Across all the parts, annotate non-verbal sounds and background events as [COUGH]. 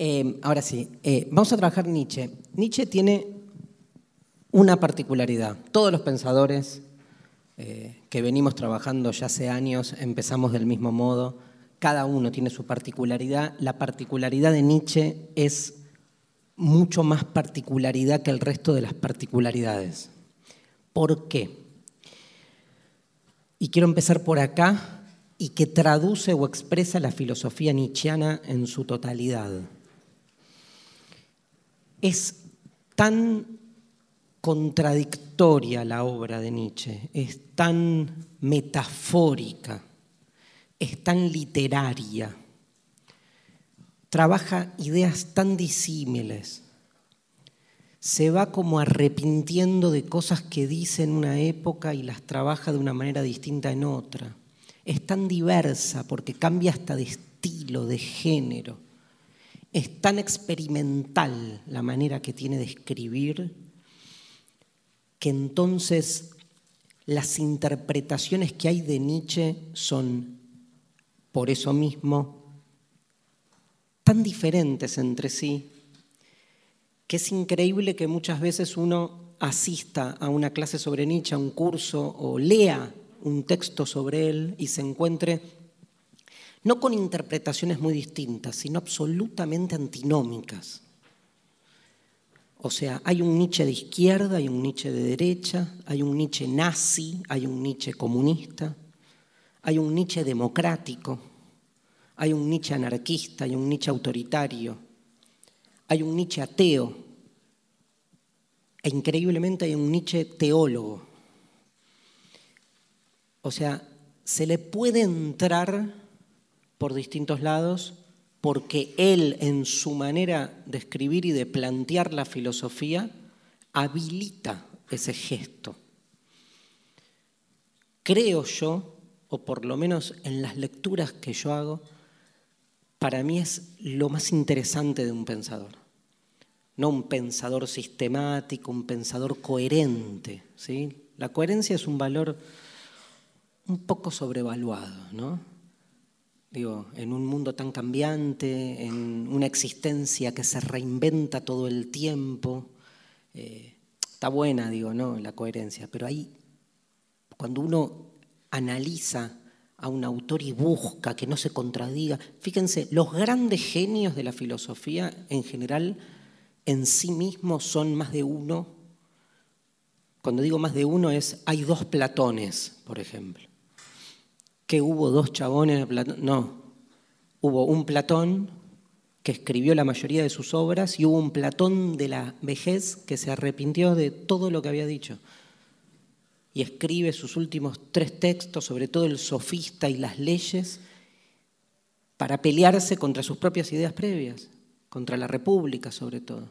Eh, ahora sí, eh, vamos a trabajar Nietzsche. Nietzsche tiene una particularidad. Todos los pensadores eh, que venimos trabajando ya hace años empezamos del mismo modo. Cada uno tiene su particularidad. La particularidad de Nietzsche es mucho más particularidad que el resto de las particularidades. ¿Por qué? Y quiero empezar por acá y que traduce o expresa la filosofía nietzscheana en su totalidad. Es tan contradictoria la obra de Nietzsche, es tan metafórica, es tan literaria, trabaja ideas tan disímiles, se va como arrepintiendo de cosas que dice en una época y las trabaja de una manera distinta en otra. Es tan diversa porque cambia hasta de estilo, de género. Es tan experimental la manera que tiene de escribir que entonces las interpretaciones que hay de Nietzsche son, por eso mismo, tan diferentes entre sí que es increíble que muchas veces uno asista a una clase sobre Nietzsche, a un curso, o lea un texto sobre él y se encuentre no con interpretaciones muy distintas, sino absolutamente antinómicas. O sea, hay un Nietzsche de izquierda, hay un Nietzsche de derecha, hay un Nietzsche nazi, hay un Nietzsche comunista, hay un Nietzsche democrático, hay un Nietzsche anarquista, hay un Nietzsche autoritario, hay un Nietzsche ateo e increíblemente hay un Nietzsche teólogo. O sea, se le puede entrar por distintos lados porque él en su manera de escribir y de plantear la filosofía habilita ese gesto. Creo yo, o por lo menos en las lecturas que yo hago, para mí es lo más interesante de un pensador. No un pensador sistemático, un pensador coherente. ¿sí? La coherencia es un valor un poco sobrevaluado, ¿no? Digo, en un mundo tan cambiante, en una existencia que se reinventa todo el tiempo. Eh, está buena, digo, ¿no? La coherencia, pero ahí, cuando uno analiza a un autor y busca que no se contradiga. Fíjense, los grandes genios de la filosofía en general en sí mismos son más de uno. Cuando digo más de uno es, hay dos Platones, por ejemplo. ¿Que hubo dos chabones? No, hubo un Platón que escribió la mayoría de sus obras y hubo un Platón de la vejez que se arrepintió de todo lo que había dicho y escribe sus últimos tres textos, sobre todo el sofista y las leyes, para pelearse contra sus propias ideas previas, contra la República sobre todo.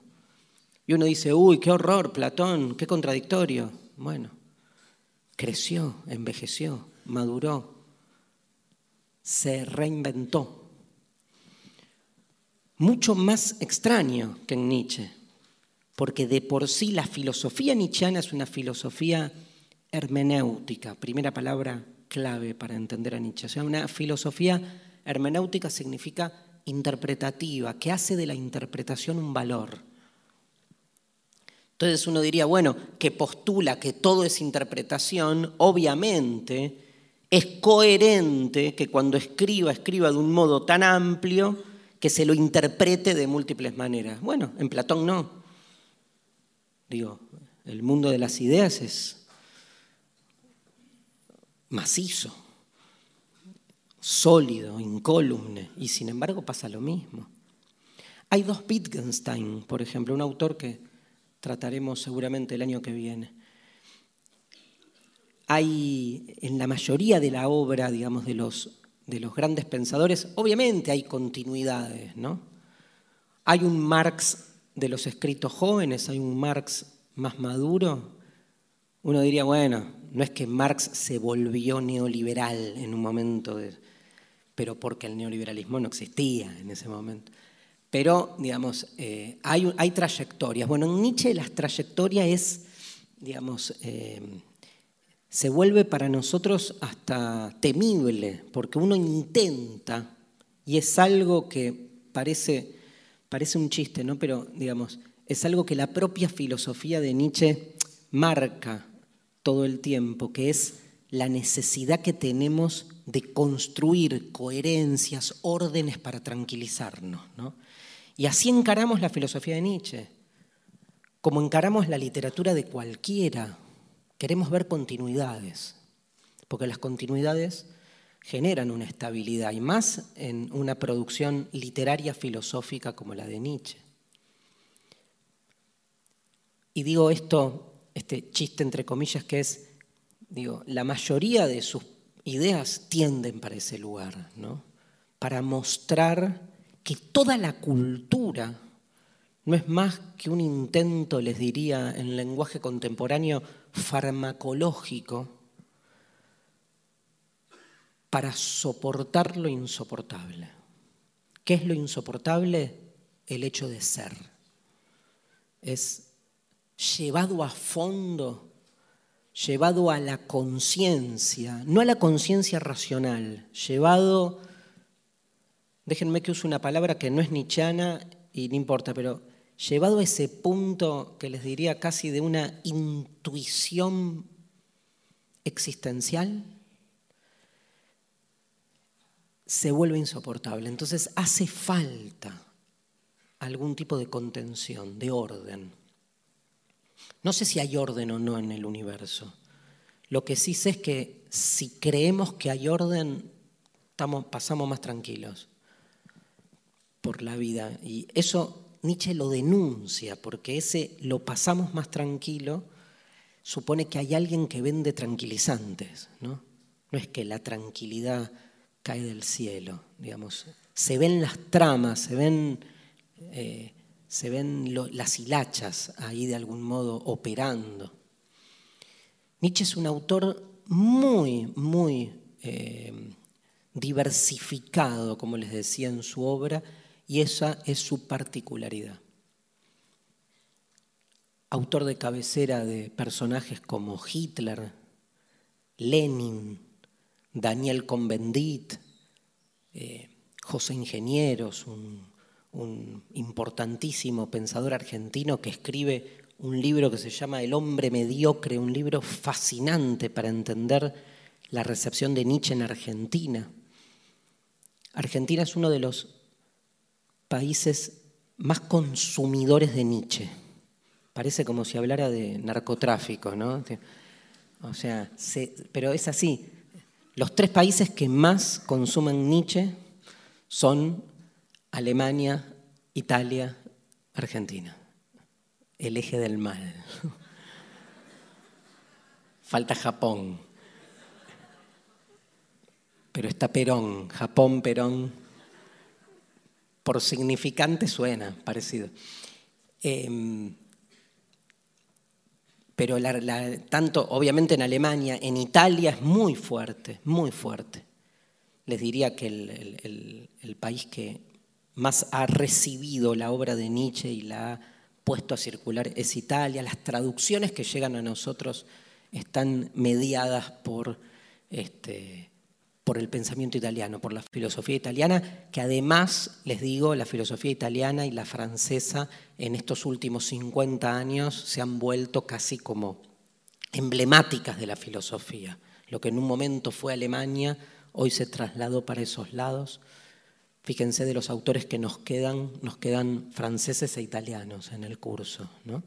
Y uno dice, uy, qué horror, Platón, qué contradictorio. Bueno, creció, envejeció, maduró, se reinventó. Mucho más extraño que en Nietzsche, porque de por sí la filosofía nietzscheana es una filosofía hermenéutica, primera palabra clave para entender a Nietzsche. O sea, una filosofía hermenéutica significa interpretativa, que hace de la interpretación un valor. Entonces uno diría, bueno, que postula que todo es interpretación, obviamente es coherente que cuando escriba, escriba de un modo tan amplio que se lo interprete de múltiples maneras. Bueno, en Platón no. Digo, el mundo de las ideas es macizo, sólido, incólume, y sin embargo pasa lo mismo. Hay dos Wittgenstein, por ejemplo, un autor que trataremos seguramente el año que viene. Hay en la mayoría de la obra, digamos, de los, de los grandes pensadores, obviamente hay continuidades, ¿no? Hay un Marx de los escritos jóvenes, hay un Marx más maduro. Uno diría, bueno, no es que Marx se volvió neoliberal en un momento, pero porque el neoliberalismo no existía en ese momento. Pero, digamos, eh, hay, hay, trayectorias. Bueno, en Nietzsche la trayectoria es, digamos, eh, se vuelve para nosotros hasta temible, porque uno intenta, y es algo que parece parece un chiste, ¿no? Pero, digamos, es algo que la propia filosofía de Nietzsche marca todo el tiempo, que es la necesidad que tenemos de construir coherencias, órdenes para tranquilizarnos. ¿no? Y así encaramos la filosofía de Nietzsche, como encaramos la literatura de cualquiera. Queremos ver continuidades, porque las continuidades generan una estabilidad, y más en una producción literaria filosófica como la de Nietzsche. Y digo esto, este chiste entre comillas, que es, digo, la mayoría de sus ideas tienden para ese lugar, ¿no? Para mostrar que toda la cultura no es más que un intento, les diría, en lenguaje contemporáneo, farmacológico para soportar lo insoportable. ¿Qué es lo insoportable? El hecho de ser. Es llevado a fondo, llevado a la conciencia, no a la conciencia racional, llevado, déjenme que use una palabra que no es nichana y no importa, pero llevado a ese punto que les diría casi de una intuición existencial, se vuelve insoportable. Entonces hace falta algún tipo de contención, de orden. No sé si hay orden o no en el universo. Lo que sí sé es que si creemos que hay orden, pasamos más tranquilos por la vida. Y eso Nietzsche lo denuncia, porque ese lo pasamos más tranquilo supone que hay alguien que vende tranquilizantes, ¿no? No es que la tranquilidad cae del cielo, digamos. Se ven las tramas, se ven, eh, se ven las hilachas ahí de algún modo operando. Nietzsche es un autor muy, muy eh, diversificado, como les decía en su obra, y esa es su particularidad. Autor de cabecera de personajes como Hitler, Lenin, Daniel Convendit, eh, José Ingenieros, un, importantísimo pensador argentino que escribe un libro que se llama El hombre mediocre, un libro fascinante para entender la recepción de Nietzsche en Argentina. Argentina es uno de los países más consumidores de Nietzsche. Parece como si hablara de narcotráfico, ¿no? O sea, pero es así. Los tres países que más consumen Nietzsche son Alemania, Italia, Argentina. El eje del mal. [LAUGHS] Falta Japón. Pero está Perón, Japón, Perón. Por significante suena parecido. Em, pero tanto obviamente en Alemania, en Italia es muy fuerte, muy fuerte. Les diría que el, país que más ha recibido la obra de Nietzsche y la ha puesto a circular es Italia. Las traducciones que llegan a nosotros están mediadas por este, por el pensamiento italiano, por la filosofía italiana, que además, les digo, la filosofía italiana y la francesa en estos últimos 50 años se han vuelto casi como emblemáticas de la filosofía. Lo que en un momento fue Alemania, hoy se trasladó para esos lados. Fíjense de los autores que nos quedan, nos quedan franceses e italianos en el curso, ¿no?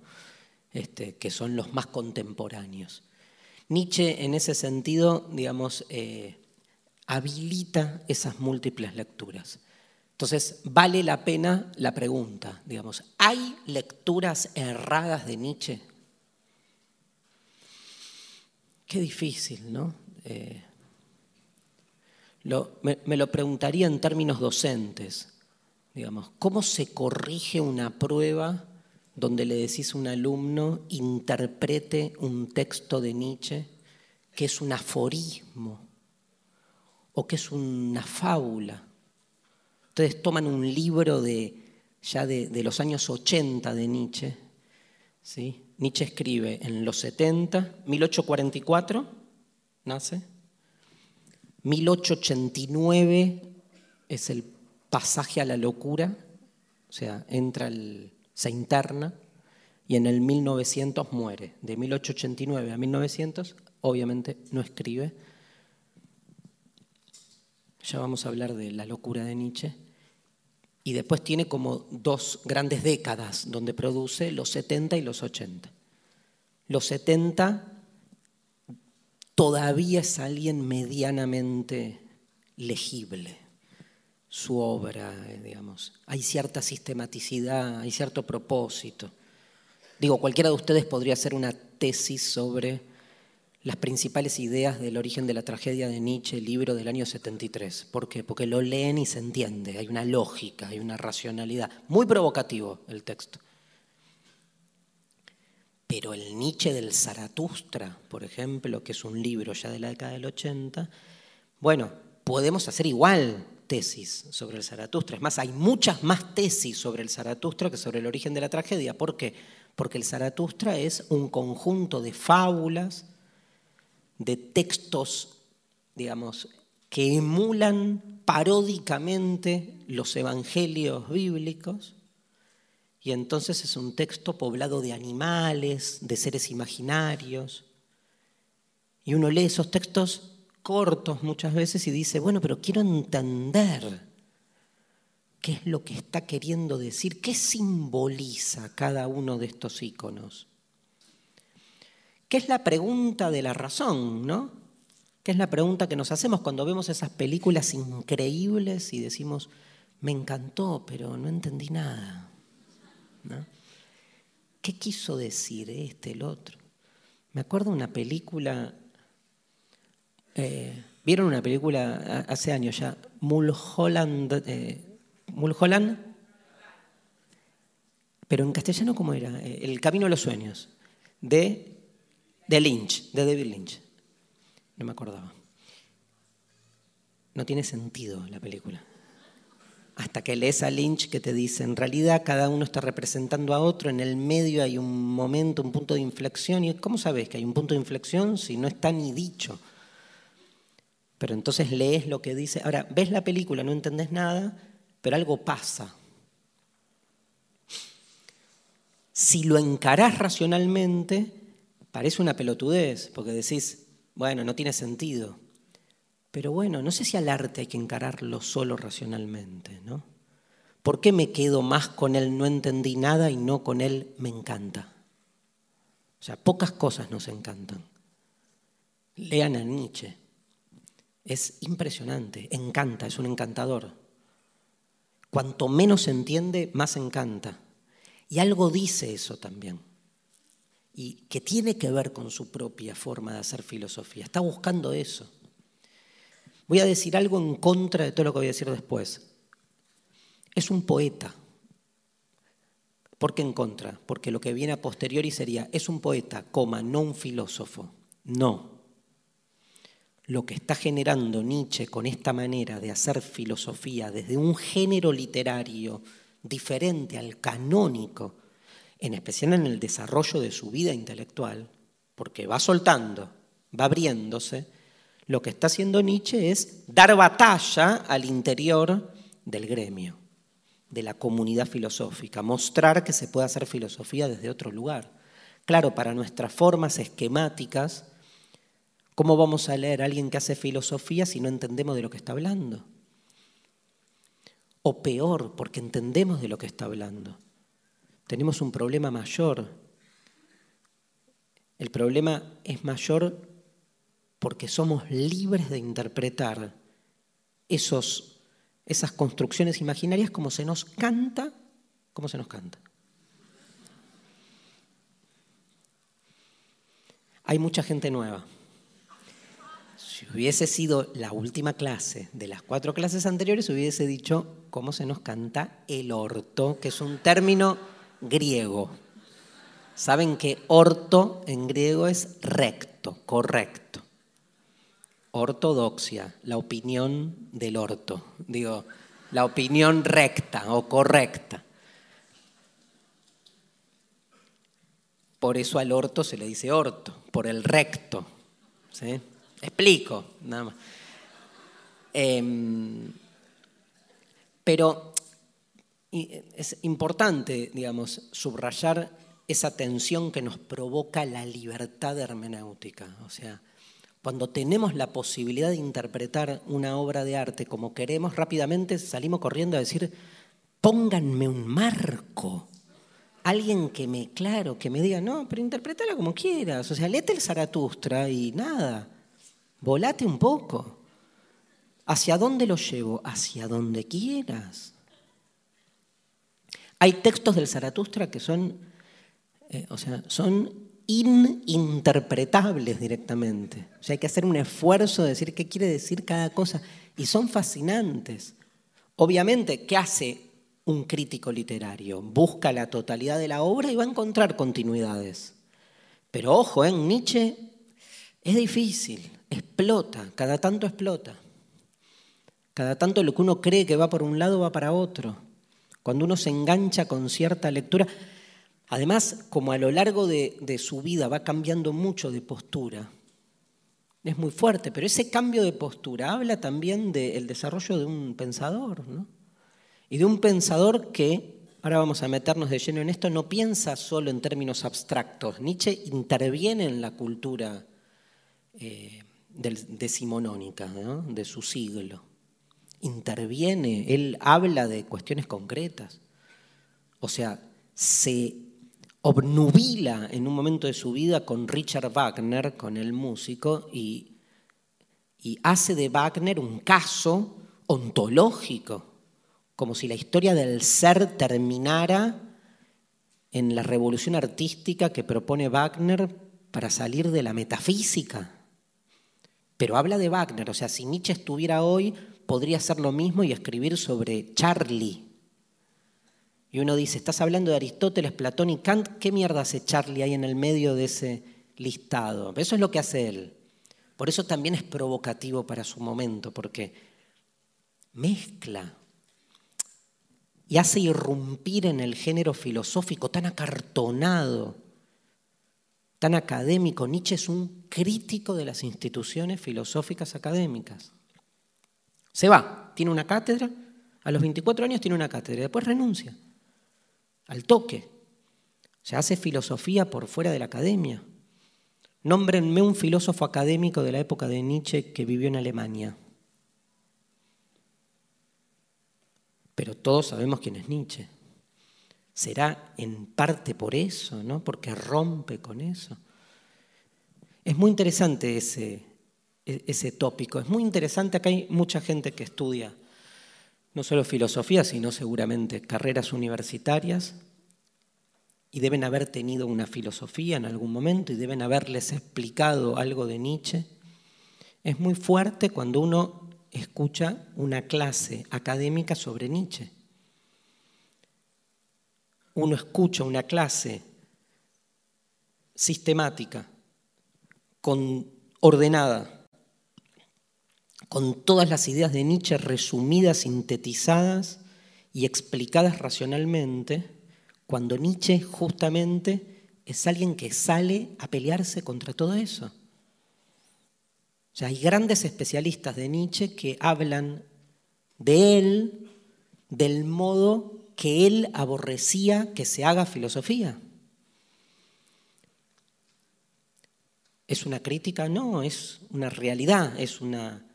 este, que son los más contemporáneos. Nietzsche, en ese sentido, digamos, eh, habilita esas múltiples lecturas. Entonces, vale la pena la pregunta, digamos, ¿hay lecturas erradas de Nietzsche? Qué difícil, ¿no? Eh, me, me, lo preguntaría en términos docentes, digamos, ¿cómo se corrige una prueba donde le decís a un alumno interprete un texto de Nietzsche que es un aforismo? O que es una fábula. Ustedes toman un libro de, ya de, los años 80 de Nietzsche. ¿sí? Nietzsche escribe en los 70, 1844 nace, 1889 es el pasaje a la locura O sea, entra se interna y en el 1900 muere. De 1889 a 1900, obviamente no escribe. Ya vamos a hablar de la locura de Nietzsche. Y después tiene como dos grandes décadas donde produce los 70 y los 80. Los 70 todavía es alguien medianamente legible su obra, eh, digamos. Hay cierta sistematicidad, hay cierto propósito. Digo, cualquiera de ustedes podría hacer una tesis sobre las principales ideas del origen de la tragedia de Nietzsche, libro del año 73. ¿Por qué? Porque lo leen y se entiende, hay una lógica, hay una racionalidad. Muy provocativo el texto. Pero el Nietzsche del Zaratustra, por ejemplo, que es un libro ya de la década del 80, bueno, podemos hacer igual tesis sobre el Zaratustra. Es más, hay muchas más tesis sobre el Zaratustra que sobre el origen de la tragedia. ¿Por qué? Porque el Zaratustra es un conjunto de fábulas, de textos, digamos, que emulan paródicamente los evangelios bíblicos. Y entonces es un texto poblado de animales, de seres imaginarios. Y uno lee esos textos cortos muchas veces y dice, bueno, pero quiero entender qué es lo que está queriendo decir, qué simboliza cada uno de estos iconos. ¿Qué es la pregunta de la razón, no? ¿Qué es la pregunta que nos hacemos cuando vemos esas películas increíbles y decimos, me encantó, pero no entendí nada? ¿Qué quiso decir este, el otro? Me acuerdo una película eh, ¿Vieron una película hace años ya? Mulholland. Eh, Mulholland. Pero en castellano, ¿cómo era? Eh, El Camino de los Sueños. De, de Lynch, de David Lynch. No me acordaba. No tiene sentido la película. Hasta que lees a Lynch que te dice, en realidad cada uno está representando a otro, en el medio hay un momento, un punto de inflexión. ¿Y cómo sabes que hay un punto de inflexión si no está ni dicho? pero entonces lees lo que dice. Ahora, ves la película, no entendés nada, pero algo pasa. Si lo encarás racionalmente, parece una pelotudez, porque decís, bueno, no tiene sentido. Pero bueno, no sé si al arte hay que encararlo solo racionalmente, ¿no? ¿Por qué me quedo más con él no entendí nada y no con él me encanta? O sea, pocas cosas nos encantan. Lean a Nietzsche. Es impresionante, encanta, es un encantador. Cuanto menos se entiende, más encanta. Y algo dice eso también. Y que tiene que ver con su propia forma de hacer filosofía. Está buscando eso. Voy a decir algo en contra de todo lo que voy a decir después. Es un poeta. ¿Por qué en contra? Porque lo que viene a posteriori sería, es un poeta, coma, no un filósofo. No, lo que está generando Nietzsche con esta manera de hacer filosofía desde un género literario diferente al canónico, en especial en el desarrollo de su vida intelectual, porque va soltando, va abriéndose, lo que está haciendo Nietzsche es dar batalla al interior del gremio, de la comunidad filosófica, mostrar que se puede hacer filosofía desde otro lugar. Claro, para nuestras formas esquemáticas, ¿Cómo vamos a leer a alguien que hace filosofía si no entendemos de lo que está hablando? O peor, porque entendemos de lo que está hablando. Tenemos un problema mayor. El problema es mayor porque somos libres de interpretar esos, esas construcciones imaginarias como se nos canta, como se nos canta. Hay mucha gente nueva. Si hubiese sido la última clase de las cuatro clases anteriores, hubiese dicho cómo se nos canta el orto, que es un término griego. Saben que orto en griego es recto, correcto. Ortodoxia, la opinión del orto, digo, la opinión recta o correcta. Por eso al orto se le dice orto, por el recto. ¿sí? Explico, nada más. Em, pero es importante, digamos, subrayar esa tensión que nos provoca la libertad hermenéutica. O sea, cuando tenemos la posibilidad de interpretar una obra de arte como queremos, rápidamente salimos corriendo a decir, pónganme un marco. Alguien que me, claro, que me diga, no, pero interprétala como quieras. O sea, léete el Zaratustra y nada, volate un poco. ¿Hacia dónde lo llevo? Hacia donde quieras. Hay textos del Zaratustra que son, eh, o sea, son ininterpretables directamente. O sea, hay que hacer un esfuerzo de decir qué quiere decir cada cosa. Y son fascinantes. Obviamente, ¿qué hace un crítico literario? Busca la totalidad de la obra y va a encontrar continuidades. Pero ojo, en ¿eh? Nietzsche es difícil, explota, cada tanto explota. Cada tanto lo que uno cree que va por un lado va para otro. Cuando uno se engancha con cierta lectura, además, como a lo largo de, su vida va cambiando mucho de postura, es muy fuerte, pero ese cambio de postura habla también del desarrollo de un pensador, ¿no? Y de un pensador que, ahora vamos a meternos de lleno en esto, no piensa solo en términos abstractos. Nietzsche interviene en la cultura eh, decimonónica de su siglo interviene, él habla de cuestiones concretas. O sea, se obnubila en un momento de su vida con Richard Wagner, con el músico, y, y hace de Wagner un caso ontológico, como si la historia del ser terminara en la revolución artística que propone Wagner para salir de la metafísica. Pero habla de Wagner, o sea, si Nietzsche estuviera hoy, podría hacer lo mismo y escribir sobre Charlie. Y uno dice, estás hablando de Aristóteles, Platón y Kant, ¿qué mierda hace Charlie ahí en el medio de ese listado? Eso es lo que hace él. Por eso también es provocativo para su momento, porque mezcla y hace irrumpir en el género filosófico tan acartonado, tan académico. Nietzsche es un crítico de las instituciones filosóficas académicas. Se va, tiene una cátedra, a los 24 años tiene una cátedra, después renuncia, al toque. Se hace filosofía por fuera de la academia. Nómbrenme un filósofo académico de la época de Nietzsche que vivió en Alemania. Pero todos sabemos quién es Nietzsche. Será en parte por eso, ¿no? Porque rompe con eso. Es muy interesante ese, ese tópico. Es muy interesante, acá hay mucha gente que estudia no solo filosofía, sino seguramente carreras universitarias, y deben haber tenido una filosofía en algún momento y deben haberles explicado algo de Nietzsche. Es muy fuerte cuando uno escucha una clase académica sobre Nietzsche. Uno escucha una clase sistemática, con, ordenada, con todas las ideas de Nietzsche resumidas, sintetizadas y explicadas racionalmente, cuando Nietzsche justamente es alguien que sale a pelearse contra todo eso. O sea, hay grandes especialistas de Nietzsche que hablan de él, del modo que él aborrecía que se haga filosofía. ¿Es una crítica? No, es una realidad, es una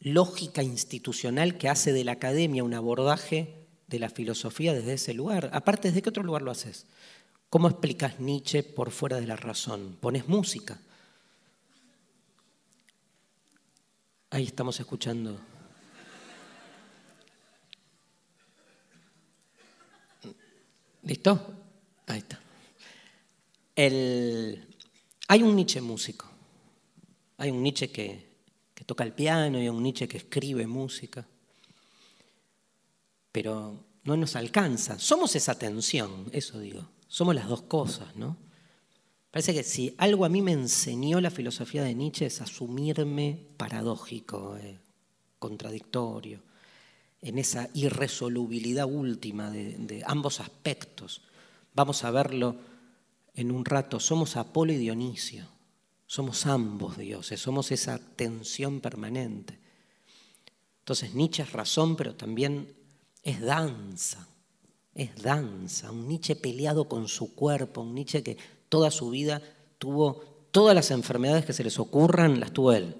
lógica institucional que hace de la academia un abordaje de la filosofía desde ese lugar. Aparte, ¿desde qué otro lugar lo haces? ¿Cómo explicas Nietzsche por fuera de la razón? Pones música. Ahí estamos escuchando. ¿Listo? Ahí está. Hay un Nietzsche músico. Hay un Nietzsche que toca el piano y a un Nietzsche que escribe música. Pero no nos alcanza. Somos esa tensión, eso digo. Somos las dos cosas, ¿no? Parece que si algo a mí me enseñó la filosofía de Nietzsche es asumirme paradójico, eh, contradictorio, en esa irresolubilidad última de, de ambos aspectos. Vamos a verlo en un rato. Somos Apolo y Dionisio. Somos ambos dioses, somos esa tensión permanente. Entonces Nietzsche es razón, pero también es danza, es danza. Un Nietzsche peleado con su cuerpo, un Nietzsche que toda su vida tuvo todas las enfermedades que se les ocurran, las tuvo él.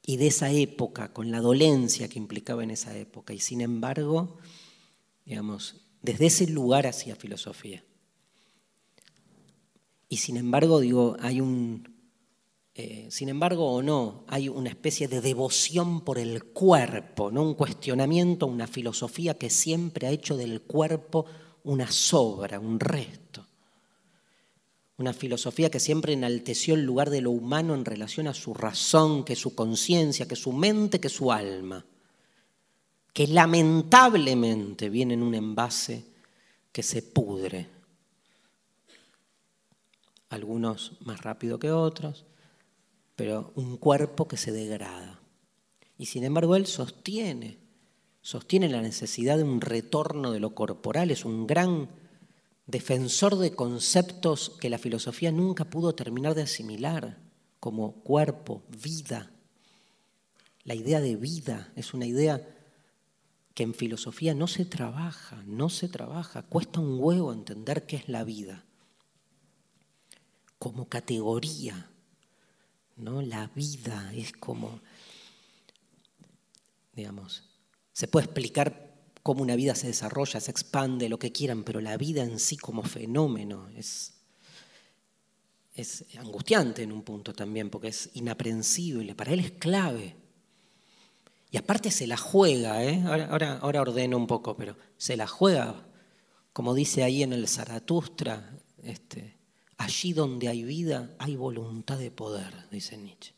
Y de esa época, con la dolencia que implicaba en esa época, y sin embargo, digamos, desde ese lugar hacía filosofía. Y sin embargo, digo, hay un, eh, sin embargo o no, hay una especie de devoción por el cuerpo, ¿no? un cuestionamiento, una filosofía que siempre ha hecho del cuerpo una sobra, un resto. Una filosofía que siempre enalteció el lugar de lo humano en relación a su razón, que su conciencia, que su mente, que su alma. Que lamentablemente viene en un envase que se pudre. Algunos más rápido que otros, pero un cuerpo que se degrada. Y sin embargo él sostiene, sostiene la necesidad de un retorno de lo corporal, es un gran defensor de conceptos que la filosofía nunca pudo terminar de asimilar, como cuerpo, vida. La idea de vida es una idea que en filosofía no se trabaja, no se trabaja, cuesta un huevo entender qué es la vida como categoría. ¿no? La vida es como, digamos, se puede explicar cómo una vida se desarrolla, se expande, lo que quieran, pero la vida en sí como fenómeno es, es angustiante en un punto también, porque es inaprensible, para él es clave. Y aparte se la juega, ¿eh? ahora, ahora, ordeno un poco, pero se la juega, como dice ahí en el Zaratustra, este, allí donde hay vida hay voluntad de poder, dice Nietzsche.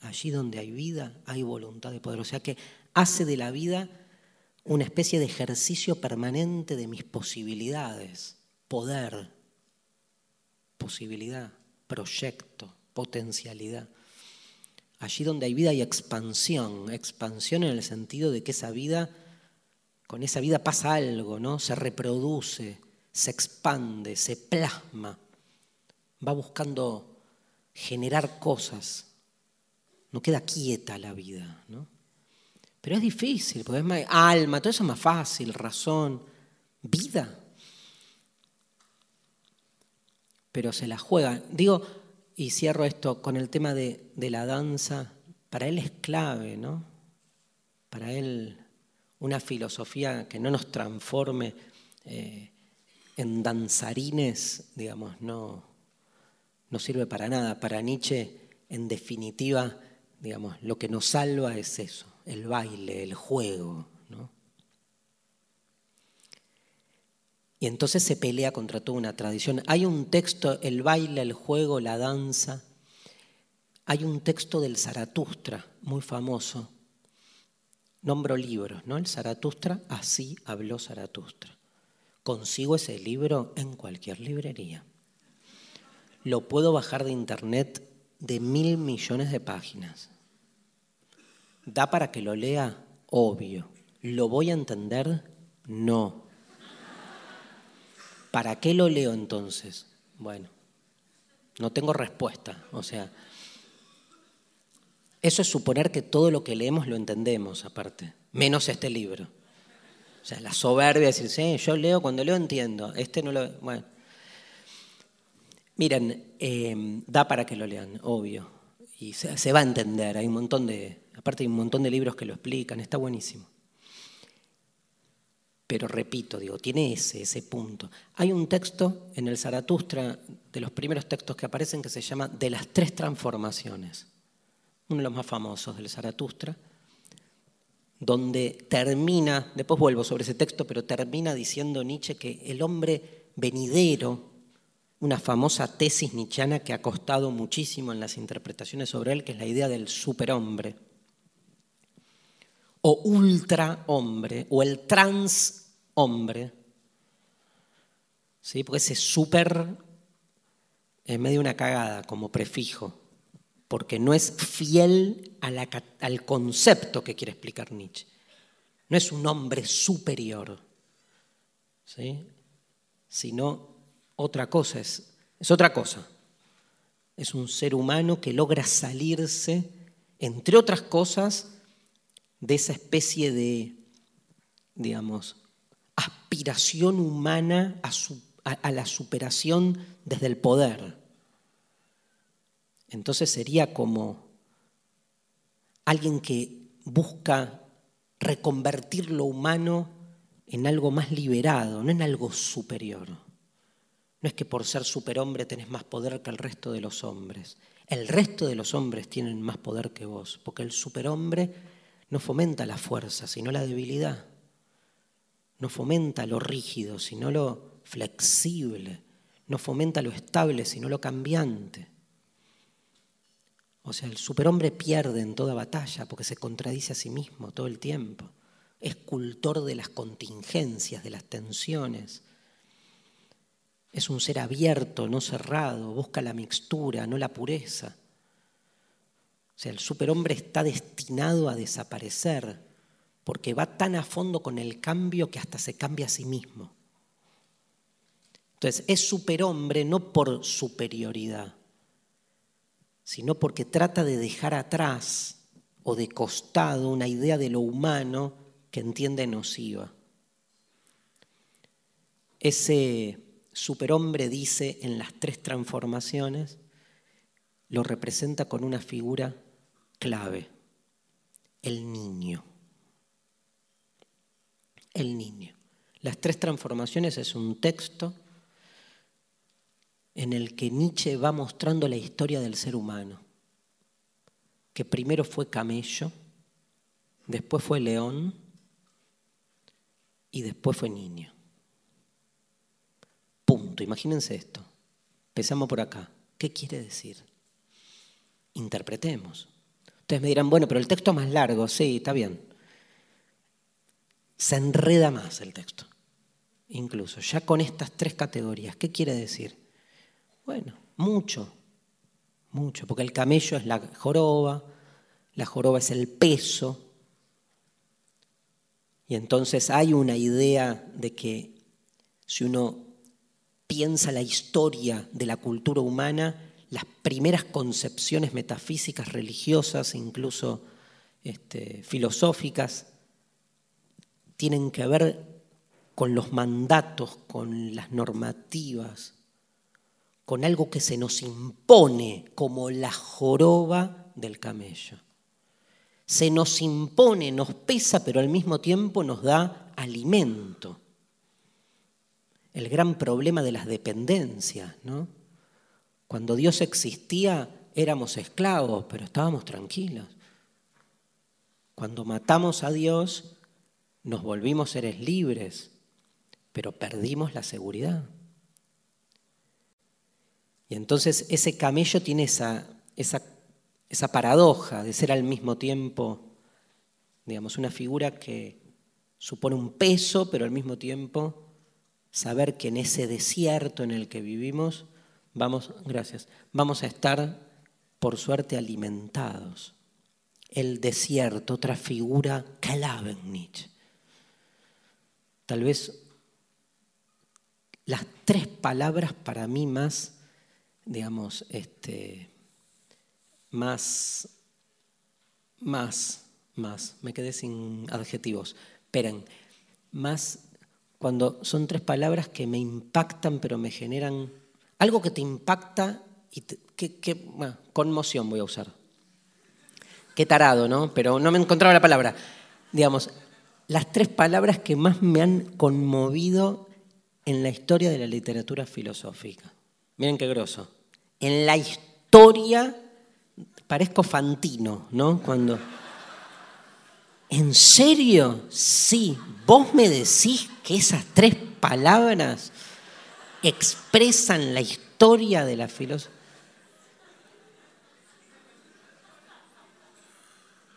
Allí donde hay vida hay voluntad de poder. O sea que hace de la vida una especie de ejercicio permanente de mis posibilidades, poder, posibilidad, proyecto, potencialidad. Allí donde hay vida hay expansión, expansión en el sentido de que esa vida, con esa vida pasa algo, ¿no? Se reproduce, se expande, se plasma, va buscando generar cosas. No queda quieta la vida, ¿no? Pero es difícil, porque es más, alma, todo eso es más fácil, razón, vida. Pero se la juega. Digo, y cierro esto con el tema de, la danza, para él es clave, ¿no? Para él una filosofía que no nos transforme eh, en danzarines, digamos, no, no sirve para nada. Para Nietzsche, en definitiva, digamos, lo que nos salva es eso, el baile, el juego. ¿no? Y entonces se pelea contra toda una tradición. Hay un texto, el baile, el juego, la danza. Hay un texto del Zaratustra, muy famoso. Nombro libros, ¿no? El Zaratustra, así habló Zaratustra. Consigo ese libro en cualquier librería. Lo puedo bajar de internet de mil millones de páginas. ¿Da para que lo lea? Obvio. ¿Lo voy a entender? No. ¿Para qué lo leo entonces? Bueno, no tengo respuesta. O sea, eso es suponer que todo lo que leemos lo entendemos aparte, menos este libro. O sea, la soberbia de decir, sí, yo leo, cuando leo entiendo, este no lo... Bueno. Miren, eh, da para que lo lean, obvio. Y se va a entender, hay un montón de, Aparte hay un montón de libros que lo explican, está buenísimo. Pero repito, digo, tiene ese, ese punto. Hay un texto en el Zaratustra, de los primeros textos que aparecen, que se llama De las tres transformaciones. Uno de los más famosos del Zaratustra, donde termina, después vuelvo sobre ese texto, pero termina diciendo Nietzsche que el hombre venidero, una famosa tesis nietzscheana que ha costado muchísimo en las interpretaciones sobre él, que es la idea del superhombre o ultra hombre o el trans hombre. ¿Sí? Porque ese super es medio una cagada como prefijo, porque no es fiel al concepto que quiere explicar Nietzsche. No es un hombre superior, ¿sí? sino otra cosa, es, es otra cosa. Es un ser humano que logra salirse, entre otras cosas, de esa especie de digamos, aspiración humana a, la superación desde el poder. Entonces sería como alguien que busca reconvertir lo humano en algo más liberado, no en algo superior. No es que por ser superhombre tenés más poder que el resto de los hombres. El resto de los hombres tienen más poder que vos, porque el superhombre no fomenta la fuerza, sino la debilidad. No fomenta lo rígido, sino lo flexible. No fomenta lo estable, sino lo cambiante. O sea, el superhombre pierde en toda batalla porque se contradice a sí mismo todo el tiempo. Es cultor de las contingencias, de las tensiones. Es un ser abierto, no cerrado, busca la mixtura, no la pureza. O sea, el superhombre está destinado a desaparecer porque va tan a fondo con el cambio que hasta se cambia a sí mismo. Entonces, es superhombre no por superioridad, sino porque trata de dejar atrás o de costado una idea de lo humano que entiende nociva. Ese superhombre dice en las tres transformaciones, lo representa con una figura clave, el niño. El niño. Las tres transformaciones es un texto en el que Nietzsche va mostrando la historia del ser humano, que primero fue camello, después fue león y después fue niño. Imagínense esto. Empezamos por acá. ¿Qué quiere decir? Interpretemos. Ustedes me dirán, bueno, pero el texto es más largo, sí, está bien. Se enreda más el texto, incluso, ya con estas tres categorías. ¿Qué quiere decir? Bueno, mucho, mucho, porque el camello es la joroba, la joroba es el peso, y entonces hay una idea de que si uno piensa la historia de la cultura humana, las primeras concepciones metafísicas, religiosas, incluso este, filosóficas, tienen que ver con los mandatos, con las normativas, con algo que se nos impone como la joroba del camello. Se nos impone, nos pesa, pero al mismo tiempo nos da alimento. El gran problema de las dependencias, ¿no? Cuando Dios existía éramos esclavos, pero estábamos tranquilos. Cuando matamos a Dios nos volvimos seres libres, pero perdimos la seguridad. Y entonces ese camello tiene esa, esa, esa paradoja de ser al mismo tiempo, digamos, una figura que supone un peso, pero al mismo tiempo saber que en ese desierto en el que vivimos vamos, gracias, vamos a estar por suerte alimentados. El desierto, otra figura clave en Nietzsche. Tal vez las tres palabras para mí más digamos, este, más, más, más, me quedé sin adjetivos, esperen, más cuando son tres palabras que me impactan pero me generan algo que te impacta y que, bueno, conmoción voy a usar. Qué tarado, ¿no? Pero no me encontraba la palabra. Digamos, las tres palabras que más me han conmovido en la historia de la literatura filosófica. Miren qué grosso. En la historia, parezco Fantino, ¿no? Cuando. ¿En serio? Sí. ¿Vos me decís que esas tres palabras expresan la historia de la filosofía?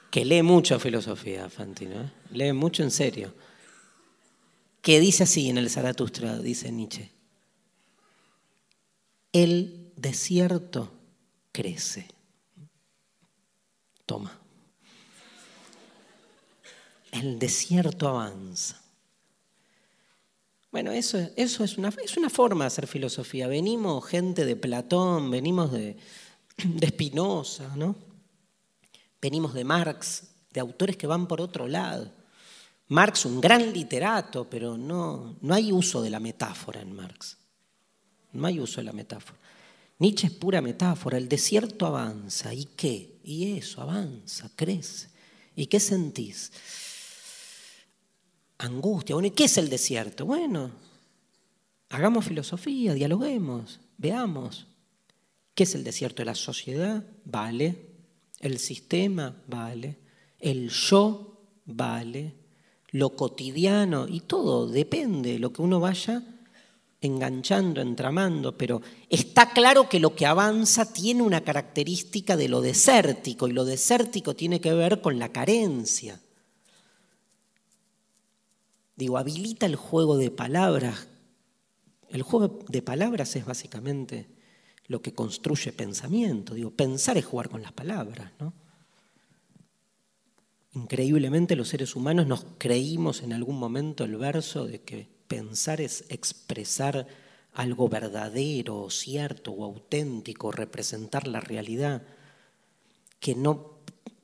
Que lee mucho filosofía, Fantino, ¿eh? lee mucho en serio. Que dice así en el Zaratustra, dice Nietzsche el desierto crece. Toma. El desierto avanza. Bueno, eso, eso es, una, es, una, forma de hacer filosofía. Venimos gente de Platón, venimos de, [CLEARS THROAT] de Spinoza, ¿no? Venimos de Marx, de autores que van por otro lado. Marx, un gran literato, pero no, no hay uso de la metáfora en Marx. No hay uso de la metáfora. Nietzsche es pura metáfora. El desierto avanza. ¿Y qué? Y eso, avanza, crece. ¿Y qué sentís? Angustia. Bueno, ¿y qué es el desierto? Bueno, hagamos filosofía, dialoguemos, veamos. ¿Qué es el desierto de la sociedad? Vale. El sistema, vale. El yo, vale lo cotidiano y todo, depende, lo que uno vaya enganchando, entramando, pero está claro que lo que avanza tiene una característica de lo desértico y lo desértico tiene que ver con la carencia. Digo, habilita el juego de palabras. El juego de palabras es básicamente lo que construye pensamiento. Digo, pensar es jugar con las palabras, ¿no? Increíblemente los seres humanos nos creímos en algún momento el verso de que pensar es expresar algo verdadero, cierto o auténtico, representar la realidad, que no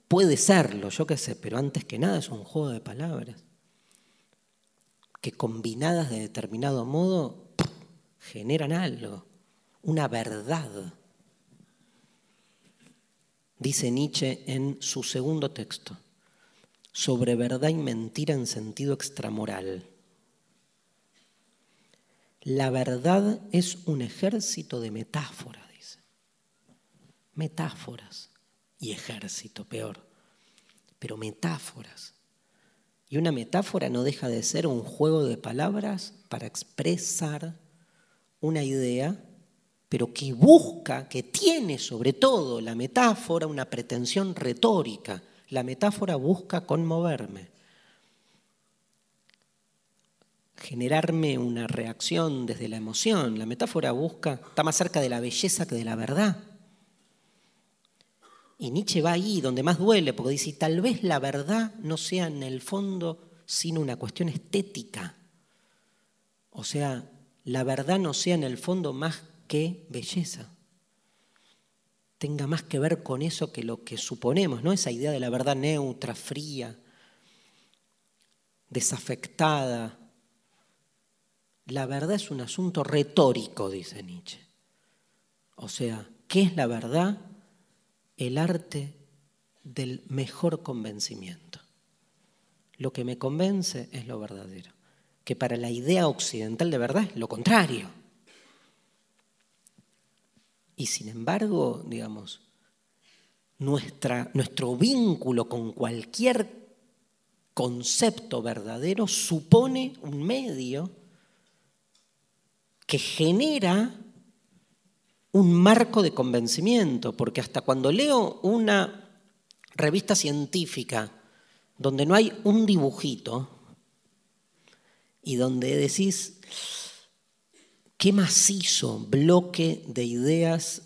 puede serlo, yo qué sé, pero antes que nada es un juego de palabras, que combinadas de determinado modo generan algo, una verdad. Dice Nietzsche en su segundo texto sobre verdad y mentira en sentido extramoral. La verdad es un ejército de metáforas, dice. Metáforas y ejército, peor. Pero metáforas. Y una metáfora no deja de ser un juego de palabras para expresar una idea, pero que busca, que tiene sobre todo la metáfora una pretensión retórica la metáfora busca conmoverme, generarme una reacción desde la emoción. La metáfora busca, está más cerca de la belleza que de la verdad. Y Nietzsche va ahí donde más duele, porque dice, tal vez la verdad no sea en el fondo sino una cuestión estética. O sea, la verdad no sea en el fondo más que belleza tenga más que ver con eso que lo que suponemos, ¿no? Esa idea de la verdad neutra, fría, desafectada. La verdad es un asunto retórico, dice Nietzsche. O sea, ¿qué es la verdad? El arte del mejor convencimiento. Lo que me convence es lo verdadero, que para la idea occidental de verdad es lo contrario. Y sin embargo, digamos, nuestra, nuestro vínculo con cualquier concepto verdadero supone un medio que genera un marco de convencimiento, porque hasta cuando leo una revista científica donde no hay un dibujito y donde decís, qué macizo bloque de ideas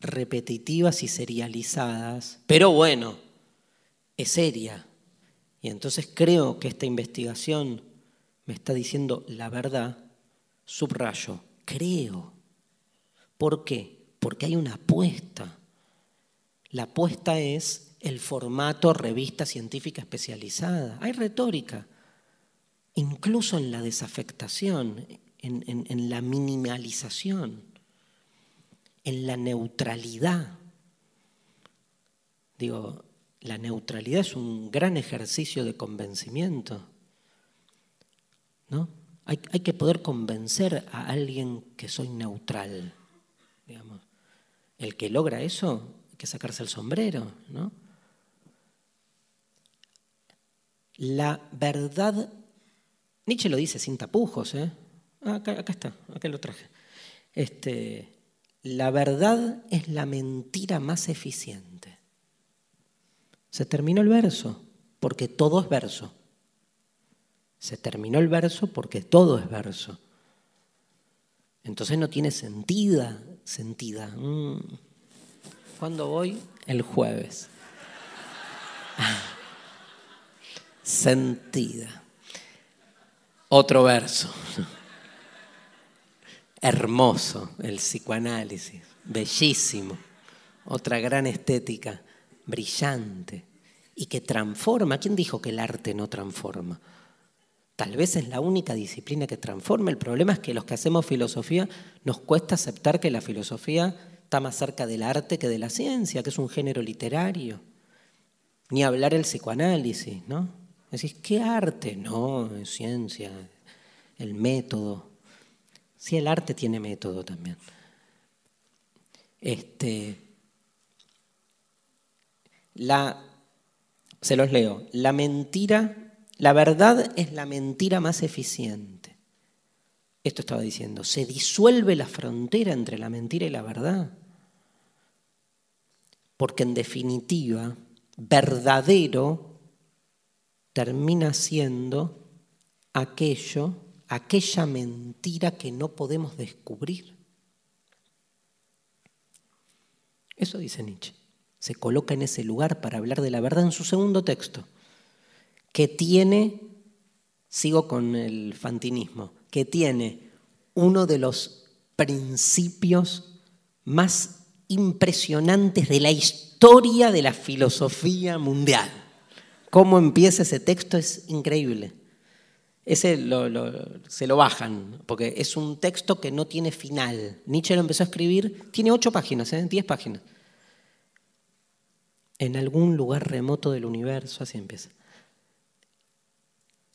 repetitivas y serializadas, pero bueno, es seria. Y entonces creo que esta investigación me está diciendo la verdad, subrayo, creo. ¿Por qué? Porque hay una apuesta. La apuesta es el formato revista científica especializada. Hay retórica, incluso en la desafectación, en, la minimalización, en la neutralidad. Digo, la neutralidad es un gran ejercicio de convencimiento. ¿no? Hay, hay, que poder convencer a alguien que soy neutral. Digamos. El que logra eso, hay que sacarse el sombrero. ¿no? La verdad, Nietzsche lo dice sin tapujos, ¿eh? Ah, acá, está, acá lo traje. Este, la verdad es la mentira más eficiente. Se terminó el verso, porque todo es verso. Se terminó el verso porque todo es verso. Entonces no tiene sentida, sentida. Mm. ¿Cuándo voy? El jueves. [LAUGHS] Sentida. Otro verso. Hermoso el psicoanálisis, bellísimo, otra gran estética, brillante y que transforma. ¿Quién dijo que el arte no transforma? Tal vez es la única disciplina que transforma. El problema es que los que hacemos filosofía nos cuesta aceptar que la filosofía está más cerca del arte que de la ciencia, que es un género literario. Ni hablar el psicoanálisis, ¿no? Decís, ¿qué arte? No, es ciencia, el método. Sí, el arte tiene método también. Este, la, se los leo. La mentira, la verdad es la mentira más eficiente. Esto estaba diciendo, se disuelve la frontera entre la mentira y la verdad. Porque en definitiva, verdadero termina siendo aquello, aquella mentira que no podemos descubrir. Eso dice Nietzsche. Se coloca en ese lugar para hablar de la verdad en su segundo texto, que tiene, sigo con el fantinismo, que tiene uno de los principios más impresionantes de la historia de la filosofía mundial. Cómo empieza ese texto es increíble. Ese se lo bajan, porque es un texto que no tiene final. Nietzsche lo empezó a escribir, tiene ocho páginas, ¿eh? diez páginas. En algún lugar remoto del universo, así empieza.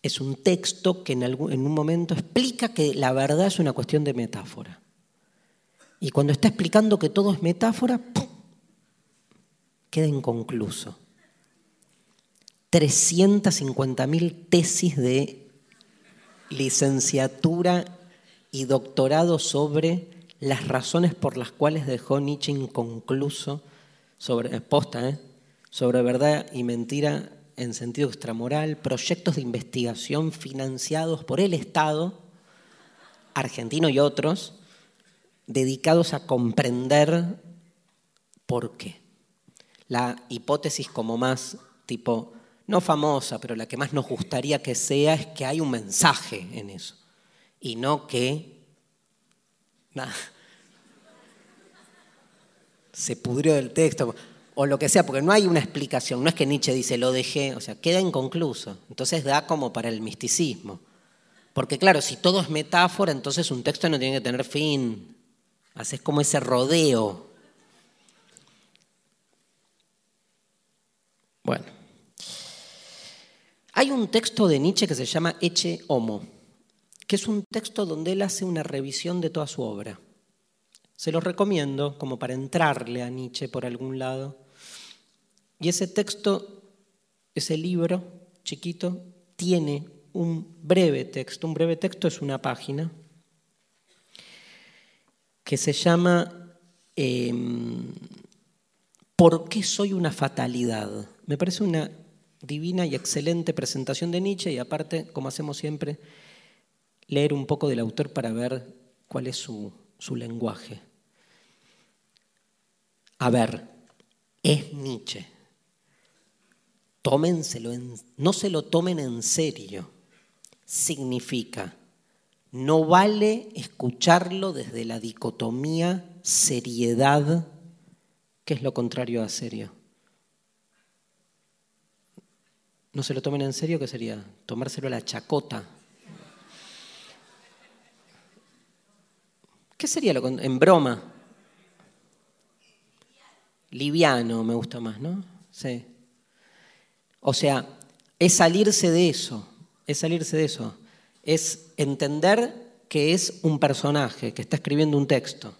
Es un texto que en, en un momento explica que la verdad es una cuestión de metáfora. Y cuando está explicando que todo es metáfora, queda inconcluso. 350.000 tesis de licenciatura y doctorado sobre las razones por las cuales dejó Nietzsche inconcluso sobre, posta, ¿eh? sobre verdad y mentira en sentido extramoral, proyectos de investigación financiados por el Estado, argentino y otros, dedicados a comprender por qué. La hipótesis como más tipo, no famosa, pero la que más nos gustaría que sea es que hay un mensaje en eso y no que se pudrió del texto o lo que sea, porque no hay una explicación, no es que Nietzsche dice lo dejé, o sea, queda inconcluso. Entonces da como para el misticismo. Porque claro, si todo es metáfora, entonces un texto no tiene que tener fin. Haces como ese rodeo. Bueno. Hay un texto de Nietzsche que se llama Eche Homo, que es un texto donde él hace una revisión de toda su obra. Se lo recomiendo como para entrarle a Nietzsche por algún lado. Y ese texto, ese libro chiquito, tiene un breve texto. Un breve texto es una página que se llama em, ¿Por qué soy una fatalidad? Me parece una divina y excelente presentación de Nietzsche y aparte, como hacemos siempre, leer un poco del autor para ver cuál es su, su lenguaje. A ver, es Nietzsche. Tómenselo no se lo tomen en serio. Significa no vale escucharlo desde la dicotomía seriedad, que es lo contrario a serio. No se lo tomen en serio, ¿qué sería? Tomárselo a la chacota. ¿Qué sería lo en broma? Liviano me gusta más, ¿no? Sí. O sea, es salirse de eso, es salirse de eso es entender que es un personaje que está escribiendo un texto.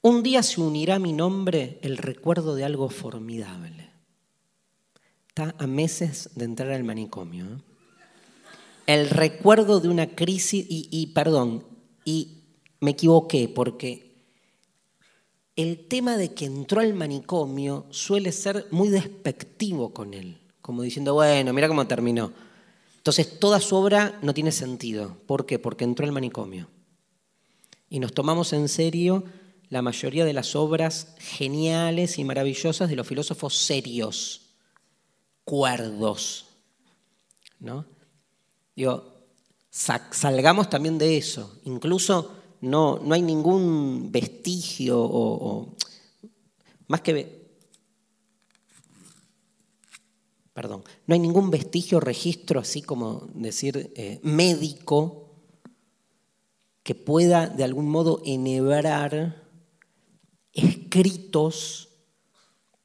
Un día se unirá a mi nombre el recuerdo de algo formidable. Está a meses de entrar al manicomio. ¿eh? El recuerdo de una crisis, y, y perdón, y me equivoqué porque el tema de que entró al manicomio suele ser muy despectivo con él, como diciendo, bueno, mira cómo terminó. Entonces toda su obra no tiene sentido. ¿Por qué? Porque entró al manicomio. Y nos tomamos en serio la mayoría de las obras geniales y maravillosas de los filósofos serios, cuerdos. ¿no? Digo, salgamos también de eso. Incluso no, no hay ningún vestigio o, más que perdón, no hay ningún vestigio, registro, así como decir, eh, médico, que pueda de algún modo enhebrar escritos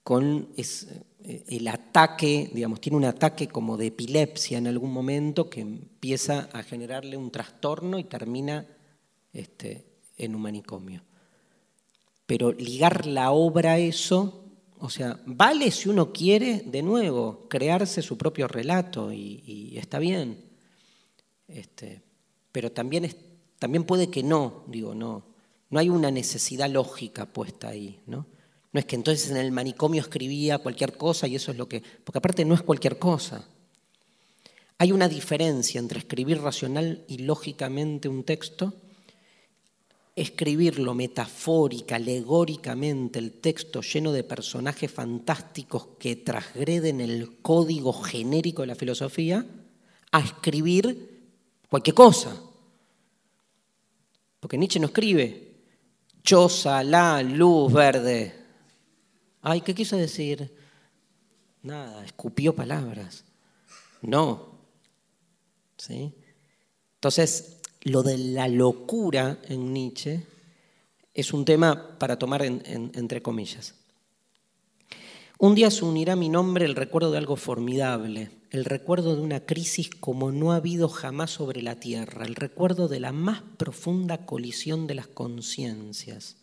con eh, el ataque, digamos, tiene un ataque como de epilepsia en algún momento que empieza a generarle un trastorno y termina este, en un manicomio. Pero ligar la obra a eso, o sea, vale si uno quiere, de nuevo, crearse su propio relato y, está bien. Este, pero también, también puede que no, digo, no. No hay una necesidad lógica puesta ahí, ¿no? No es que entonces en el manicomio escribía cualquier cosa y eso es lo que... Porque aparte no es cualquier cosa. Hay una diferencia entre escribir racional y lógicamente un texto, escribirlo metafórica, alegóricamente, el texto lleno de personajes fantásticos que transgreden el código genérico de la filosofía, a escribir cualquier cosa. Porque Nietzsche no escribe choza, la, luz verde, Ay, ¿qué quiso decir? Nada, escupió palabras. No. ¿Sí? Entonces, lo de la locura en Nietzsche es un tema para tomar entre comillas. Un día se unirá a mi nombre el recuerdo de algo formidable, el recuerdo de una crisis como no ha habido jamás sobre la tierra, el recuerdo de la más profunda colisión de las conciencias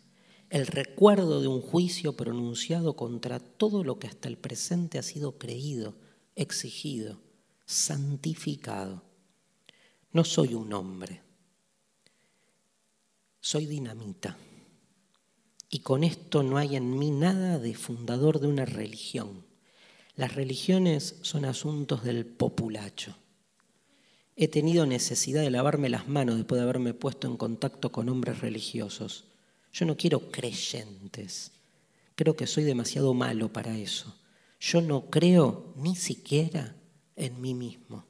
el recuerdo de un juicio pronunciado contra todo lo que hasta el presente ha sido creído, exigido, santificado. No soy un hombre, soy dinamita. Y con esto no hay en mí nada de fundador de una religión. Las religiones son asuntos del populacho. He tenido necesidad de lavarme las manos después de haberme puesto en contacto con hombres religiosos yo no quiero creyentes. Creo que soy demasiado malo para eso. Yo no creo ni siquiera en mí mismo.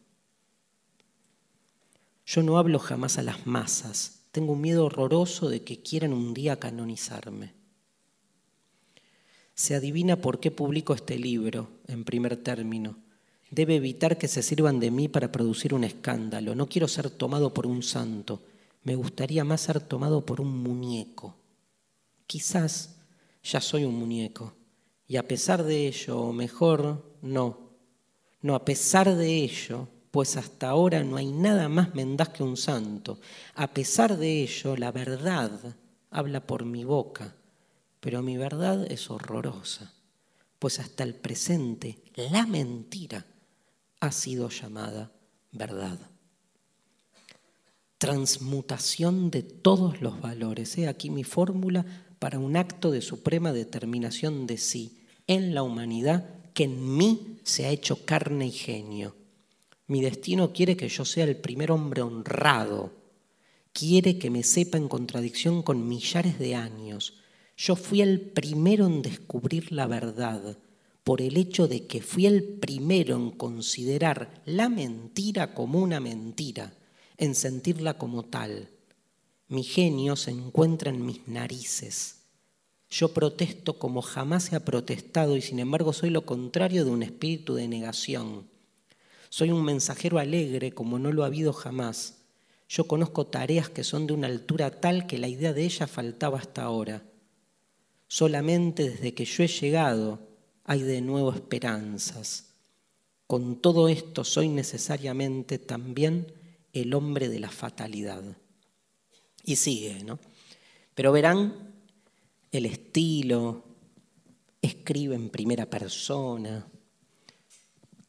Yo no hablo jamás a las masas. Tengo un miedo horroroso de que quieran un día canonizarme. Se adivina por qué publico este libro, en primer término. Debe evitar que se sirvan de mí para producir un escándalo. No quiero ser tomado por un santo. Me gustaría más ser tomado por un muñeco quizás ya soy un muñeco. Y a pesar de ello, o mejor, no. No, a pesar de ello, pues hasta ahora no hay nada más mendaz que un santo. A pesar de ello, la verdad habla por mi boca, pero mi verdad es horrorosa, pues hasta el presente la mentira ha sido llamada verdad. Transmutación de todos los valores. He aquí mi fórmula para un acto de suprema determinación de sí en la humanidad que en mí se ha hecho carne y genio. Mi destino quiere que yo sea el primer hombre honrado, quiere que me sepa en contradicción con millares de años. Yo fui el primero en descubrir la verdad, por el hecho de que fui el primero en considerar la mentira como una mentira, en sentirla como tal. Mi genio se encuentra en mis narices. Yo protesto como jamás se ha protestado y sin embargo soy lo contrario de un espíritu de negación. Soy un mensajero alegre como no lo ha habido jamás. Yo conozco tareas que son de una altura tal que la idea de ellas faltaba hasta ahora. Solamente desde que yo he llegado hay de nuevo esperanzas. Con todo esto soy necesariamente también el hombre de la fatalidad. Y sigue, ¿no? Pero verán el estilo, escribe en primera persona,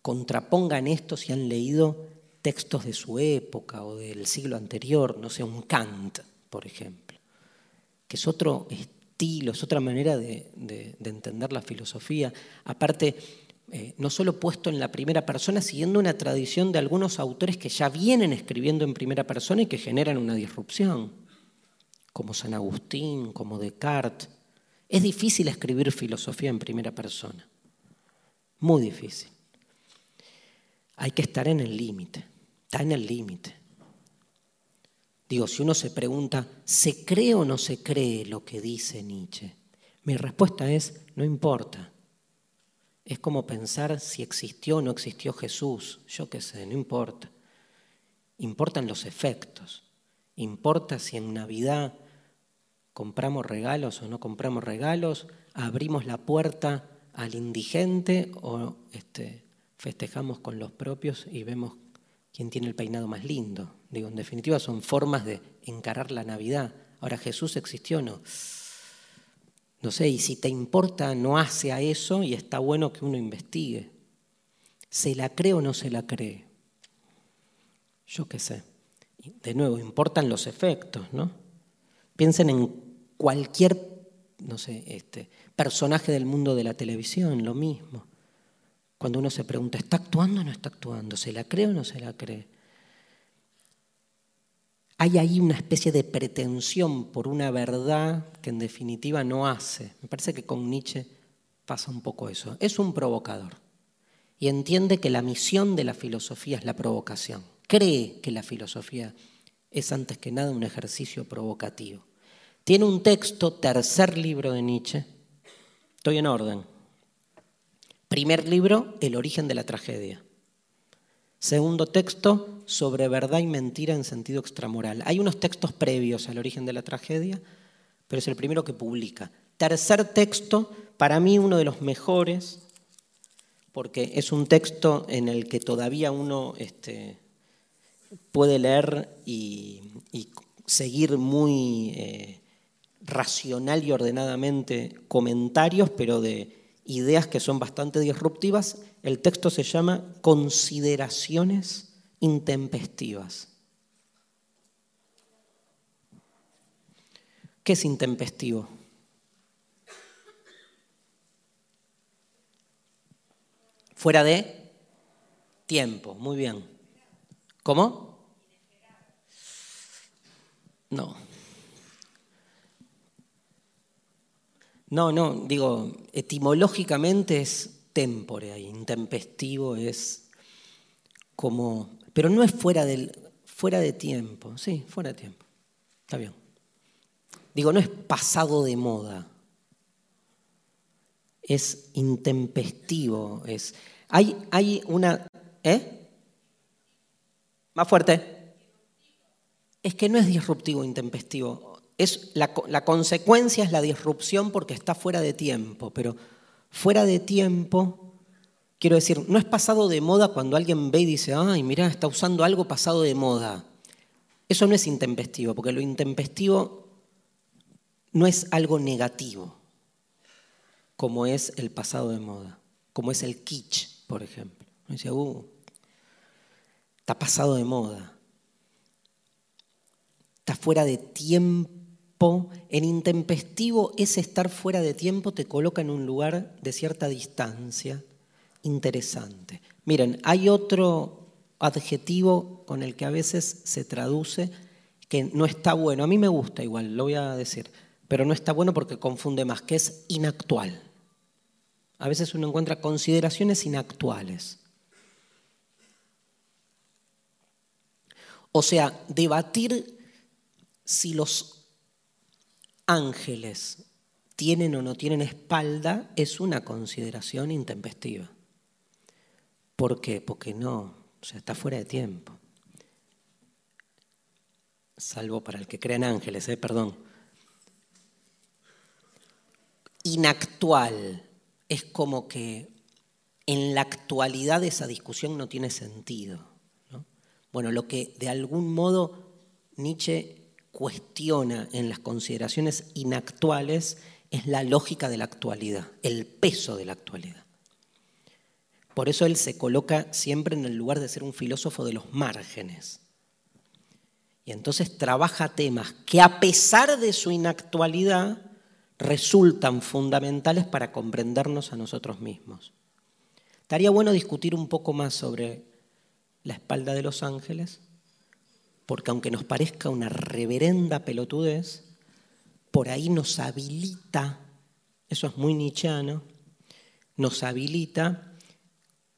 contrapongan esto si han leído textos de su época o del siglo anterior, no sé, un Kant, por ejemplo, que es otro estilo, es otra manera de, entender la filosofía. Aparte, eh, no solo puesto en la primera persona, siguiendo una tradición de algunos autores que ya vienen escribiendo en primera persona y que generan una disrupción como San Agustín, como Descartes. Es difícil escribir filosofía en primera persona. Muy difícil. Hay que estar en el límite. Está en el límite. Digo, si uno se pregunta, ¿se cree o no se cree lo que dice Nietzsche? Mi respuesta es, no importa. Es como pensar si existió o no existió Jesús. Yo qué sé, no importa. Importan los efectos. Importa si en Navidad compramos regalos o no compramos regalos, abrimos la puerta al indigente o este, festejamos con los propios y vemos quién tiene el peinado más lindo. Digo, en definitiva son formas de encarar la Navidad. Ahora, ¿Jesús existió o no? No sé, y si te importa, no hace a eso y está bueno que uno investigue. ¿Se la cree o no se la cree? Yo qué sé. De nuevo, importan los efectos, ¿no? Piensen en cualquier, no sé, este, personaje del mundo de la televisión, lo mismo. Cuando uno se pregunta, ¿está actuando o no está actuando? ¿Se la cree o no se la cree? Hay ahí una especie de pretensión por una verdad que en definitiva no hace. Me parece que con Nietzsche pasa un poco eso. Es un provocador y entiende que la misión de la filosofía es la provocación. Cree que la filosofía es antes que nada un ejercicio provocativo. Tiene un texto, tercer libro de Nietzsche, estoy en orden, Primer libro, El origen de la tragedia. Segundo texto, sobre verdad y mentira en sentido extramoral. Hay unos textos previos al origen de la tragedia, pero es el primero que publica. Tercer texto, para mí uno de los mejores, porque es un texto en el que todavía uno este, puede leer y, seguir muy eh, racional y ordenadamente comentarios, pero de ideas que son bastante disruptivas. El texto se llama Consideraciones intempestivas. ¿Qué es intempestivo? Fuera de tiempo, muy bien. ¿Cómo? No. No, no, digo, etimológicamente es tempore, intempestivo es como, pero no es fuera, del, fuera de tiempo, sí, fuera de tiempo, está bien. Digo, no es pasado de moda, es intempestivo, es... Hay, hay una... ¿Eh? Más fuerte. Es que no es disruptivo intempestivo es la, consecuencia es la disrupción porque está fuera de tiempo, pero fuera de tiempo, quiero decir, no es pasado de moda cuando alguien ve y dice, ay, mira, está usando algo pasado de moda. Eso no es intempestivo, porque lo intempestivo no es algo negativo, como es el pasado de moda, como es el kitsch, por ejemplo. Dice, uh, está pasado de moda, está fuera de tiempo en intempestivo, ese estar fuera de tiempo te coloca en un lugar de cierta distancia interesante. Miren, hay otro adjetivo con el que a veces se traduce que no está bueno. A mí me gusta igual, lo voy a decir, pero no está bueno porque confunde más, que es inactual. A veces uno encuentra consideraciones inactuales. O sea, debatir si los ángeles tienen o no tienen espalda es una consideración intempestiva. ¿Por qué? Porque no, o sea, está fuera de tiempo. Salvo para el que crea en ángeles, ¿eh? perdón. Inactual es como que en la actualidad esa discusión no tiene sentido. Bueno, lo que de algún modo Nietzsche cuestiona en las consideraciones inactuales es la lógica de la actualidad, el peso de la actualidad. Por eso él se coloca siempre en el lugar de ser un filósofo de los márgenes. Y entonces trabaja temas que a pesar de su inactualidad resultan fundamentales para comprendernos a nosotros mismos. Estaría bueno discutir un poco más sobre la espalda de los ángeles, porque aunque nos parezca una reverenda pelotudez, por ahí nos habilita, eso es muy nichano, nos habilita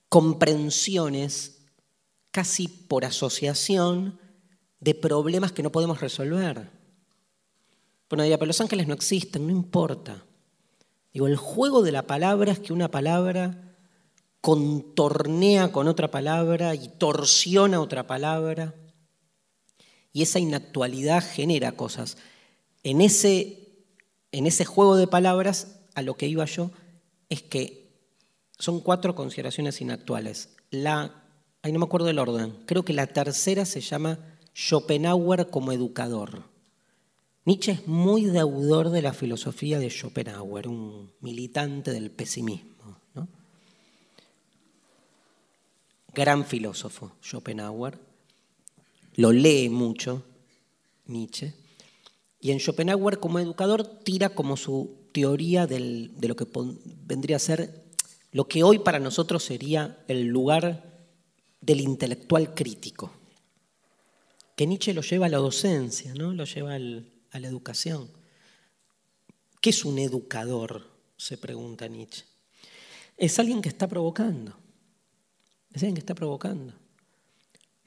comprensiones casi por asociación de problemas que no podemos resolver. Bueno, diría, pero los ángeles no existen, no importa. Digo, el juego de la palabra es que una palabra contornea con otra palabra y torsiona otra palabra. Y esa inactualidad genera cosas. En ese, en ese juego de palabras, a lo que iba yo, es que son cuatro consideraciones inactuales. La, ahí no me acuerdo del orden, creo que la tercera se llama Schopenhauer como educador. Nietzsche es muy deudor de la filosofía de Schopenhauer, un militante del pesimismo. Gran filósofo, Schopenhauer. Lo lee mucho, Nietzsche. Y en Schopenhauer como educador tira como su teoría de lo que vendría a ser lo que hoy para nosotros sería el lugar del intelectual crítico. Que Nietzsche lo lleva a la docencia, ¿no? lo lleva a la educación. ¿Qué es un educador? se pregunta Nietzsche. Es alguien que está provocando. Es alguien que está provocando.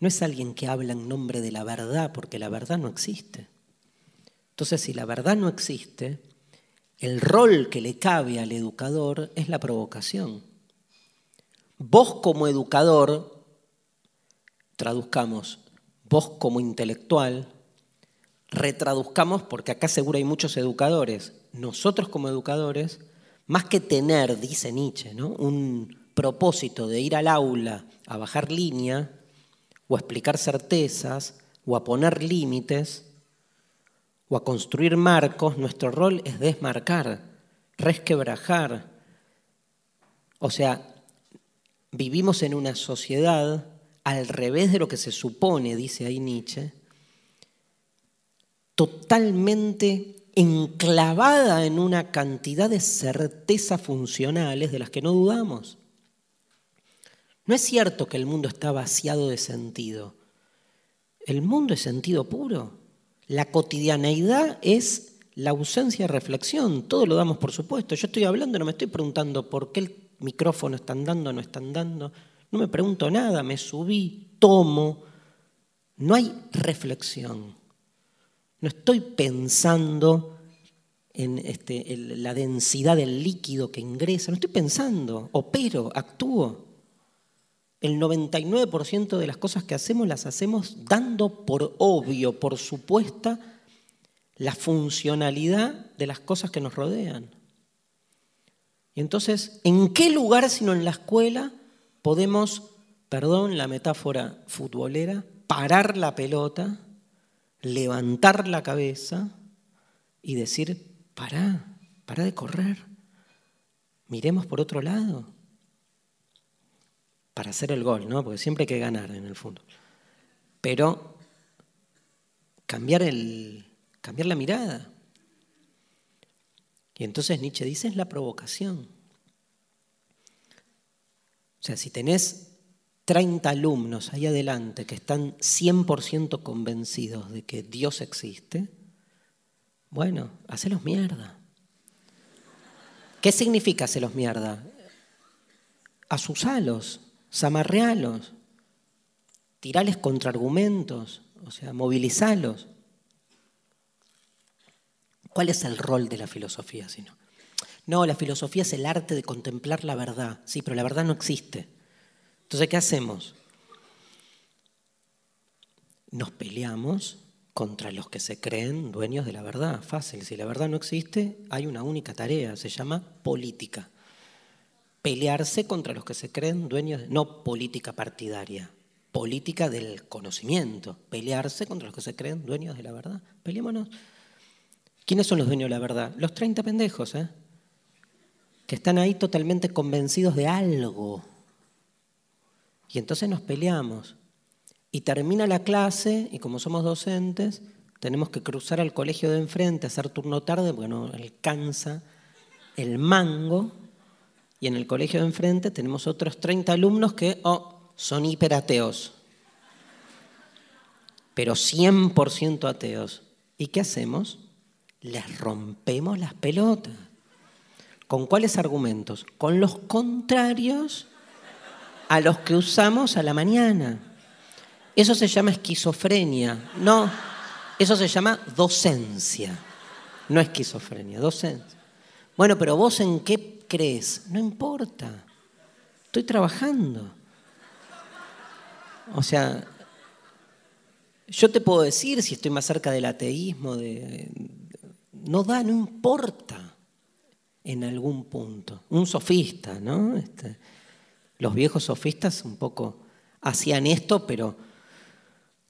No es alguien que habla en nombre de la verdad, porque la verdad no existe. Entonces, si la verdad no existe, el rol que le cabe al educador es la provocación. Vos como educador, traduzcamos, vos como intelectual, retraduzcamos, porque acá seguro hay muchos educadores, nosotros como educadores, más que tener, dice Nietzsche, ¿no? un propósito de ir al aula a bajar línea, o a explicar certezas, o a poner límites, o a construir marcos, nuestro rol es desmarcar, resquebrajar. O sea, vivimos en una sociedad al revés de lo que se supone, dice ahí Nietzsche, totalmente enclavada en una cantidad de certezas funcionales de las que no dudamos. No es cierto que el mundo está vaciado de sentido. El mundo es sentido puro. La cotidianeidad es la ausencia de reflexión, todo lo damos por supuesto. Yo estoy hablando, no me estoy preguntando por qué el micrófono está dando o no están dando. No me pregunto nada, me subí, tomo. No hay reflexión. No estoy pensando en, este, la densidad del líquido que ingresa, no estoy pensando, opero, actúo. El 99% de las cosas que hacemos las hacemos dando por obvio, por supuesta, la funcionalidad de las cosas que nos rodean. Y entonces, ¿en qué lugar sino en la escuela podemos, perdón la metáfora futbolera, parar la pelota, levantar la cabeza y decir, pará, pará de correr, miremos por otro lado? Para hacer el gol, ¿no? Porque siempre hay que ganar en el fútbol. Pero cambiar, el, cambiar la mirada. Y entonces Nietzsche dice es la provocación. O sea, si tenés 30 alumnos ahí adelante que están 100% convencidos de que Dios existe, bueno, hacelos mierda. ¿Qué significa hacelos mierda? Asusalos, Samarrealos, tirales contraargumentos, o sea, movilizalos. ¿Cuál es el rol de la filosofía? Sino? No, la filosofía es el arte de contemplar la verdad. Sí, pero la verdad no existe. Entonces, ¿qué hacemos? Nos peleamos contra los que se creen dueños de la verdad. Fácil, si la verdad no existe, hay una única tarea, se llama política pelearse contra los que se creen dueños, no política partidaria, política del conocimiento, pelearse contra los que se creen dueños de la verdad. Peleémonos. ¿Quiénes son los dueños de la verdad? Los 30 pendejos, ¿eh? que están ahí totalmente convencidos de algo. Y entonces nos peleamos. Y termina la clase, y como somos docentes, tenemos que cruzar al colegio de enfrente, hacer turno tarde, bueno, alcanza el mango y en el colegio de enfrente tenemos otros 30 alumnos que oh, son hiperateos, pero 100% ateos. ¿Y qué hacemos? Les rompemos las pelotas. ¿Con cuáles argumentos? Con los contrarios a los que usamos a la mañana. Eso se llama esquizofrenia. No, eso se llama docencia. No esquizofrenia, docencia. Bueno, pero vos en qué crees? No importa. Estoy trabajando. O sea, yo te puedo decir si estoy más cerca del ateísmo, de... no da, no importa en algún punto. Un sofista, ¿no? Este, los viejos sofistas un poco hacían esto, pero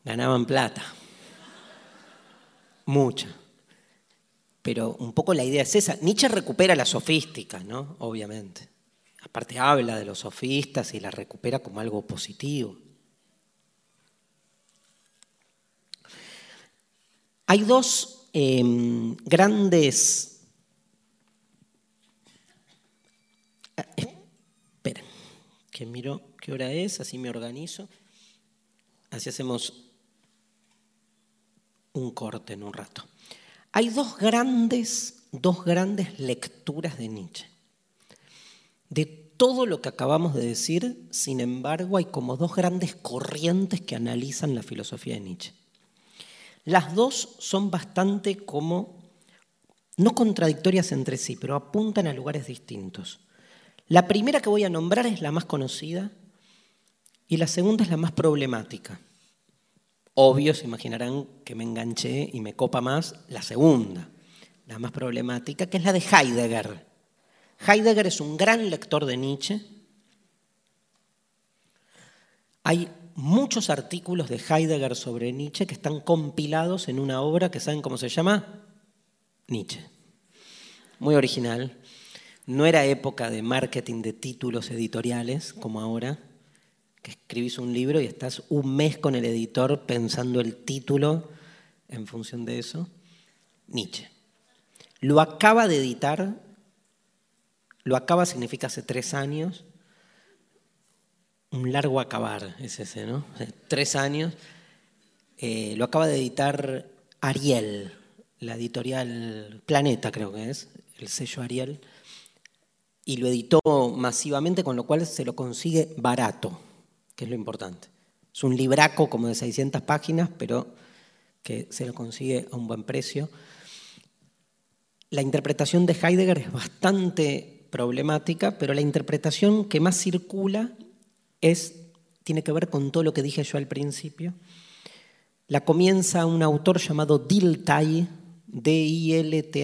ganaban plata. Mucha. Pero un poco la idea es esa. Nietzsche recupera la sofística, ¿no? Obviamente. Aparte habla de los sofistas y la recupera como algo positivo. Hay dos em, grandes... Ah, esperen, que miro qué hora es, así me organizo. Así hacemos un corte en un rato. Hay dos grandes, dos grandes lecturas de Nietzsche. De todo lo que acabamos de decir, sin embargo, hay como dos grandes corrientes que analizan la filosofía de Nietzsche. Las dos son bastante como, no contradictorias entre sí, pero apuntan a lugares distintos. La primera que voy a nombrar es la más conocida y la segunda es la más problemática. Obvio, se imaginarán que me enganché y me copa más la segunda, la más problemática, que es la de Heidegger. Heidegger es un gran lector de Nietzsche. Hay muchos artículos de Heidegger sobre Nietzsche que están compilados en una obra que saben cómo se llama Nietzsche. Muy original. No era época de marketing de títulos editoriales como ahora, que escribís un libro y estás un mes con el editor pensando el título en función de eso. Nietzsche. Lo acaba de editar, lo acaba significa hace tres años, un largo acabar es ese, ¿no? Tres años. Eh, lo acaba de editar Ariel, la editorial Planeta creo que es, el sello Ariel, y lo editó masivamente, con lo cual se lo consigue barato, que es lo importante. Es un libraco como de 600 páginas, pero que se lo consigue a un buen precio. La interpretación de Heidegger es bastante problemática, pero la interpretación que más circula es, tiene que ver con todo lo que dije yo al principio. La comienza un autor llamado Dilthey, D-I-L-T-H-E-Y,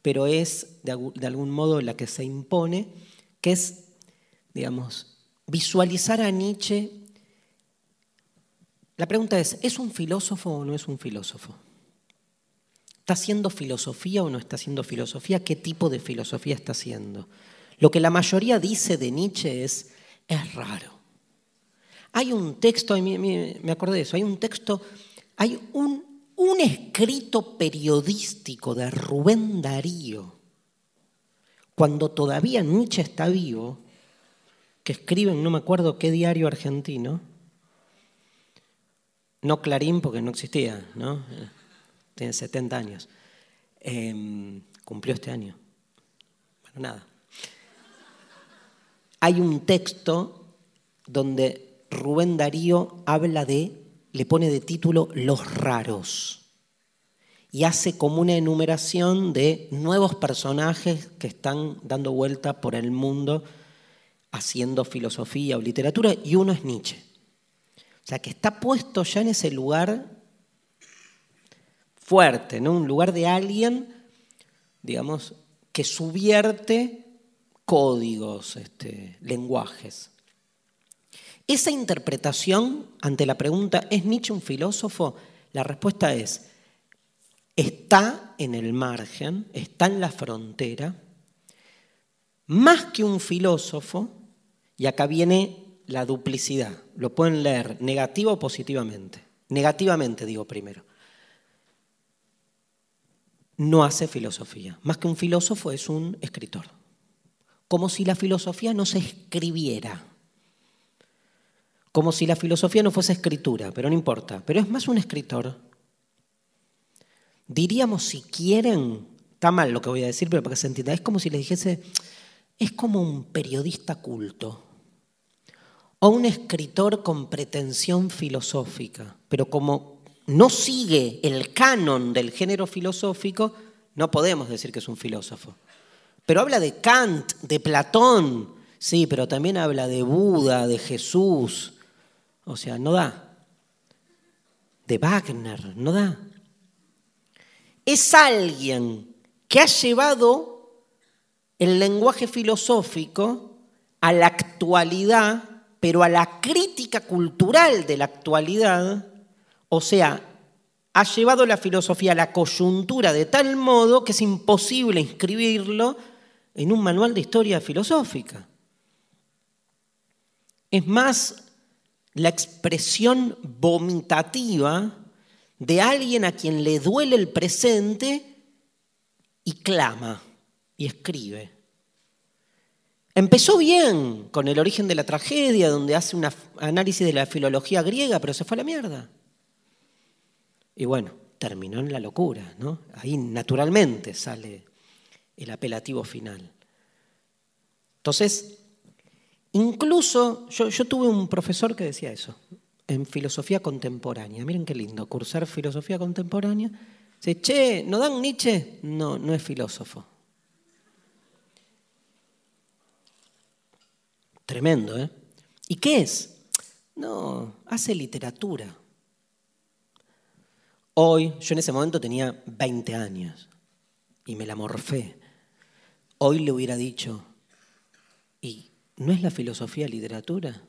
pero es de, de algún modo la que se impone, que es, digamos, visualizar a Nietzsche. La pregunta es, ¿es un filósofo o no es un filósofo? ¿Está haciendo filosofía o no está haciendo filosofía? ¿Qué tipo de filosofía está haciendo? Lo que la mayoría dice de Nietzsche es, es raro. Hay un texto, me acordé de eso, hay un texto, hay un, un escrito periodístico de Rubén Darío, cuando todavía Nietzsche está vivo, que escribe en no me acuerdo qué diario argentino, no Clarín porque no existía, ¿no? Tiene 70 años. Em, cumplió este año. Bueno, nada hay un texto donde Rubén Darío habla de, le pone de título Los raros y hace como una enumeración de nuevos personajes que están dando vuelta por el mundo haciendo filosofía o literatura y uno es Nietzsche. O sea, que está puesto ya en ese lugar fuerte, ¿no? Un lugar de alguien, digamos, que subierte códigos, este, lenguajes. Esa interpretación ante la pregunta, ¿es Nietzsche un filósofo? La respuesta es, está en el margen, está en la frontera, más que un filósofo, y acá viene la duplicidad, lo pueden leer negativo o positivamente. Negativamente digo primero. No hace filosofía, más que un filósofo es un escritor como si la filosofía no se escribiera, como si la filosofía no fuese escritura, pero no importa, pero es más un escritor. Diríamos, si quieren, está mal lo que voy a decir, pero para que se entienda, es como si le dijese, es como un periodista culto o un escritor con pretensión filosófica, pero como no sigue el canon del género filosófico, no podemos decir que es un filósofo pero habla de Kant, de Platón, Sí, pero también habla de Buda, de Jesús. O sea, no da. De Wagner, no da. Es alguien que ha llevado el lenguaje filosófico a la actualidad, pero a la crítica cultural de la actualidad, o sea, ha llevado la filosofía a la coyuntura de tal modo que es imposible inscribirlo en un manual de historia filosófica. Es más la expresión vomitativa de alguien a quien le duele el presente y clama y escribe. Empezó bien con el origen de la tragedia, donde hace un análisis de la filología griega, pero se fue a la mierda. Y bueno, terminó en la locura, ¿no? Ahí naturalmente sale el apelativo final. Entonces, incluso yo, yo tuve un profesor que decía eso, en filosofía contemporánea. Miren qué lindo, cursar filosofía contemporánea. Dice, che, ¿no dan Nietzsche? No, no es filósofo. Tremendo, ¿eh? ¿Y qué es? No, hace literatura. Hoy, yo en ese momento tenía 20 años y me la morfé. Hoy le hubiera dicho, ¿y no es la filosofía literatura?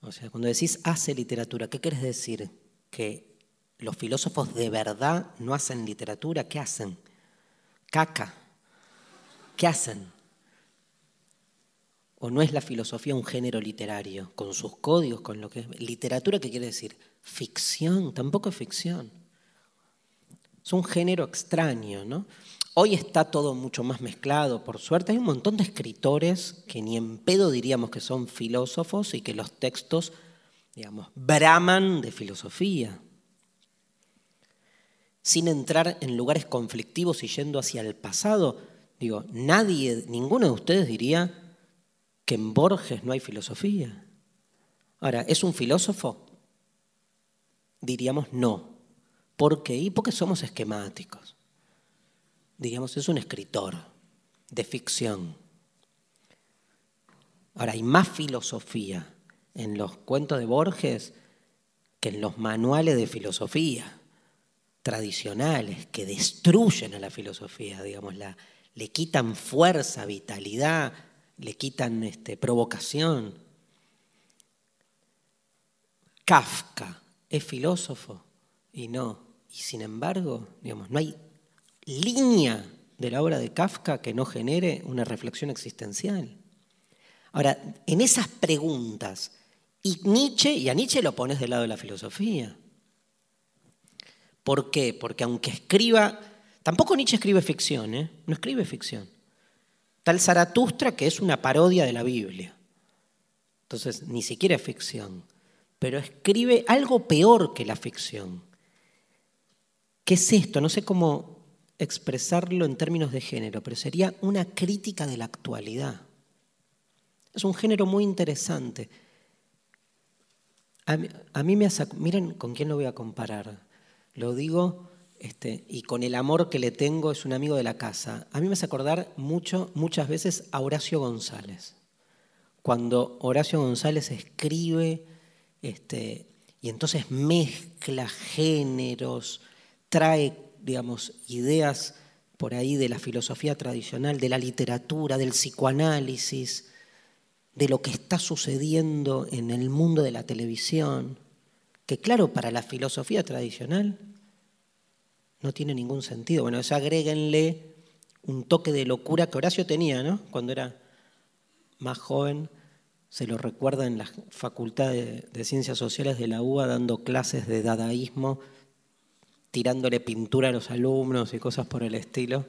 O sea, cuando decís hace literatura, ¿qué quieres decir? ¿Que los filósofos de verdad no hacen literatura? ¿Qué hacen? Caca. ¿Qué hacen? ¿O no es la filosofía un género literario, con sus códigos, con lo que es? ¿Literatura qué quiere decir? Ficción, tampoco es ficción. Es un género extraño, ¿no? Hoy está todo mucho más mezclado, por suerte. Hay un montón de escritores que ni en pedo diríamos que son filósofos y que los textos, digamos, braman de filosofía. Sin entrar en lugares conflictivos y yendo hacia el pasado, digo, nadie, ninguno de ustedes diría que en Borges no hay filosofía. Ahora, ¿es un filósofo? Diríamos no. ¿Por qué? Y porque somos esquemáticos. Diríamos, es un escritor de ficción. Ahora, hay más filosofía en los cuentos de Borges que en los manuales de filosofía tradicionales que destruyen a la filosofía, digamos, la, le quitan fuerza, vitalidad, le quitan este, provocación. Kafka es filósofo y no. Y sin embargo, digamos, no hay línea de la obra de Kafka que no genere una reflexión existencial. Ahora, en esas preguntas, y Nietzsche, y a Nietzsche lo pones del lado de la filosofía. ¿Por qué? Porque aunque escriba, tampoco Nietzsche escribe ficción, ¿eh? no escribe ficción. Tal Zaratustra que es una parodia de la Biblia. Entonces, ni siquiera es ficción. Pero escribe algo peor que la ficción. ¿Qué es esto? No sé cómo expresarlo en términos de género, pero sería una crítica de la actualidad. Es un género muy interesante. A mí, me hace, miren con quién lo voy a comparar. Lo digo este, y con el amor que le tengo, es un amigo de la casa. A mí me hace acordar mucho, muchas veces a Horacio González. Cuando Horacio González escribe este, y entonces mezcla géneros, trae, digamos, ideas por ahí de la filosofía tradicional, de la literatura, del psicoanálisis, de lo que está sucediendo en el mundo de la televisión, que claro, para la filosofía tradicional no tiene ningún sentido. Bueno, eso agréguenle un toque de locura que Horacio tenía, ¿no? Cuando era más joven, se lo recuerda en la Facultad de, Ciencias Sociales de la UBA dando clases de dadaísmo, tirándole pintura a los alumnos y cosas por el estilo.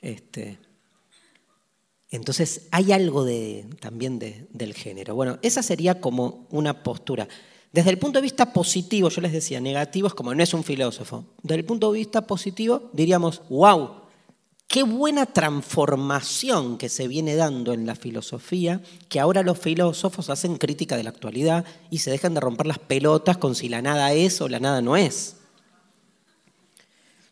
Este, entonces hay algo de, también del género. Bueno, esa sería como una postura. Desde el punto de vista positivo, yo les decía, negativo es como no es un filósofo. Desde el punto de vista positivo, diríamos, wow, qué buena transformación que se viene dando en la filosofía, que ahora los filósofos hacen crítica de la actualidad y se dejan de romper las pelotas con si la nada es o la nada no es.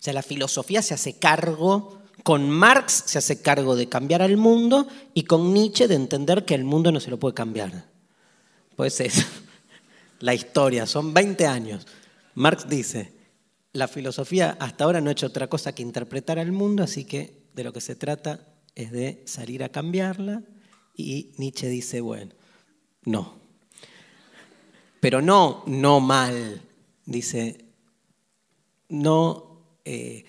O sea, la filosofía se hace cargo Con Marx se hace cargo de cambiar al mundo y con Nietzsche de entender que el mundo no se lo puede cambiar. Pues es la historia, son 20 años. Marx dice, la filosofía hasta ahora no ha hecho otra cosa que interpretar al mundo, así que de lo que se trata es de salir a cambiarla. Y Nietzsche dice, bueno, no. Pero no, no mal. Dice, no... Eh,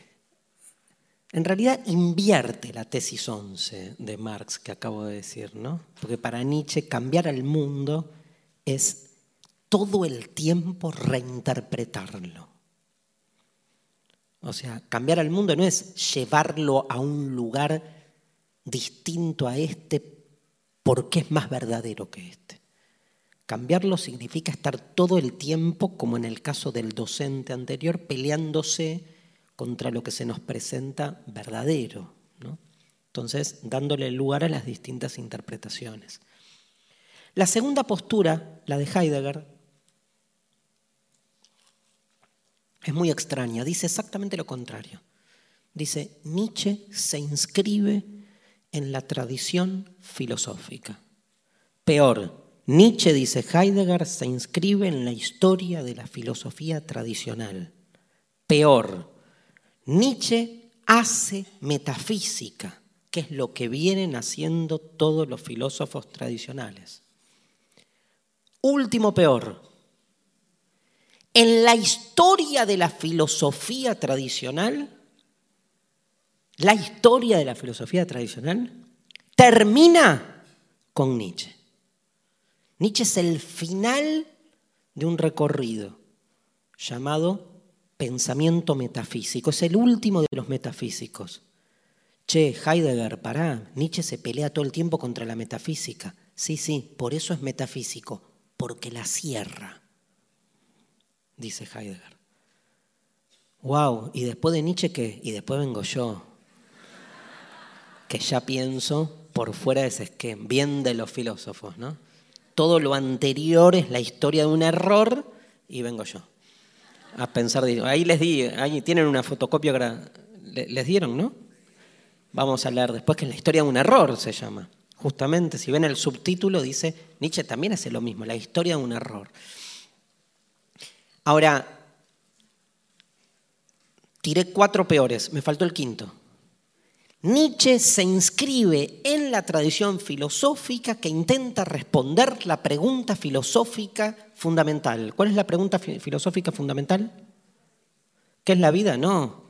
en realidad invierte la tesis 11 de Marx que acabo de decir, ¿no? Porque para Nietzsche cambiar al mundo es todo el tiempo reinterpretarlo. O sea, cambiar al mundo no es llevarlo a un lugar distinto a este porque es más verdadero que este. Cambiarlo significa estar todo el tiempo, como en el caso del docente anterior, peleándose contra lo que se nos presenta verdadero. Entonces, dándole lugar a las distintas interpretaciones. La segunda postura, la de Heidegger, es muy extraña, dice exactamente lo contrario. Dice, Nietzsche se inscribe en la tradición filosófica. Peor, Nietzsche, dice Heidegger, se inscribe en la historia de la filosofía tradicional. Peor, Nietzsche hace metafísica, que es lo que vienen haciendo todos los filósofos tradicionales. Último peor, en la historia de la filosofía tradicional, la historia de la filosofía tradicional termina con Nietzsche. Nietzsche es el final de un recorrido llamado pensamiento metafísico. Es el último de los metafísicos. Che, Heidegger, pará, Nietzsche se pelea todo el tiempo contra la metafísica. Sí, sí, por eso es metafísico, porque la cierra dice Heidegger. Wow, y después de Nietzsche, ¿qué? Y después vengo yo, que ya pienso por fuera de ese esquema, bien de los filósofos, ¿no? Todo lo anterior es la historia de un error y vengo yo a pensar. Ahí les di, ahí tienen una fotocopia, les dieron, ¿no? Vamos a leer después que la historia de un error se llama. Justamente, si ven el subtítulo, dice, Nietzsche también hace lo mismo, la historia de un error. Ahora, tiré cuatro peores, me faltó el quinto. Nietzsche se inscribe en la tradición filosófica que intenta responder la pregunta filosófica fundamental. ¿Cuál es la pregunta filosófica fundamental? ¿Qué es la vida? No.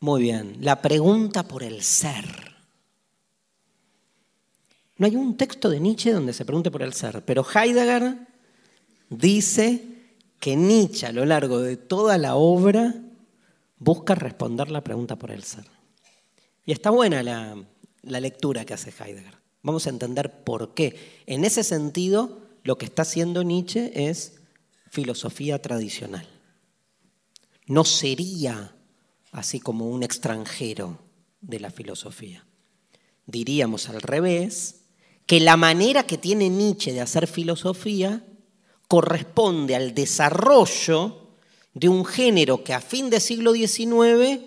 Muy bien, la pregunta por el ser. No hay un texto de Nietzsche donde se pregunte por el ser, pero Heidegger dice que Nietzsche a lo largo de toda la obra busca responder la pregunta por el ser. Y está buena la, lectura que hace Heidegger. Vamos a entender por qué. En ese sentido, lo que está haciendo Nietzsche es filosofía tradicional. No sería así como un extranjero de la filosofía. Diríamos al revés, que la manera que tiene Nietzsche de hacer filosofía corresponde al desarrollo de un género que a fin del siglo XIX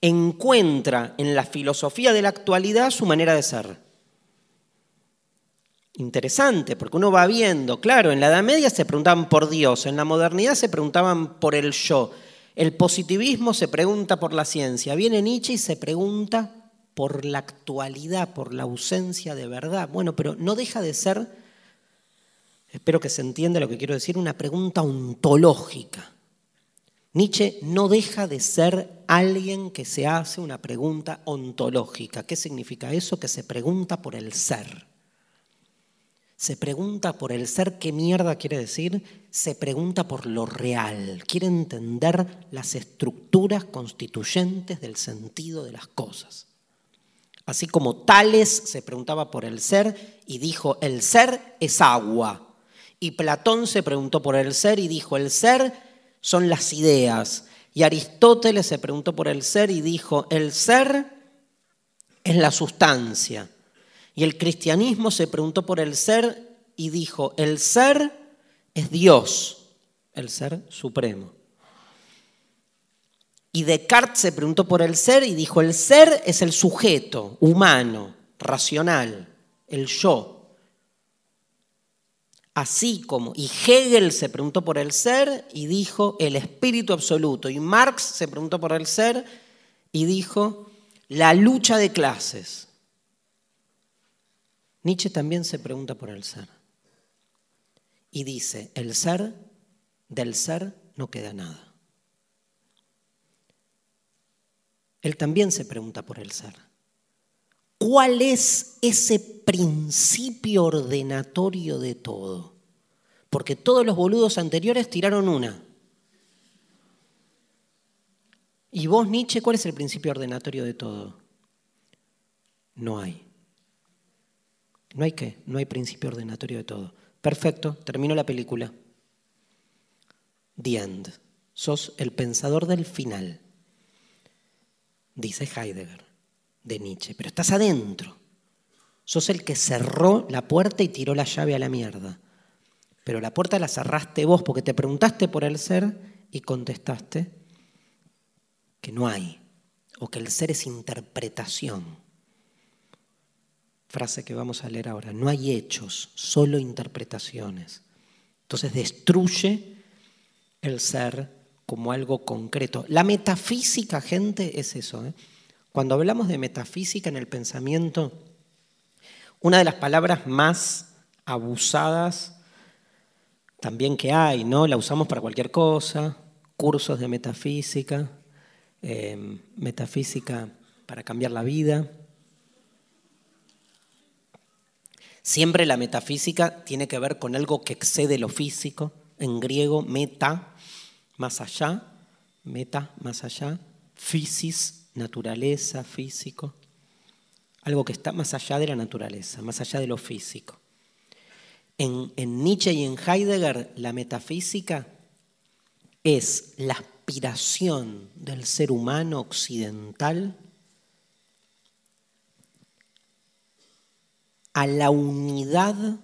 encuentra en la filosofía de la actualidad su manera de ser. Interesante, porque uno va viendo, claro, en la Edad Media se preguntaban por Dios, en la modernidad se preguntaban por el yo, el positivismo se pregunta por la ciencia, viene Nietzsche y se pregunta por la actualidad, por la ausencia de verdad. Bueno, pero no deja de ser espero que se entienda lo que quiero decir, una pregunta ontológica. Nietzsche no deja de ser alguien que se hace una pregunta ontológica. ¿Qué significa eso? Que se pregunta por el ser. Se pregunta por el ser, ¿qué mierda quiere decir? Se pregunta por lo real. Quiere entender las estructuras constituyentes del sentido de las cosas. Así como Tales se preguntaba por el ser y dijo, el ser es agua. Y Platón se preguntó por el ser y dijo, el ser son las ideas. Y Aristóteles se preguntó por el ser y dijo, el ser es la sustancia. Y el cristianismo se preguntó por el ser y dijo, el ser es Dios, el ser supremo. Y Descartes se preguntó por el ser y dijo, el ser es el sujeto humano, racional, el yo. Así como, y Hegel se preguntó por el ser y dijo el espíritu absoluto. Y Marx se preguntó por el ser y dijo la lucha de clases. Nietzsche también se pregunta por el ser. Y dice, el ser, del ser no queda nada. Él también se pregunta por el ser. ¿Cuál es ese principio ordenatorio de todo? Porque todos los boludos anteriores tiraron una. ¿Y vos, Nietzsche, cuál es el principio ordenatorio de todo? No hay. ¿No hay qué? No hay principio ordenatorio de todo. Perfecto, termino la película. The end. Sos el pensador del final, dice Heidegger de Nietzsche, pero estás adentro. Sos el que cerró la puerta y tiró la llave a la mierda. Pero la puerta la cerraste vos porque te preguntaste por el ser y contestaste que no hay, o que el ser es interpretación. Frase que vamos a leer ahora. No hay hechos, solo interpretaciones. Entonces destruye el ser como algo concreto. La metafísica, gente, es eso. ¿eh? Cuando hablamos de metafísica en el pensamiento, una de las palabras más abusadas también que hay, ¿no? La usamos para cualquier cosa, cursos de metafísica, eh, metafísica para cambiar la vida. Siempre la metafísica tiene que ver con algo que excede lo físico, en griego meta, más allá, meta, más allá, physis, naturaleza, físico, algo que está más allá de la naturaleza, más allá de lo físico. En, Nietzsche y en Heidegger, la metafísica es la aspiración del ser humano occidental a la unidad,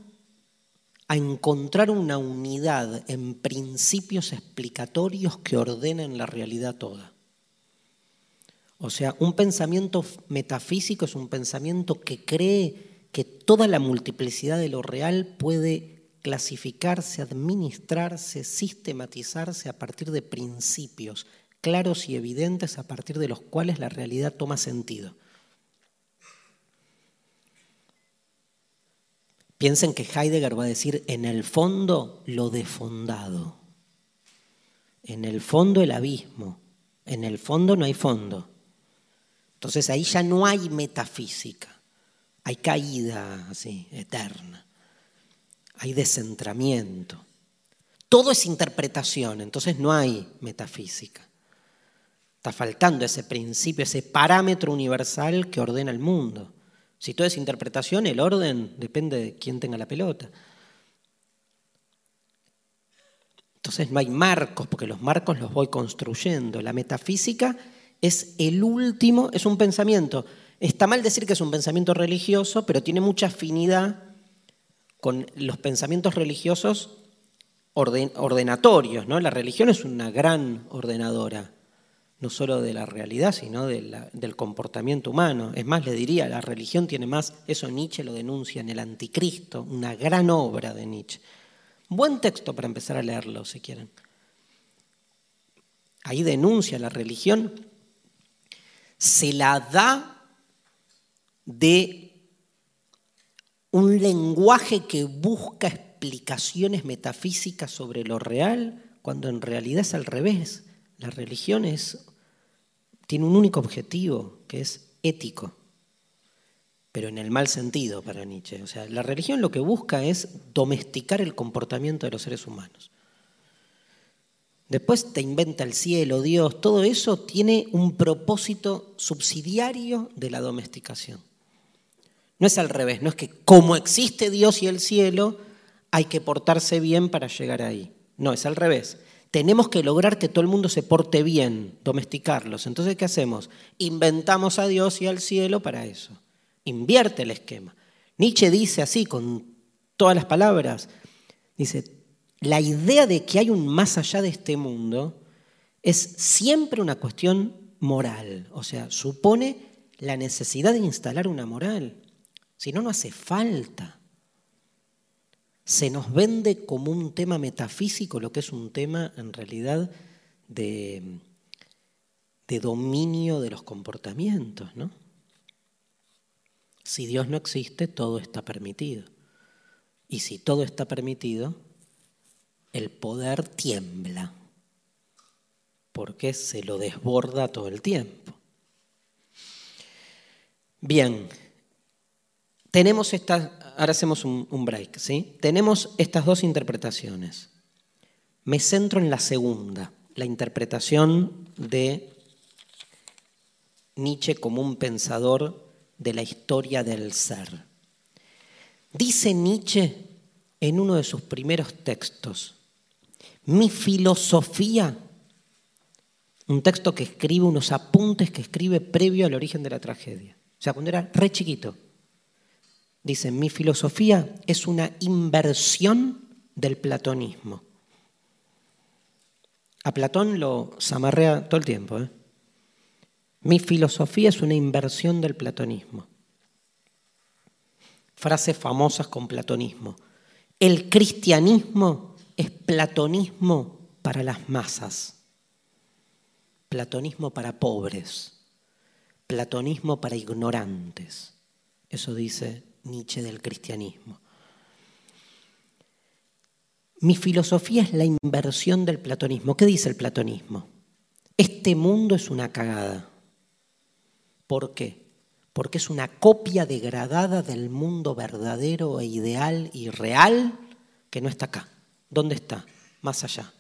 a encontrar una unidad en principios explicatorios que ordenen la realidad toda. O sea, un pensamiento metafísico es un pensamiento que cree que toda la multiplicidad de lo real puede clasificarse, administrarse, sistematizarse a partir de principios claros y evidentes a partir de los cuales la realidad toma sentido. Piensen que Heidegger va a decir en el fondo lo defondado, en el fondo el abismo, en el fondo no hay fondo. Entonces ahí ya no hay metafísica, hay caída así, eterna, hay descentramiento. Todo es interpretación, entonces no hay metafísica. Está faltando ese principio, ese parámetro universal que ordena el mundo. Si todo es interpretación, el orden depende de quién tenga la pelota. Entonces no hay marcos, porque los marcos los voy construyendo. La metafísica es el último, es un pensamiento. Está mal decir que es un pensamiento religioso, pero tiene mucha afinidad con los pensamientos religiosos ordenatorios. ¿no? La religión es una gran ordenadora, no solo de la realidad, sino del comportamiento humano. Es más, le diría, la religión tiene más, eso Nietzsche lo denuncia en El Anticristo, una gran obra de Nietzsche. Buen texto para empezar a leerlo, si quieren. Ahí denuncia la religión se la da de un lenguaje que busca explicaciones metafísicas sobre lo real, cuando en realidad es al revés. La religión tiene un único objetivo, que es ético, pero en el mal sentido para Nietzsche. O sea, la religión lo que busca es domesticar el comportamiento de los seres humanos. Después te inventa el cielo, Dios, todo eso tiene un propósito subsidiario de la domesticación. No es al revés, no es que como existe Dios y el cielo, hay que portarse bien para llegar ahí. No, es al revés. Tenemos que lograr que todo el mundo se porte bien, domesticarlos. Entonces, ¿qué hacemos? Inventamos a Dios y al cielo para eso. Invierte el esquema. Nietzsche dice así, con todas las palabras, dice, la idea de que hay un más allá de este mundo Es siempre una cuestión moral, o sea, supone la necesidad de instalar una moral. Si no, no hace falta. Se nos vende como un tema metafísico lo que es un tema en realidad de, de dominio de los comportamientos, ¿no? Si Dios no existe, todo está permitido. Y si todo está permitido, el poder tiembla, porque se lo desborda todo el tiempo. Bien, tenemos estas, ahora hacemos un, un break, ¿sí? Tenemos estas dos interpretaciones. Me centro en la segunda, la interpretación de Nietzsche como un pensador de la historia del ser. Dice Nietzsche en uno de sus primeros textos, mi filosofía, un texto que escribe, unos apuntes que escribe previo al origen de la tragedia, o sea, cuando era re chiquito, dice, mi filosofía es una inversión del platonismo. A Platón lo zamarrea todo el tiempo. ¿eh? Mi filosofía es una inversión del platonismo. Frases famosas con platonismo. El cristianismo es platonismo para las masas, platonismo para pobres, platonismo para ignorantes. Eso dice Nietzsche del cristianismo. Mi filosofía es la inversión del platonismo. ¿Qué dice el platonismo? Este mundo es una cagada. ¿Por qué? Porque es una copia degradada del mundo verdadero e ideal y real que no está acá. ¿Dónde está? Más allá.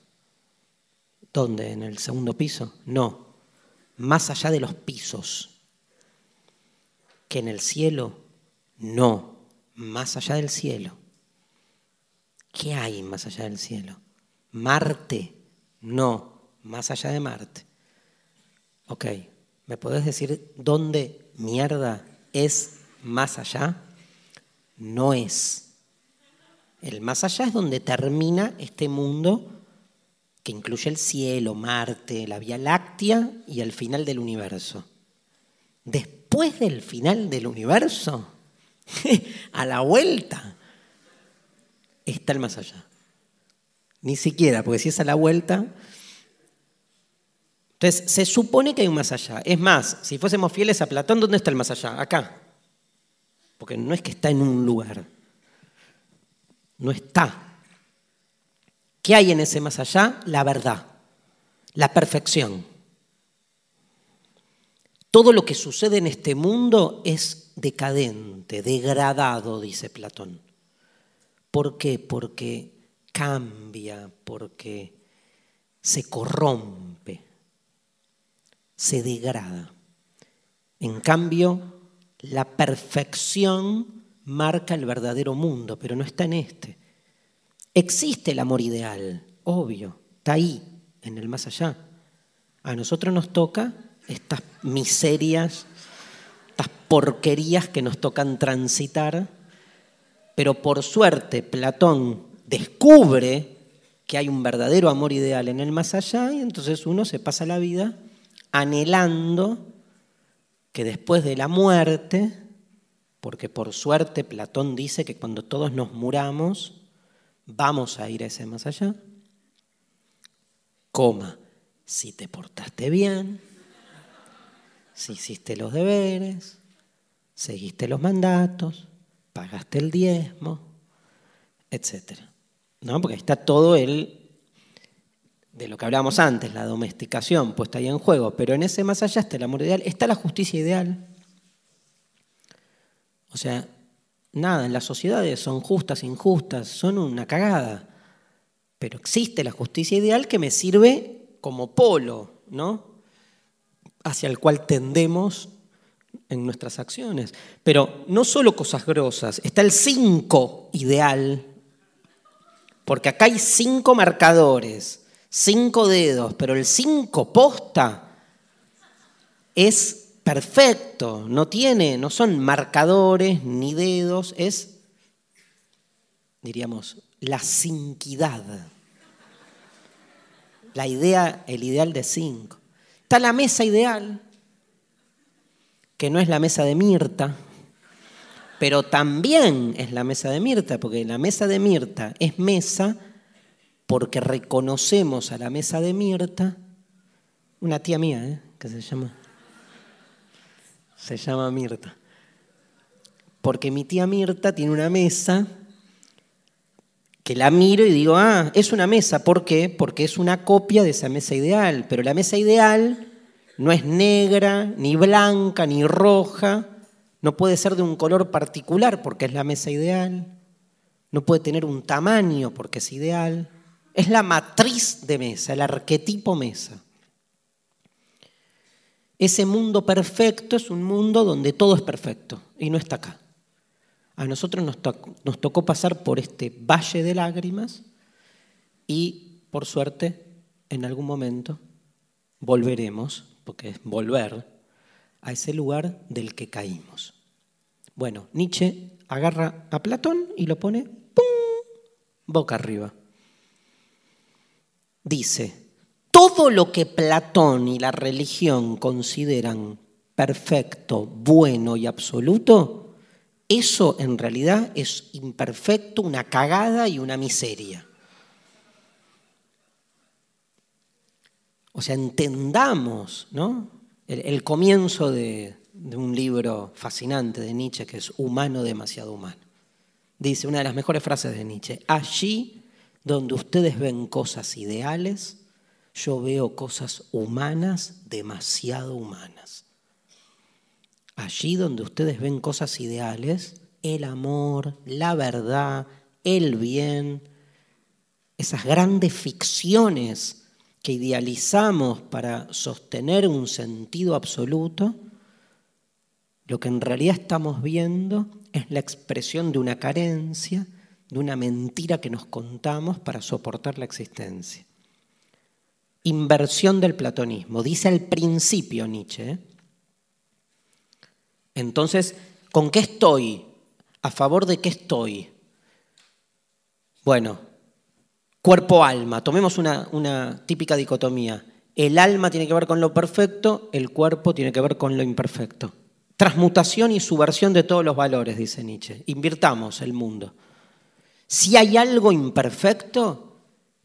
¿Dónde? ¿En el segundo piso? No. Más allá de los pisos. ¿Que en el cielo? No. Más allá del cielo. ¿Qué hay más allá del cielo? Marte. No. Más allá de Marte. Ok. ¿Me podés decir dónde mierda es más allá? No es. El más allá es donde termina este mundo que incluye el cielo, Marte, la Vía Láctea y el final del universo. Después del final del universo, [LAUGHS] a la vuelta, está el más allá. Ni siquiera, porque si es a la vuelta, entonces, se supone que hay un más allá. Es más, si fuésemos fieles a Platón, ¿dónde está el más allá? Acá. Porque no es que está en un lugar. No está. ¿Qué hay en ese más allá? La verdad, la perfección. Todo lo que sucede en este mundo es decadente, degradado, dice Platón. ¿Por qué? Porque cambia, porque se corrompe se degrada. En cambio, la perfección marca el verdadero mundo, pero no está en este. Existe el amor ideal, obvio, está ahí, en el más allá. A nosotros nos toca estas miserias, estas porquerías que nos tocan transitar, pero por suerte Platón descubre que hay un verdadero amor ideal en el más allá y entonces uno se pasa la vida anhelando que después de la muerte, porque por suerte Platón dice que cuando todos nos muramos, vamos a ir a ese más allá, coma, si te portaste bien, si hiciste los deberes, seguiste los mandatos, pagaste el diezmo, etc. ¿No? Porque está todo el de lo que hablábamos antes, la domesticación puesta ahí en juego, pero en ese más allá está el amor ideal, está la justicia ideal. O sea, nada, las sociedades son justas, injustas, son una cagada, pero existe la justicia ideal que me sirve como polo, ¿no? Hacia el cual tendemos en nuestras acciones. Pero no solo cosas grosas, está el cinco ideal, porque acá hay cinco marcadores cinco dedos, pero el cinco posta es perfecto, no tiene, no son marcadores ni dedos, es, diríamos, la cinquidad. la idea, el ideal de cinco. Está la mesa ideal, que no es la mesa de Mirta, pero también es la mesa de Mirta, porque la mesa de Mirta es mesa porque reconocemos a la mesa de Mirta, una tía mía, ¿eh? que se llama, se llama Mirta, porque mi tía Mirta tiene una mesa que la miro y digo, ah, es una mesa, ¿por qué? Porque es una copia de esa mesa ideal, pero la mesa ideal no es negra, ni blanca, ni roja, no puede ser de un color particular porque es la mesa ideal. No puede tener un tamaño porque es ideal. Es la matriz de mesa, el arquetipo mesa. Ese mundo perfecto es un mundo donde todo es perfecto y no está acá. A nosotros nos, tocó pasar por este valle de lágrimas y, por suerte, en algún momento volveremos, porque es volver, a ese lugar del que caímos. Bueno, Nietzsche agarra a Platón y lo pone ¡pum! boca arriba. Dice, todo lo que Platón y la religión consideran perfecto, bueno y absoluto, eso en realidad es imperfecto, una cagada y una miseria. O sea, entendamos ¿no? el, comienzo de, de un libro fascinante de Nietzsche que es Humano demasiado humano. Dice una de las mejores frases de Nietzsche, allí donde ustedes ven cosas ideales, yo veo cosas humanas demasiado humanas. Allí donde ustedes ven cosas ideales, el amor, la verdad, el bien, esas grandes ficciones que idealizamos para sostener un sentido absoluto, lo que en realidad estamos viendo es la expresión de una carencia, de una mentira que nos contamos para soportar la existencia. Inversión del platonismo, dice al principio Nietzsche. Entonces, ¿con qué estoy? ¿A favor de qué estoy? Bueno, cuerpo-alma, tomemos una típica dicotomía. El alma tiene que ver con lo perfecto, el cuerpo tiene que ver con lo imperfecto. Transmutación y subversión de todos los valores, dice Nietzsche. Invirtamos el mundo. Si hay algo imperfecto,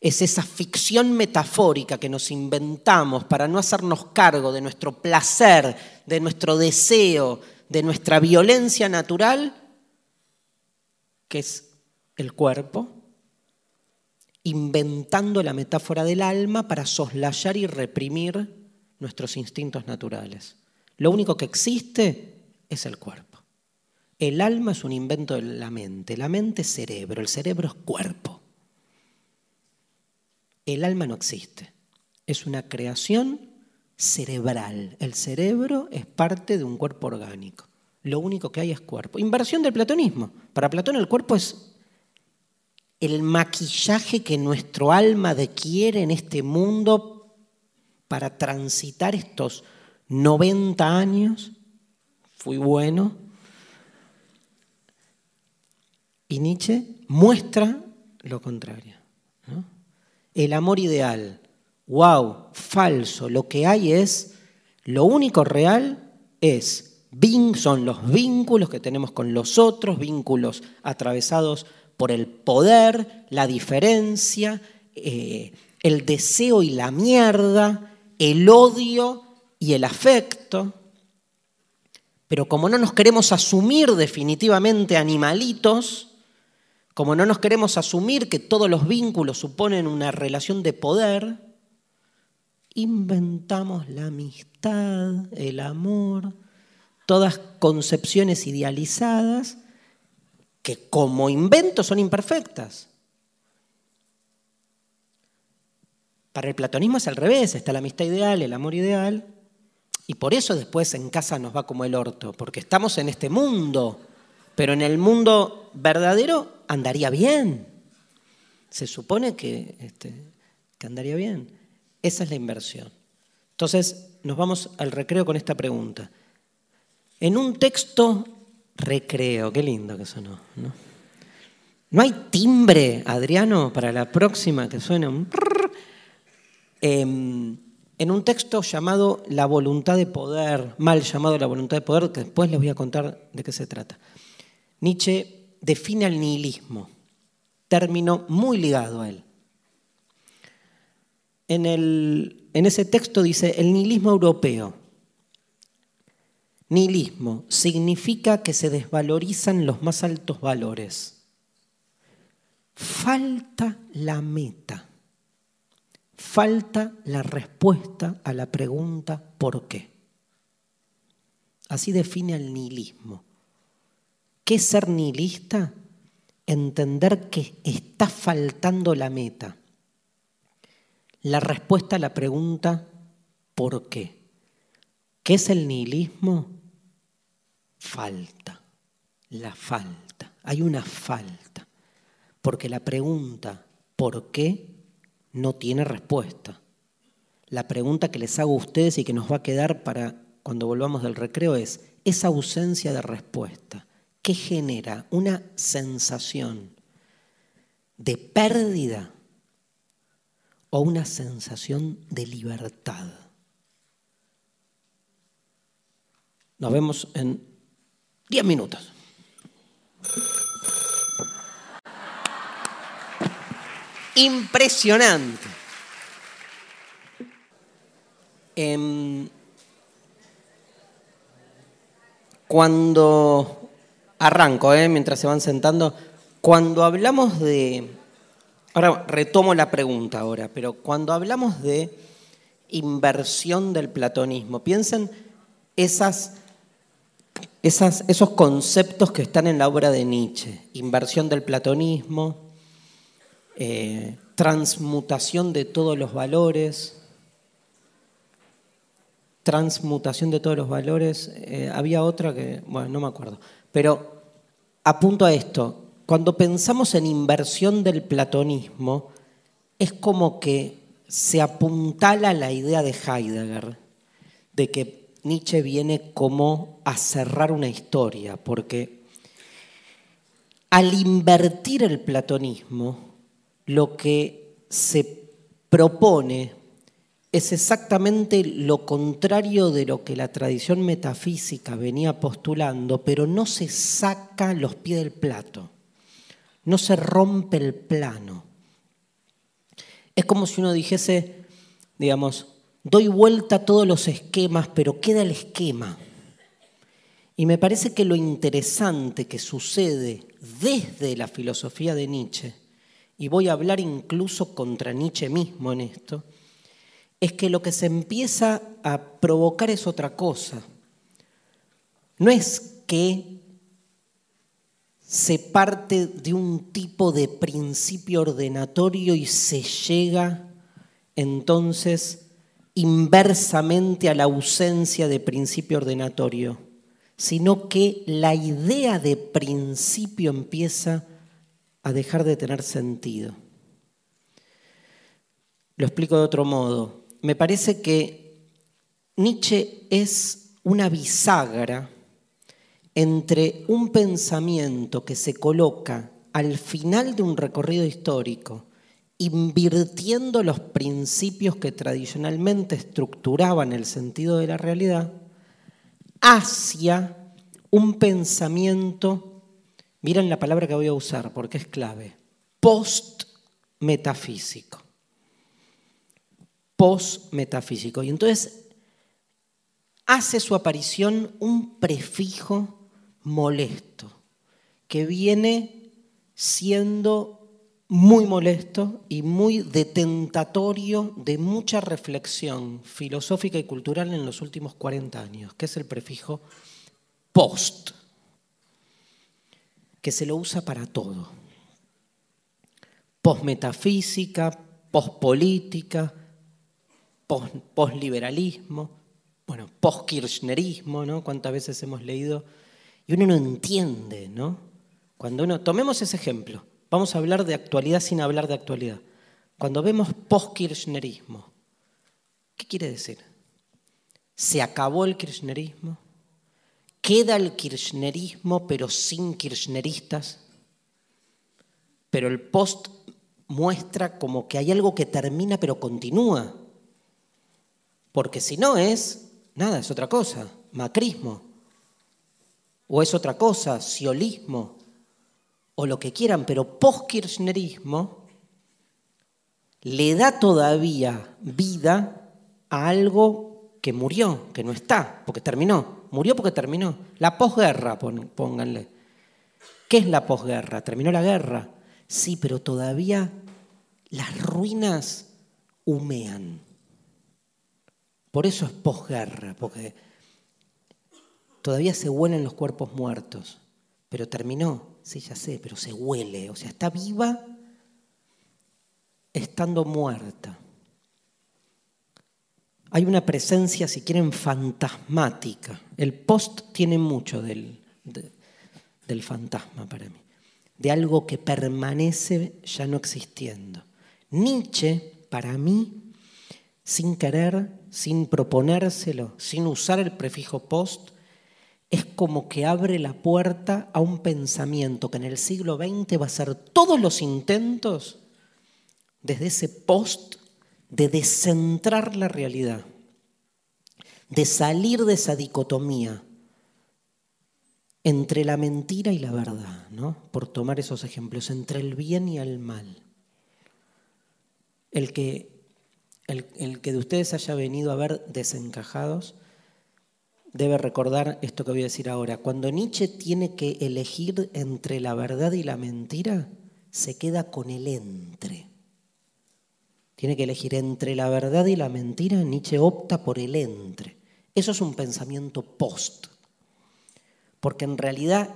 es esa ficción metafórica que nos inventamos para no hacernos cargo de nuestro placer, de nuestro deseo, de nuestra violencia natural, que es el cuerpo, inventando la metáfora del alma para soslayar y reprimir nuestros instintos naturales. Lo único que existe es el cuerpo. El alma es un invento de la mente. La mente es cerebro, el cerebro es cuerpo. El alma no existe. Es una creación cerebral. El cerebro es parte de un cuerpo orgánico. Lo único que hay es cuerpo. Inversión del platonismo. Para Platón el cuerpo es el maquillaje que nuestro alma adquiere en este mundo para transitar estos 90 años, fui bueno. Y Nietzsche muestra lo contrario. El amor ideal, wow, falso, lo que hay es, lo único real es, son los vínculos que tenemos con los otros, vínculos atravesados por el poder, la diferencia, eh, el deseo y la mierda, el odio y el afecto, pero como no nos queremos asumir definitivamente animalitos, como no nos queremos asumir que todos los vínculos suponen una relación de poder, inventamos la amistad, el amor, todas concepciones idealizadas que como invento son imperfectas. Para el platonismo es al revés, está la amistad ideal, el amor ideal, y por eso después en casa nos va como el orto, porque estamos en este mundo, pero en el mundo verdadero andaría bien. Se supone que, este, que andaría bien. Esa es la inversión. Entonces nos vamos al recreo con esta pregunta. En un texto recreo, qué lindo que sonó, ¿no? ¿No hay timbre, Adriano, para la próxima que suene un... em, en un texto llamado La voluntad de poder, mal llamado La voluntad de poder, que después les voy a contar de qué se trata. Nietzsche define el nihilismo, término muy ligado a él. En, en ese texto dice, el nihilismo europeo. Nihilismo significa que se desvalorizan los más altos valores. Falta la meta. Falta la respuesta a la pregunta ¿por qué? Así define el nihilismo. ¿Qué es ser nihilista? Entender que está faltando la meta. La respuesta a la pregunta ¿por qué? ¿Qué es el nihilismo? Falta, la falta. Hay una falta. Porque la pregunta ¿por qué? no tiene respuesta. La pregunta que les hago a ustedes y que nos va a quedar para cuando volvamos del recreo es, esa ausencia de respuesta, ¿qué genera? Una sensación de pérdida o una sensación de libertad. Nos vemos en 10 minutos. impresionante. Em, cuando arranco, eh, mientras se van sentando, cuando hablamos de, ahora retomo la pregunta ahora, pero cuando hablamos de inversión del platonismo, piensen esas, esas, esos conceptos que están en la obra de Nietzsche, inversión del platonismo, eh, transmutación de todos los valores, transmutación de todos los valores, eh, había otra que, bueno, no me acuerdo, pero apunto a esto, cuando pensamos en inversión del platonismo, es como que se apuntala la idea de Heidegger, de que Nietzsche viene como a cerrar una historia, porque al invertir el platonismo, lo que se propone es exactamente lo contrario de lo que la tradición metafísica venía postulando, pero no se saca los pies del plato, no se rompe el plano. Es como si uno dijese, digamos, doy vuelta a todos los esquemas, pero queda el esquema. Y me parece que lo interesante que sucede desde la filosofía de Nietzsche y voy a hablar incluso contra Nietzsche mismo en esto, es que lo que se empieza a provocar es otra cosa. No es que se parte de un tipo de principio ordenatorio y se llega entonces inversamente a la ausencia de principio ordenatorio, sino que la idea de principio empieza a dejar de tener sentido. Lo explico de otro modo. Me parece que Nietzsche es una bisagra entre un pensamiento que se coloca al final de un recorrido histórico, invirtiendo los principios que tradicionalmente estructuraban el sentido de la realidad, hacia un pensamiento Miren la palabra que voy a usar porque es clave. Post-metafísico. Post-metafísico. Y entonces hace su aparición un prefijo molesto que viene siendo muy molesto y muy detentatorio de mucha reflexión filosófica y cultural en los últimos 40 años, que es el prefijo post que se lo usa para todo. Postmetafísica, pospolítica, posliberalismo, bueno, postkirchnerismo, ¿no? Cuántas veces hemos leído y uno no entiende, ¿no? Cuando uno tomemos ese ejemplo, vamos a hablar de actualidad sin hablar de actualidad. Cuando vemos postkirchnerismo, ¿qué quiere decir? ¿Se acabó el kirchnerismo? Queda el kirchnerismo, pero sin kirchneristas. Pero el post muestra como que hay algo que termina, pero continúa. Porque si no es, nada, es otra cosa, macrismo. O es otra cosa, siolismo, o lo que quieran, pero post-kirchnerismo le da todavía vida a algo que murió, que no está, porque terminó. Murió porque terminó. La posguerra, pónganle. ¿Qué es la posguerra? Terminó la guerra. Sí, pero todavía las ruinas humean. Por eso es posguerra, porque todavía se huelen los cuerpos muertos. Pero terminó, sí, ya sé, pero se huele. O sea, está viva estando muerta. Hay una presencia, si quieren, fantasmática. El post tiene mucho del, del fantasma para mí, de algo que permanece ya no existiendo. Nietzsche, para mí, sin querer, sin proponérselo, sin usar el prefijo post, es como que abre la puerta a un pensamiento que en el siglo XX va a ser todos los intentos desde ese post de descentrar la realidad, de salir de esa dicotomía entre la mentira y la verdad, ¿no? por tomar esos ejemplos, entre el bien y el mal. El que, el, que de ustedes haya venido a ver desencajados debe recordar esto que voy a decir ahora. Cuando Nietzsche tiene que elegir entre la verdad y la mentira, se queda con el entre. Tiene que elegir entre la verdad y la mentira, Nietzsche opta por el entre. Eso es un pensamiento post. Porque en realidad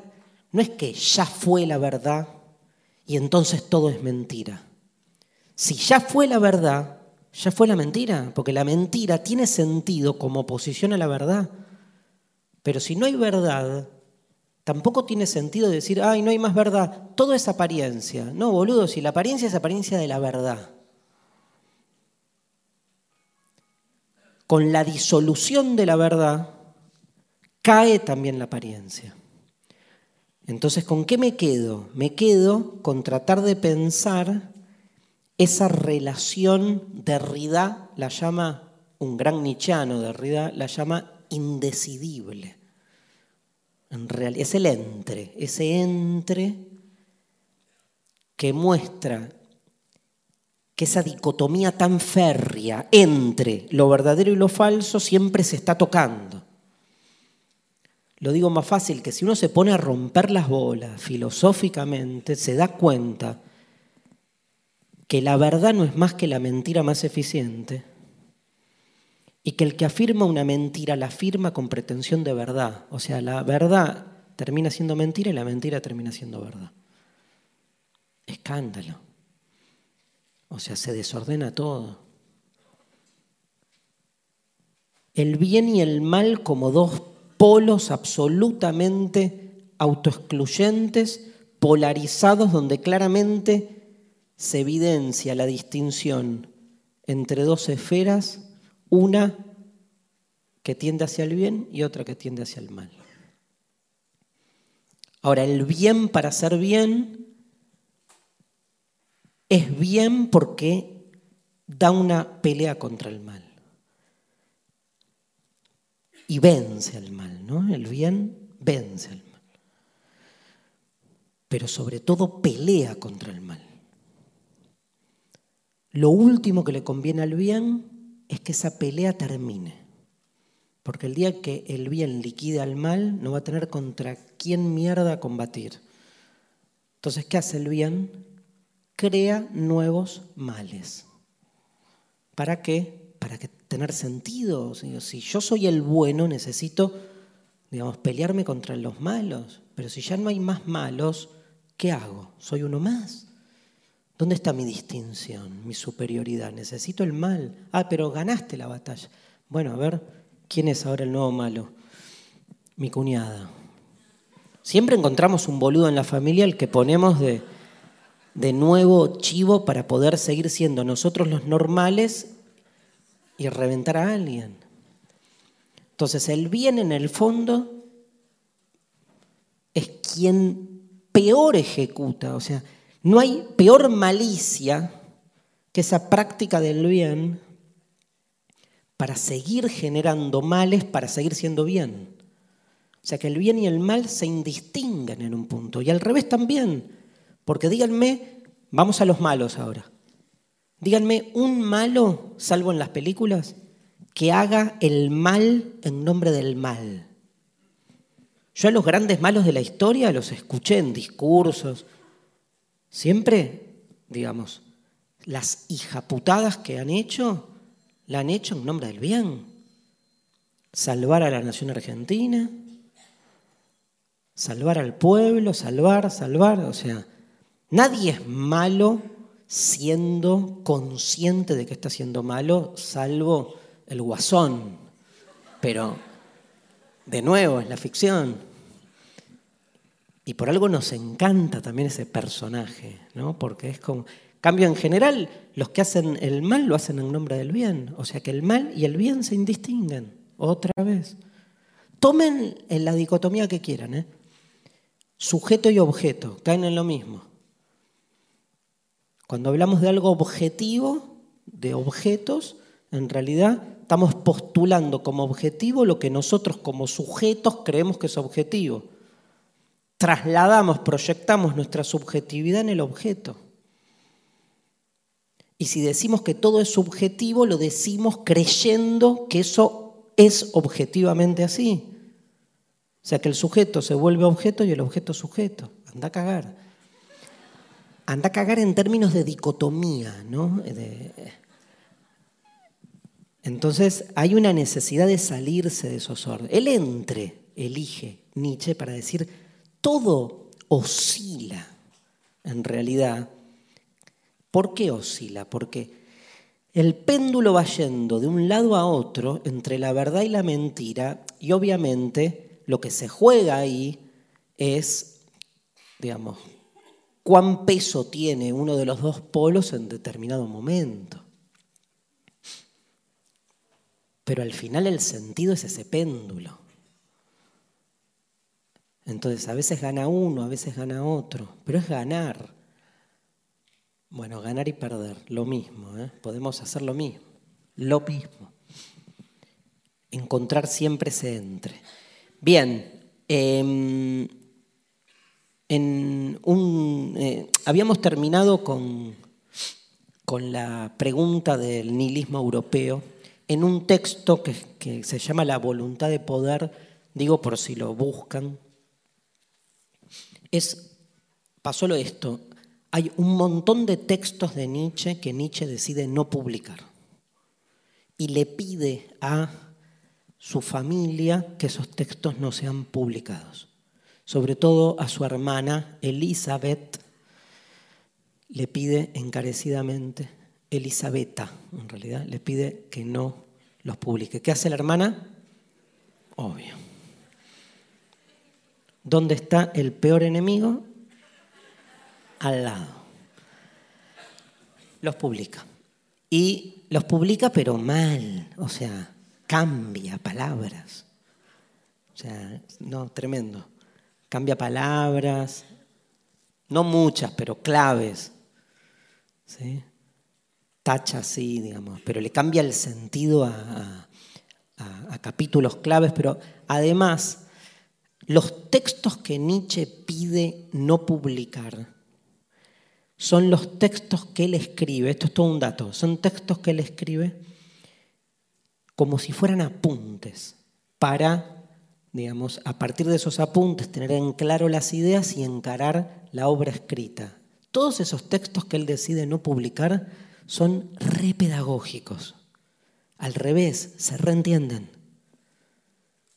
no es que ya fue la verdad y entonces todo es mentira. Si ya fue la verdad, ya fue la mentira, porque la mentira tiene sentido como oposición a la verdad. Pero si no hay verdad, tampoco tiene sentido decir, ay, no hay más verdad, todo es apariencia. No, boludo, si la apariencia es apariencia de la verdad. Con la disolución de la verdad, cae también la apariencia. Entonces, ¿con qué me quedo? Me quedo con tratar de pensar esa relación, Derrida la llama, un gran nichano, Derrida la llama indecidible. En realidad, es el entre, ese entre que muestra que esa dicotomía tan férrea entre lo verdadero y lo falso siempre se está tocando. Lo digo más fácil, que si uno se pone a romper las bolas filosóficamente, se da cuenta que la verdad no es más que la mentira más eficiente y que el que afirma una mentira la afirma con pretensión de verdad. O sea, la verdad termina siendo mentira y la mentira termina siendo verdad. Escándalo. O sea, se desordena todo. El bien y el mal como dos polos absolutamente autoexcluyentes, polarizados, donde claramente se evidencia la distinción entre dos esferas, una que tiende hacia el bien y otra que tiende hacia el mal. Ahora, el bien para ser bien es bien porque da una pelea contra el mal y vence al mal, ¿no? El bien vence al mal. Pero sobre todo pelea contra el mal. Lo último que le conviene al bien es que esa pelea termine. Porque el día que el bien liquide al mal, no va a tener contra quién mierda combatir. Entonces, ¿qué hace el bien? Crea nuevos males. ¿Para qué? Para que tener sentido. Si yo soy el bueno, necesito, digamos, pelearme contra los malos. Pero si ya no hay más malos, ¿qué hago? ¿Soy uno más? ¿Dónde está mi distinción, mi superioridad? Necesito el mal. Ah, pero ganaste la batalla. Bueno, a ver, ¿quién es ahora el nuevo malo? Mi cuñada. Siempre encontramos un boludo en la familia al que ponemos de, de nuevo chivo para poder seguir siendo nosotros los normales y reventar a alguien. Entonces el bien en el fondo es quien peor ejecuta, o sea, no hay peor malicia que esa práctica del bien para seguir generando males, para seguir siendo bien. O sea que el bien y el mal se indistinguen en un punto. Y al revés también. Porque díganme, vamos a los malos ahora. Díganme un malo, salvo en las películas, que haga el mal en nombre del mal. Yo a los grandes malos de la historia los escuché en discursos. Siempre, digamos, las hijaputadas que han hecho, la han hecho en nombre del bien. Salvar a la nación argentina, salvar al pueblo, salvar, salvar. O sea, nadie es malo siendo consciente de que está siendo malo, salvo el guasón. Pero, de nuevo, es la ficción. Y por algo nos encanta también ese personaje, ¿no? Porque es como... Cambio en general, los que hacen el mal lo hacen en nombre del bien. O sea que el mal y el bien se indistinguen. Otra vez. Tomen en la dicotomía que quieran, ¿eh? Sujeto y objeto, caen en lo mismo. Cuando hablamos de algo objetivo, de objetos, en realidad estamos postulando como objetivo lo que nosotros como sujetos creemos que es objetivo. Trasladamos, proyectamos nuestra subjetividad en el objeto. Y si decimos que todo es subjetivo, lo decimos creyendo que eso es objetivamente así. O sea que el sujeto se vuelve objeto y el objeto sujeto. Anda a cagar. Anda a cagar en términos de dicotomía, ¿no? Entonces hay una necesidad de salirse de esos órdenes. El entre elige Nietzsche para decir todo oscila en realidad. ¿Por qué oscila? Porque el péndulo va yendo de un lado a otro entre la verdad y la mentira y obviamente lo que se juega ahí es, digamos, cuán peso tiene uno de los dos polos en determinado momento. Pero al final el sentido es ese péndulo. Entonces a veces gana uno, a veces gana otro, pero es ganar. Bueno, ganar y perder, lo mismo, ¿eh? podemos hacer lo mismo, lo mismo. Encontrar siempre ese entre. Bien, em, en un, eh, habíamos terminado con, la pregunta del nihilismo europeo en un texto que se llama La voluntad de poder, digo por si lo buscan. Es, pasó lo esto, hay un montón de textos de Nietzsche que Nietzsche decide no publicar y le pide a su familia que esos textos no sean publicados. Sobre todo a su hermana Elizabeth le pide encarecidamente, Elisabetta en realidad, le pide que no los publique. ¿Qué hace la hermana? Obvio. ¿Dónde está el peor enemigo? Al lado. Los publica. Y los publica pero mal, o sea, cambia palabras. O sea, no, tremendo. Cambia palabras, no muchas, pero claves. ¿sí? Tacha así, digamos, pero le cambia el sentido a, a capítulos claves, pero además los textos que Nietzsche pide no publicar son los textos que él escribe, esto es todo un dato, son textos que él escribe como si fueran apuntes para, digamos, a partir de esos apuntes tener en claro las ideas y encarar la obra escrita. Todos esos textos que él decide no publicar son repedagógicos. Al revés, se reentienden.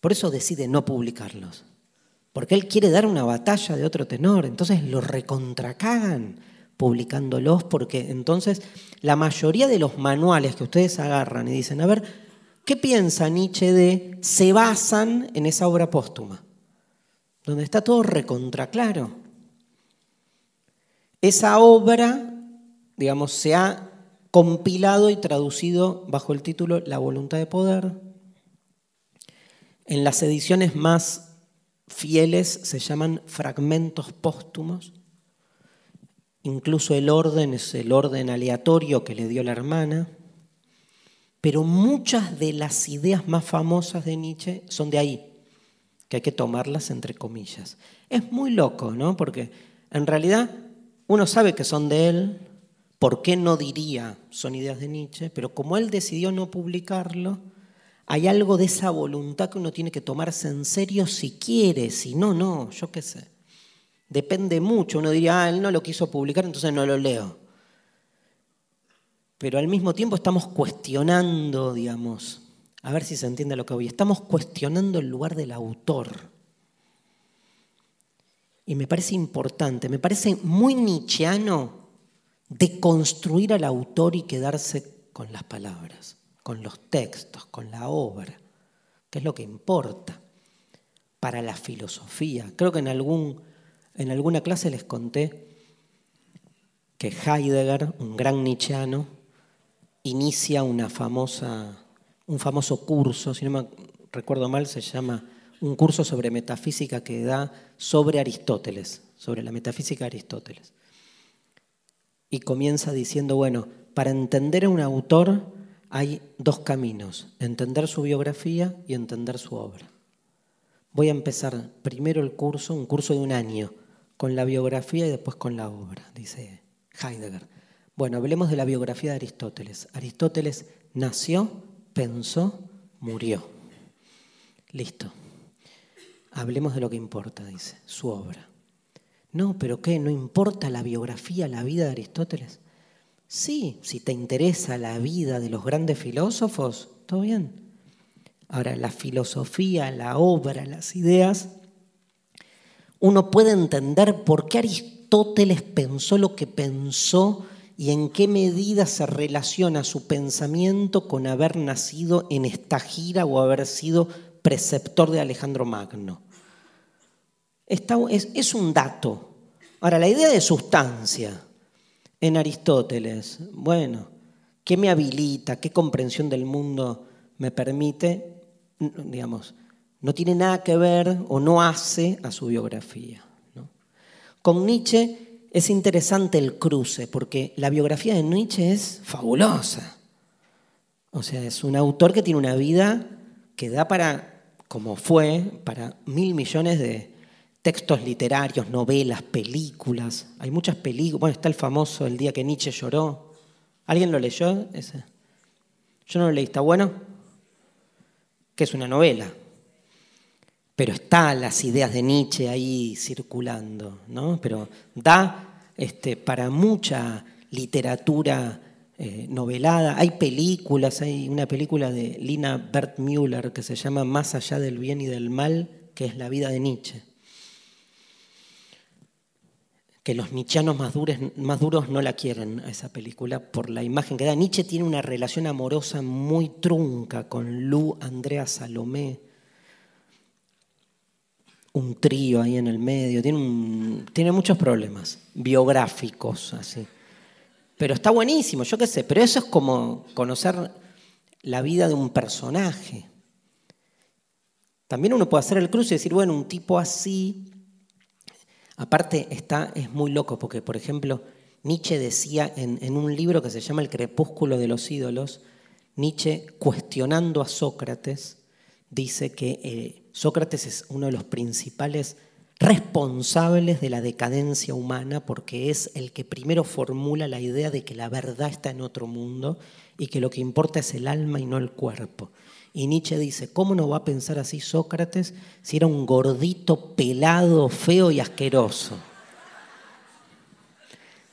Por eso decide no publicarlos. Porque él quiere dar una batalla de otro tenor. Entonces lo recontracagan publicándolos porque entonces la mayoría de los manuales que ustedes agarran y dicen, a ver, ¿Qué piensa Nietzsche de se basan en esa obra póstuma? Donde está todo recontraclaro. Esa obra, digamos, se ha compilado y traducido bajo el título La voluntad de poder. En las ediciones más fieles se llaman fragmentos póstumos. Incluso el orden es el orden aleatorio que le dio la hermana. pero muchas de las ideas más famosas de Nietzsche son de ahí, que hay que tomarlas entre comillas. Es muy loco, ¿no? Porque en realidad uno sabe que son de él, ¿por qué no diría son ideas de Nietzsche? Pero como él decidió no publicarlo, hay algo de esa voluntad que uno tiene que tomarse en serio si quiere, si no, no, yo qué sé. Depende mucho, uno diría, ah, él no lo quiso publicar, entonces no lo leo. Pero al mismo tiempo estamos cuestionando, digamos, a ver si se entiende lo que voy, estamos cuestionando el lugar del autor. Y me parece importante, me parece muy nichiano de construir al autor y quedarse con las palabras con los textos, con la obra, que es lo que importa para la filosofía. Creo que en, algún, en alguna clase les conté que Heidegger, un gran nichiano, inicia una famosa, un famoso curso, si no me recuerdo mal, se llama un curso sobre metafísica que da sobre Aristóteles, sobre la metafísica de Aristóteles. Y comienza diciendo, bueno, para entender a un autor hay dos caminos, entender su biografía y entender su obra. Voy a empezar primero el curso, un curso de un año, con la biografía y después con la obra, dice Heidegger. Bueno, hablemos de la biografía de Aristóteles. Aristóteles nació, pensó, murió. Listo. Hablemos de lo que importa, dice, su obra. No, pero ¿qué? ¿No importa la biografía, la vida de Aristóteles? Sí, si te interesa la vida de los grandes filósofos, todo bien. Ahora, la filosofía, la obra, las ideas, uno puede entender por qué Aristóteles pensó lo que pensó y en qué medida se relaciona su pensamiento con haber nacido en esta gira o haber sido preceptor de Alejandro Magno. es, es un dato. Ahora, la idea de sustancia, en Aristóteles. Bueno, ¿qué me habilita? ¿Qué comprensión del mundo me permite? Digamos, no tiene nada que ver o no hace a su biografía. Con Nietzsche es interesante el cruce, porque la biografía de Nietzsche es fabulosa. O sea, es un autor que tiene una vida que da para, como fue, para mil millones de, textos literarios, novelas, películas. Hay muchas películas. Bueno, está el famoso El día que Nietzsche lloró. ¿Alguien lo leyó? Ese? Yo no lo leí. ¿Está bueno? Que es una novela. Pero están las ideas de Nietzsche ahí circulando, ¿no? Pero da este, para mucha literatura eh, novelada. Hay películas, hay una película de Lina Bert Müller que se llama Más allá del bien y del mal, que es la vida de Nietzsche que los más, más duros no la quieren a esa película por la imagen que da. Nietzsche tiene una relación amorosa muy trunca con Lu, Andrea, Salomé. Un trío ahí en el medio. Tiene, tiene muchos problemas biográficos, así. Pero está buenísimo, yo qué sé. Pero eso es como conocer la vida de un personaje. También uno puede hacer el cruce y decir, bueno, un tipo así Aparte, está, es muy loco porque, por ejemplo, Nietzsche decía en, un libro que se llama El crepúsculo de los ídolos, Nietzsche, cuestionando a Sócrates, dice que eh, Sócrates es uno de los principales responsables de la decadencia humana porque es el que primero formula la idea de que la verdad está en otro mundo y que lo que importa es el alma y no el cuerpo. Y Nietzsche dice, ¿cómo no va a pensar así Sócrates si era un gordito, pelado, feo y asqueroso?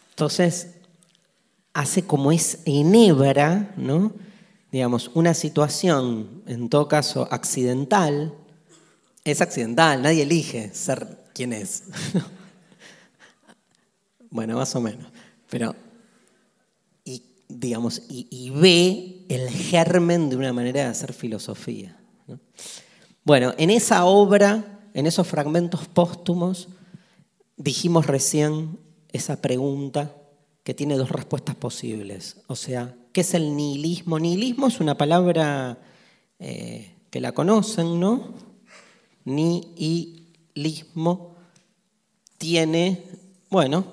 Entonces, hace como es enhebra, ¿no? digamos, una situación, en todo caso, accidental, es accidental, nadie elige ser quien es. [LAUGHS] bueno, más o menos. Pero digamos, y, ve el germen de una manera de hacer filosofía. Bueno, en esa obra, en esos fragmentos póstumos, dijimos recién esa pregunta que tiene dos respuestas posibles. O sea, ¿qué es el nihilismo? Nihilismo es una palabra eh, que la conocen, ¿no? Nihilismo tiene, bueno,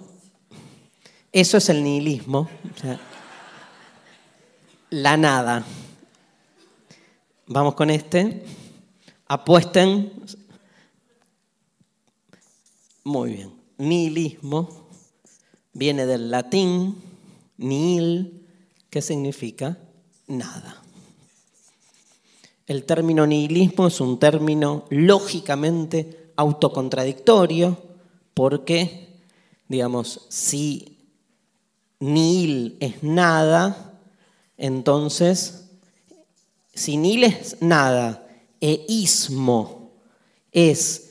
eso es el nihilismo. O sea, la nada. Vamos con este. Apuesten. Muy bien. Nihilismo viene del latín nihil, que significa nada. El término nihilismo es un término lógicamente autocontradictorio porque, digamos, si nihil es nada, entonces, si nihil es nada e es,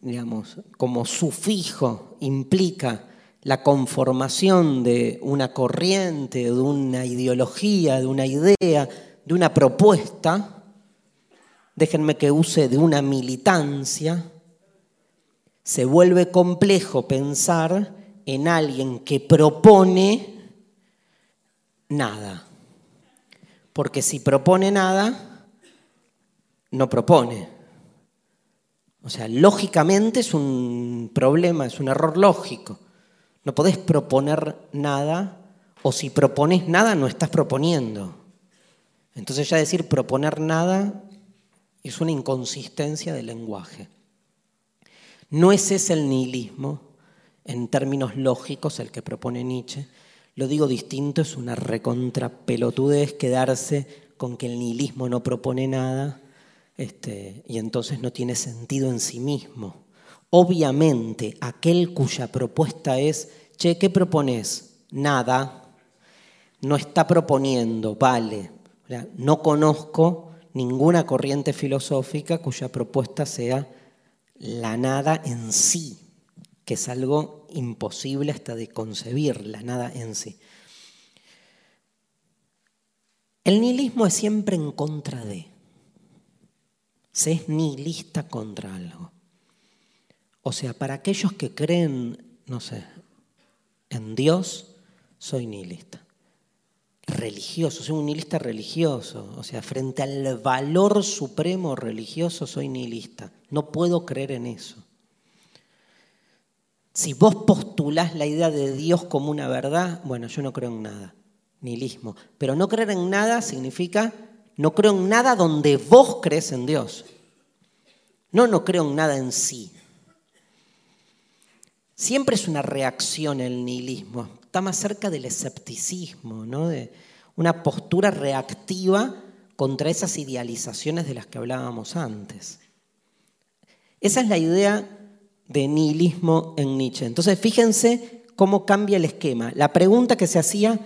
digamos, como sufijo, implica la conformación de una corriente, de una ideología, de una idea, de una propuesta, déjenme que use de una militancia, se vuelve complejo pensar en alguien que propone nada. Porque si propone nada, no propone. O sea, lógicamente es un problema, es un error lógico. No podés proponer nada o si propones nada no estás proponiendo. Entonces ya decir proponer nada es una inconsistencia del lenguaje. No es ese el nihilismo, en términos lógicos, el que propone Nietzsche. Lo digo distinto, es una recontrapelotudez quedarse con que el nihilismo no propone nada este, y entonces no tiene sentido en sí mismo. Obviamente, aquel cuya propuesta es, che, ¿qué propones? Nada, no está proponiendo, vale. No conozco ninguna corriente filosófica cuya propuesta sea la nada en sí, que es algo imposible hasta de concebir, la nada en sí. El nihilismo es siempre en contra de. Se es nihilista contra algo. O sea, para aquellos que creen, no sé, en Dios, soy nihilista religioso, soy un nihilista religioso, o sea, frente al valor supremo religioso soy nihilista, no puedo creer en eso. Si vos postulás la idea de Dios como una verdad, bueno, yo no creo en nada, nihilismo, pero no creer en nada significa no creo en nada donde vos crees en Dios. No, no creo en nada en sí. Siempre es una reacción el nihilismo está más cerca del escepticismo, ¿no? de una postura reactiva contra esas idealizaciones de las que hablábamos antes. Esa es la idea de nihilismo en Nietzsche. Entonces, fíjense cómo cambia el esquema. La pregunta que se hacía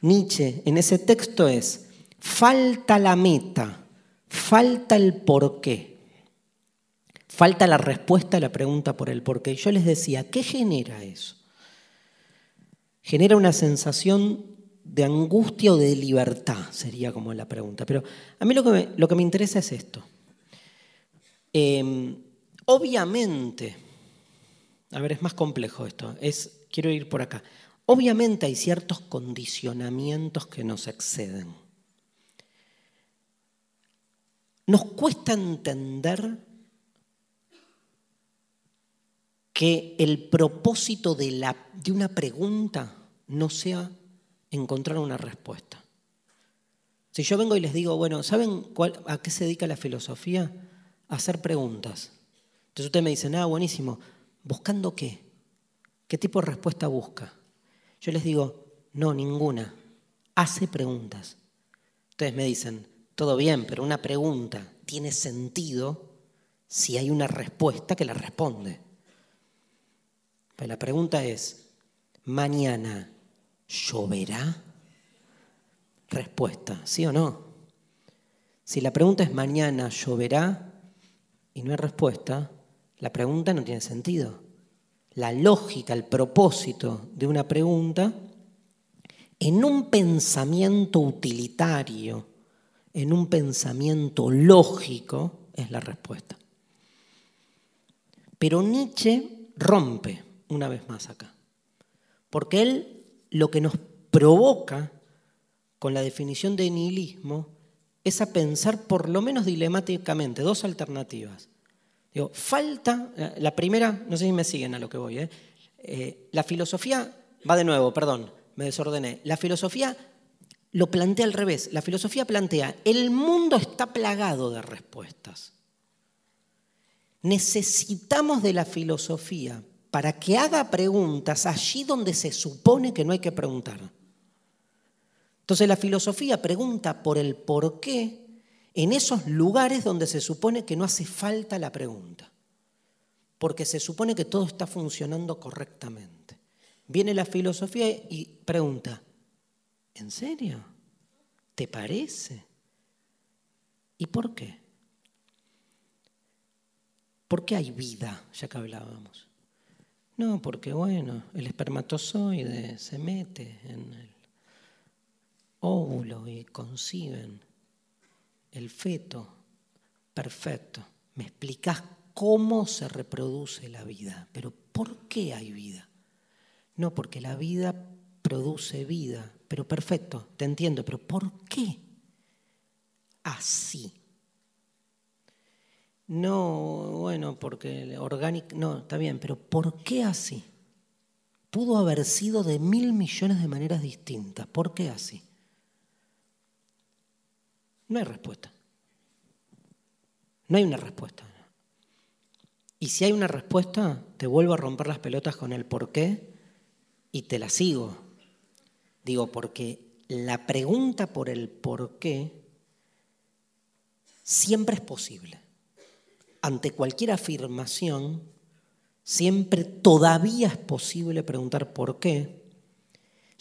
Nietzsche en ese texto es, falta la meta, falta el porqué, falta la respuesta a la pregunta por el porqué. Yo les decía, ¿qué genera eso? genera una sensación de angustia o de libertad, sería como la pregunta. Pero a mí lo que me, lo que me interesa es esto. Em, obviamente, a ver, es más complejo esto, es, quiero ir por acá. Obviamente hay ciertos condicionamientos que nos exceden. Nos cuesta entender que el propósito de, la, de una pregunta no sea encontrar una respuesta. Si yo vengo y les digo, bueno, ¿saben a qué se dedica la filosofía? A hacer preguntas. Entonces ustedes me dicen, ah, buenísimo, ¿buscando qué? ¿Qué tipo de respuesta busca? Yo les digo, no, ninguna. Hace preguntas. Ustedes me dicen, todo bien, pero una pregunta tiene sentido si hay una respuesta que la responde. La pregunta es, ¿mañana lloverá? Respuesta, ¿sí o no? Si la pregunta es mañana lloverá y no hay respuesta, la pregunta no tiene sentido. La lógica, el propósito de una pregunta en un pensamiento utilitario, en un pensamiento lógico, es la respuesta. Pero Nietzsche rompe una vez más acá. Porque él lo que nos provoca con la definición de nihilismo es a pensar por lo menos dilemáticamente dos alternativas. Digo, falta, la primera, no sé si me siguen a lo que voy, ¿eh? Eh, la filosofía, va de nuevo, perdón, me desordené, la filosofía lo plantea al revés. La filosofía plantea, el mundo está plagado de respuestas. Necesitamos de la filosofía para que haga preguntas allí donde se supone que no hay que preguntar. Entonces la filosofía pregunta por el por qué en esos lugares donde se supone que no hace falta la pregunta, porque se supone que todo está funcionando correctamente. Viene la filosofía y pregunta, ¿en serio? ¿Te parece? ¿Y por qué? ¿Por qué hay vida, ya que hablábamos? No, porque bueno, el espermatozoide se mete en el óvulo y conciben el feto. Perfecto. Me explicas cómo se reproduce la vida, pero ¿por qué hay vida? No, porque la vida produce vida, pero perfecto, te entiendo, pero ¿por qué así? No, bueno, porque orgánico, no, está bien, pero ¿por qué así? Pudo haber sido de mil millones de maneras distintas. ¿Por qué así? No hay respuesta. No hay una respuesta. Y si hay una respuesta, te vuelvo a romper las pelotas con el por qué y te la sigo. Digo, porque la pregunta por el por qué siempre es posible. Ante cualquier afirmación, siempre todavía es posible preguntar por qué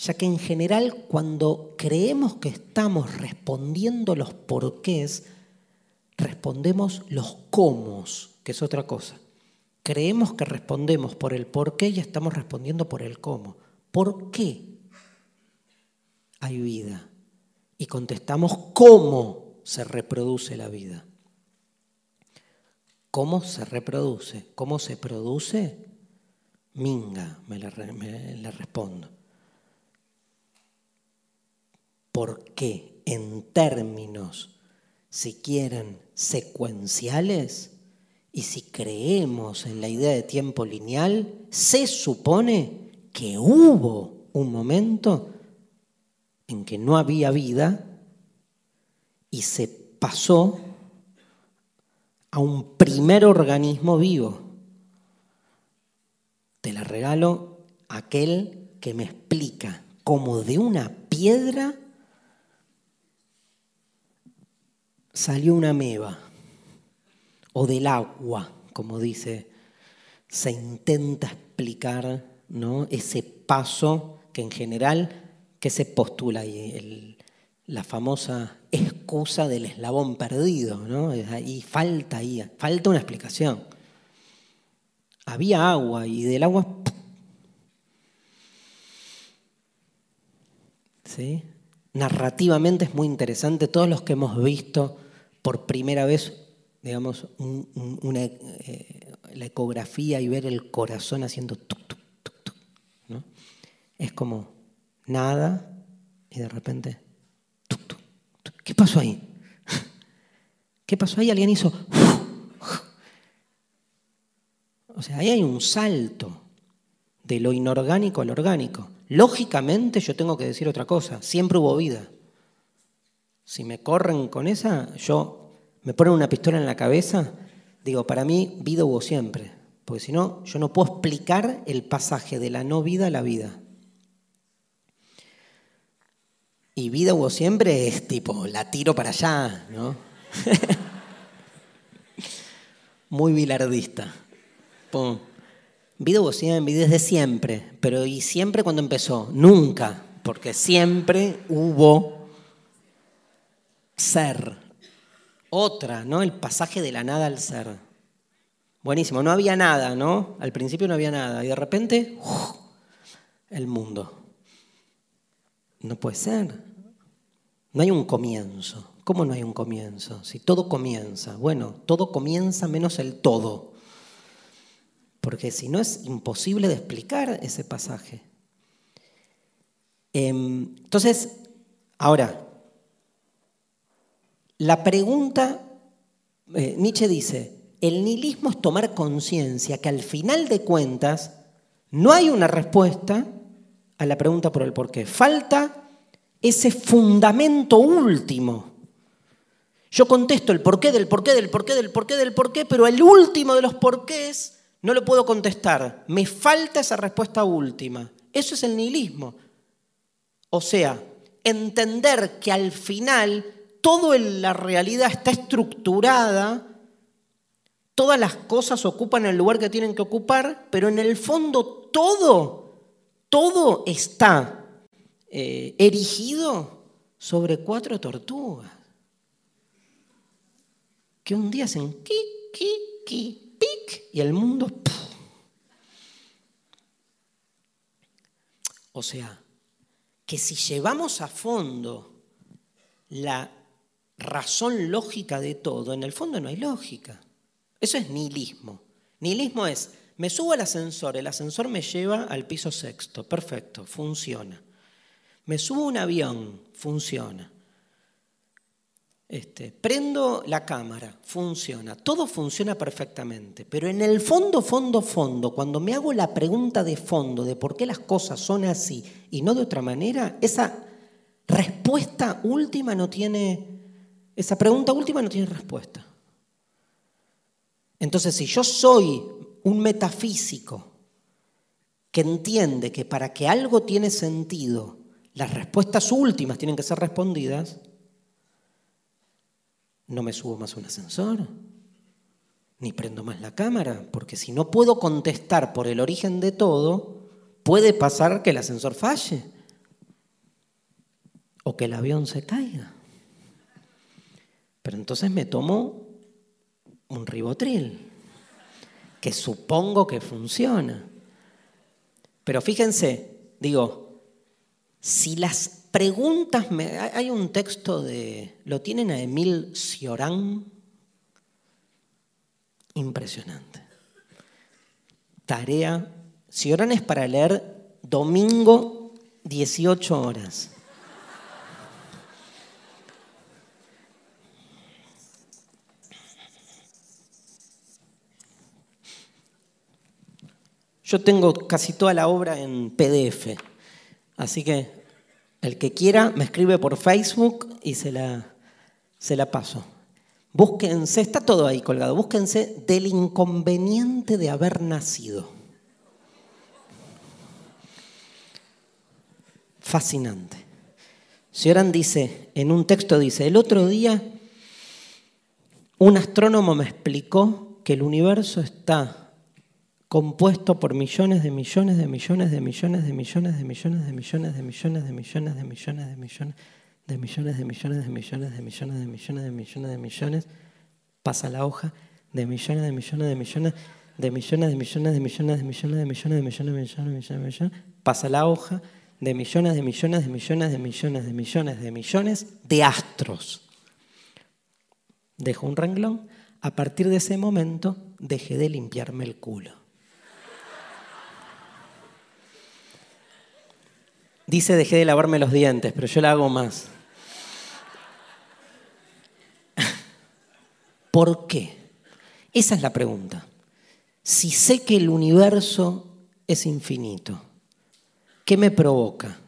ya que en general cuando creemos que estamos respondiendo los porqués, respondemos los cómo, que es otra cosa. Creemos que respondemos por el por qué y estamos respondiendo por el cómo. ¿Por qué hay vida? Y contestamos cómo se reproduce la vida. ¿Cómo se reproduce? ¿Cómo se produce? Minga, me le, respondo porque en términos, si quieren, secuenciales, y si creemos en la idea de tiempo lineal, se supone que hubo un momento en que no había vida y se pasó a un primer organismo vivo. Te la regalo aquel que me explica cómo de una piedra salió una meba, o del agua, como dice, se intenta explicar ¿no? ese paso que en general, que se postula ahí, la famosa excusa del eslabón perdido, ¿no? Ahí falta ahí, falta una explicación. Había agua y del agua ¿Sí? Narrativamente es muy interesante. Todos los que hemos visto por primera vez, digamos, una, eh, la ecografía y ver el corazón haciendo tuc, tuc, ¿no? Es como nada y de repente, tuc, tuc, ¿qué pasó ahí? [LAUGHS] ¿Qué pasó ahí? Alguien hizo... [LAUGHS] O sea, ahí hay un salto de lo inorgánico al orgánico. Lógicamente yo tengo que decir otra cosa, siempre hubo vida. Si me corren con esa, yo me ponen una pistola en la cabeza, digo, para mí vida hubo siempre, porque si no, yo no puedo explicar el pasaje de la no vida a la vida. Y vida hubo siempre es tipo, la tiro para allá, ¿no? [LAUGHS] Muy bilardista. Vida hubo siempre, desde siempre, pero ¿y siempre cuando empezó? Nunca, porque siempre hubo ser. Otra, ¿no? El pasaje de la nada al ser. Buenísimo, no había nada, ¿no? Al principio no había nada y de repente, el mundo. No puede ser. No hay un comienzo. ¿Cómo no hay un comienzo? Si todo comienza. Bueno, todo comienza menos el todo. Porque si no es imposible de explicar ese pasaje. Em, entonces, ahora, la pregunta, eh, Nietzsche dice, el nihilismo es tomar conciencia que al final de cuentas no hay una respuesta a la pregunta por el por qué. Falta ese fundamento último. Yo contesto el porqué del porqué del porqué del porqué del porqué, pero el último de los porqués no lo puedo contestar. Me falta esa respuesta última. Eso es el nihilismo. O sea, entender que al final todo en la realidad está estructurada, todas las cosas ocupan el lugar que tienen que ocupar, pero en el fondo todo, todo está eh, erigido sobre cuatro tortugas. Que un día hacen ki, ki, ki, y el mundo... O sea, que si llevamos a fondo la razón lógica de todo, en el fondo no hay lógica. Eso es nihilismo. Nihilismo es, me subo al ascensor, el ascensor me lleva al piso sexto, perfecto, funciona. Me subo a un avión, funciona. Este, prendo la cámara, funciona, todo funciona perfectamente, pero en el fondo, fondo, fondo, cuando me hago la pregunta de fondo de por qué las cosas son así y no de otra manera, esa respuesta última no tiene, esa pregunta última no tiene respuesta. Entonces, si yo soy un metafísico que entiende que para que algo tiene sentido, las respuestas últimas tienen que ser respondidas, no me subo más un ascensor, ni prendo más la cámara, porque si no puedo contestar por el origen de todo, puede pasar que el ascensor falle o que el avión se caiga. Pero entonces me tomo un ribotril, que supongo que funciona. Pero fíjense, digo, si las preguntas, hay un texto de, lo tienen a Emil Cioran, impresionante. Tarea, Cioran es para leer domingo 18 horas. Yo tengo casi toda la obra en PDF, así que el que quiera me escribe por Facebook y se la, se la paso. Búsquense, está todo ahí colgado, búsquense del inconveniente de haber nacido. Fascinante. Sioran dice, en un texto dice, el otro día un astrónomo me explicó que el universo está compuesto por millones de millones de millones de millones de millones de millones de millones de millones de millones de millones de millones de millones de millones de millones de millones de millones de millones de millones pasa la hoja de millones de millones de millones de millones de millones de millones de millones de millones de millones de millones de millones de millones pasa la hoja de millones de millones de millones de millones de millones de millones de astros dejo un renglón a partir de ese momento dejé de limpiarme el culo Dice dejé de lavarme los dientes, pero yo la hago más. [LAUGHS] ¿Por qué? Esa es la pregunta. Si sé que el universo es infinito, ¿qué me provoca?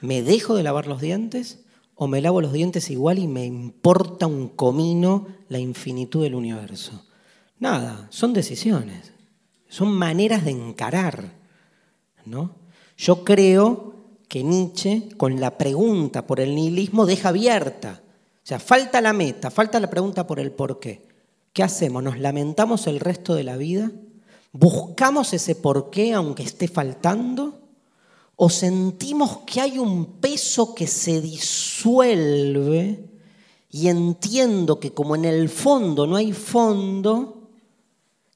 ¿Me dejo de lavar los dientes o me lavo los dientes igual y me importa un comino la infinitud del universo? Nada, son decisiones, son maneras de encarar, ¿no? Yo creo que Nietzsche, con la pregunta por el nihilismo, deja abierta. O sea, falta la meta, falta la pregunta por el por qué. ¿Qué hacemos? ¿Nos lamentamos el resto de la vida? ¿Buscamos ese por qué aunque esté faltando? ¿O sentimos que hay un peso que se disuelve y entiendo que como en el fondo no hay fondo,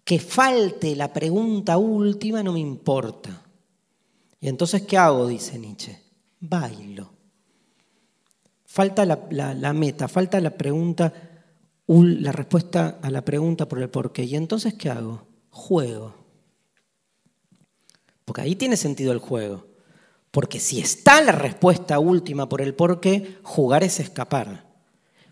que falte la pregunta última no me importa? Y entonces, ¿qué hago? Dice Nietzsche. Bailo. Falta la, meta, falta la pregunta, la respuesta a la pregunta por el por qué. ¿Y entonces qué hago? Juego. Porque ahí tiene sentido el juego. Porque si está la respuesta última por el por qué, jugar es escapar.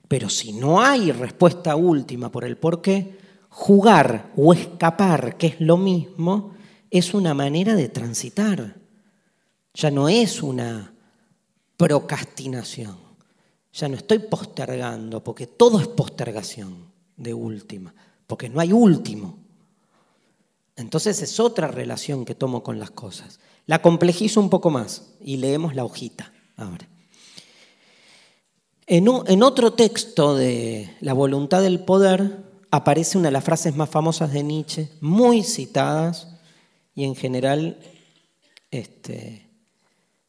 Pero si no hay respuesta última por el por qué, jugar o escapar, que es lo mismo, es una manera de transitar ya no es una procrastinación. Ya no estoy postergando, porque todo es postergación de última, porque no hay último. Entonces es otra relación que tomo con las cosas. La complejizo un poco más y leemos la hojita ahora. En, otro texto de La voluntad del poder aparece una de las frases más famosas de Nietzsche, muy citadas y en general este,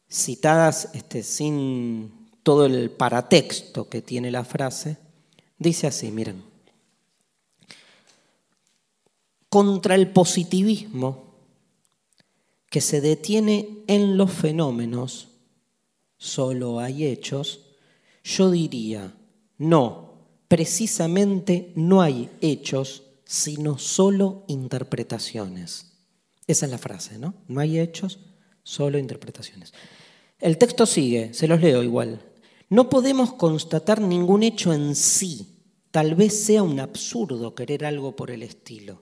citadas este, sin todo el paratexto que tiene la frase. Dice así, miren, contra el positivismo que se detiene en los fenómenos, solo hay hechos, yo diría, no, precisamente no hay hechos, sino solo interpretaciones. Esa es la frase, ¿no? No hay hechos, solo interpretaciones. El texto sigue, se los leo igual. No podemos constatar ningún hecho en sí. Tal vez sea un absurdo querer algo por el estilo.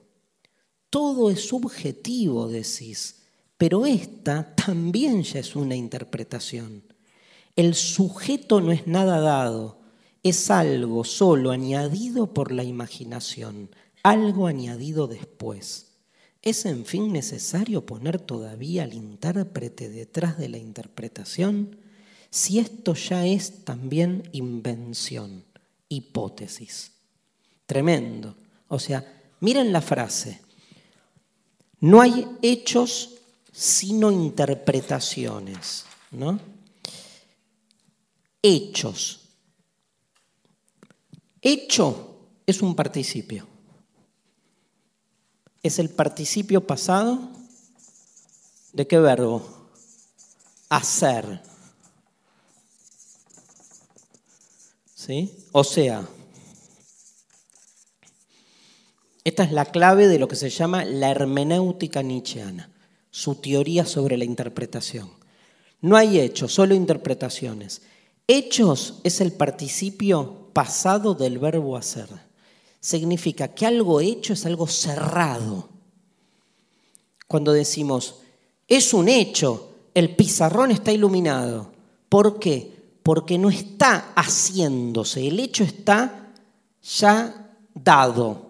Todo es subjetivo, decís, pero esta también ya es una interpretación. El sujeto no es nada dado, es algo solo añadido por la imaginación, algo añadido después. ¿Es en fin necesario poner todavía al intérprete detrás de la interpretación? Si esto ya es también invención, hipótesis. Tremendo. O sea, miren la frase. No hay hechos sino interpretaciones, ¿no? hechos. Hecho es un participio. Es el participio pasado de qué verbo? Hacer. ¿Sí? O sea, esta es la clave de lo que se llama la hermenéutica nietzscheana, su teoría sobre la interpretación. No hay hechos, solo interpretaciones. Hechos es el participio pasado del verbo hacer. Significa que algo hecho es algo cerrado. Cuando decimos, es un hecho, el pizarrón está iluminado. ¿Por qué? Porque no está haciéndose, el hecho está ya dado.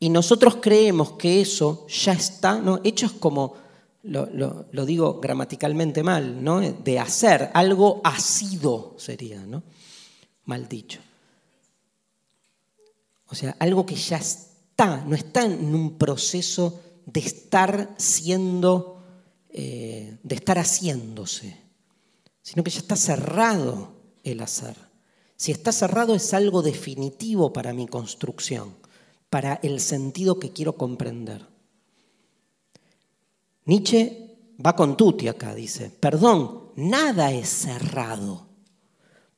Y nosotros creemos que eso ya está, ¿no? Hecho es como lo, digo gramaticalmente mal, ¿no? De hacer, algo ha sido sería, ¿no? Mal dicho. O sea, algo que ya está, no está en un proceso de estar siendo, eh, de estar haciéndose, sino que ya está cerrado el hacer. Si está cerrado es algo definitivo para mi construcción, para el sentido que quiero comprender. Nietzsche va con Tuti acá, dice, perdón, nada es cerrado,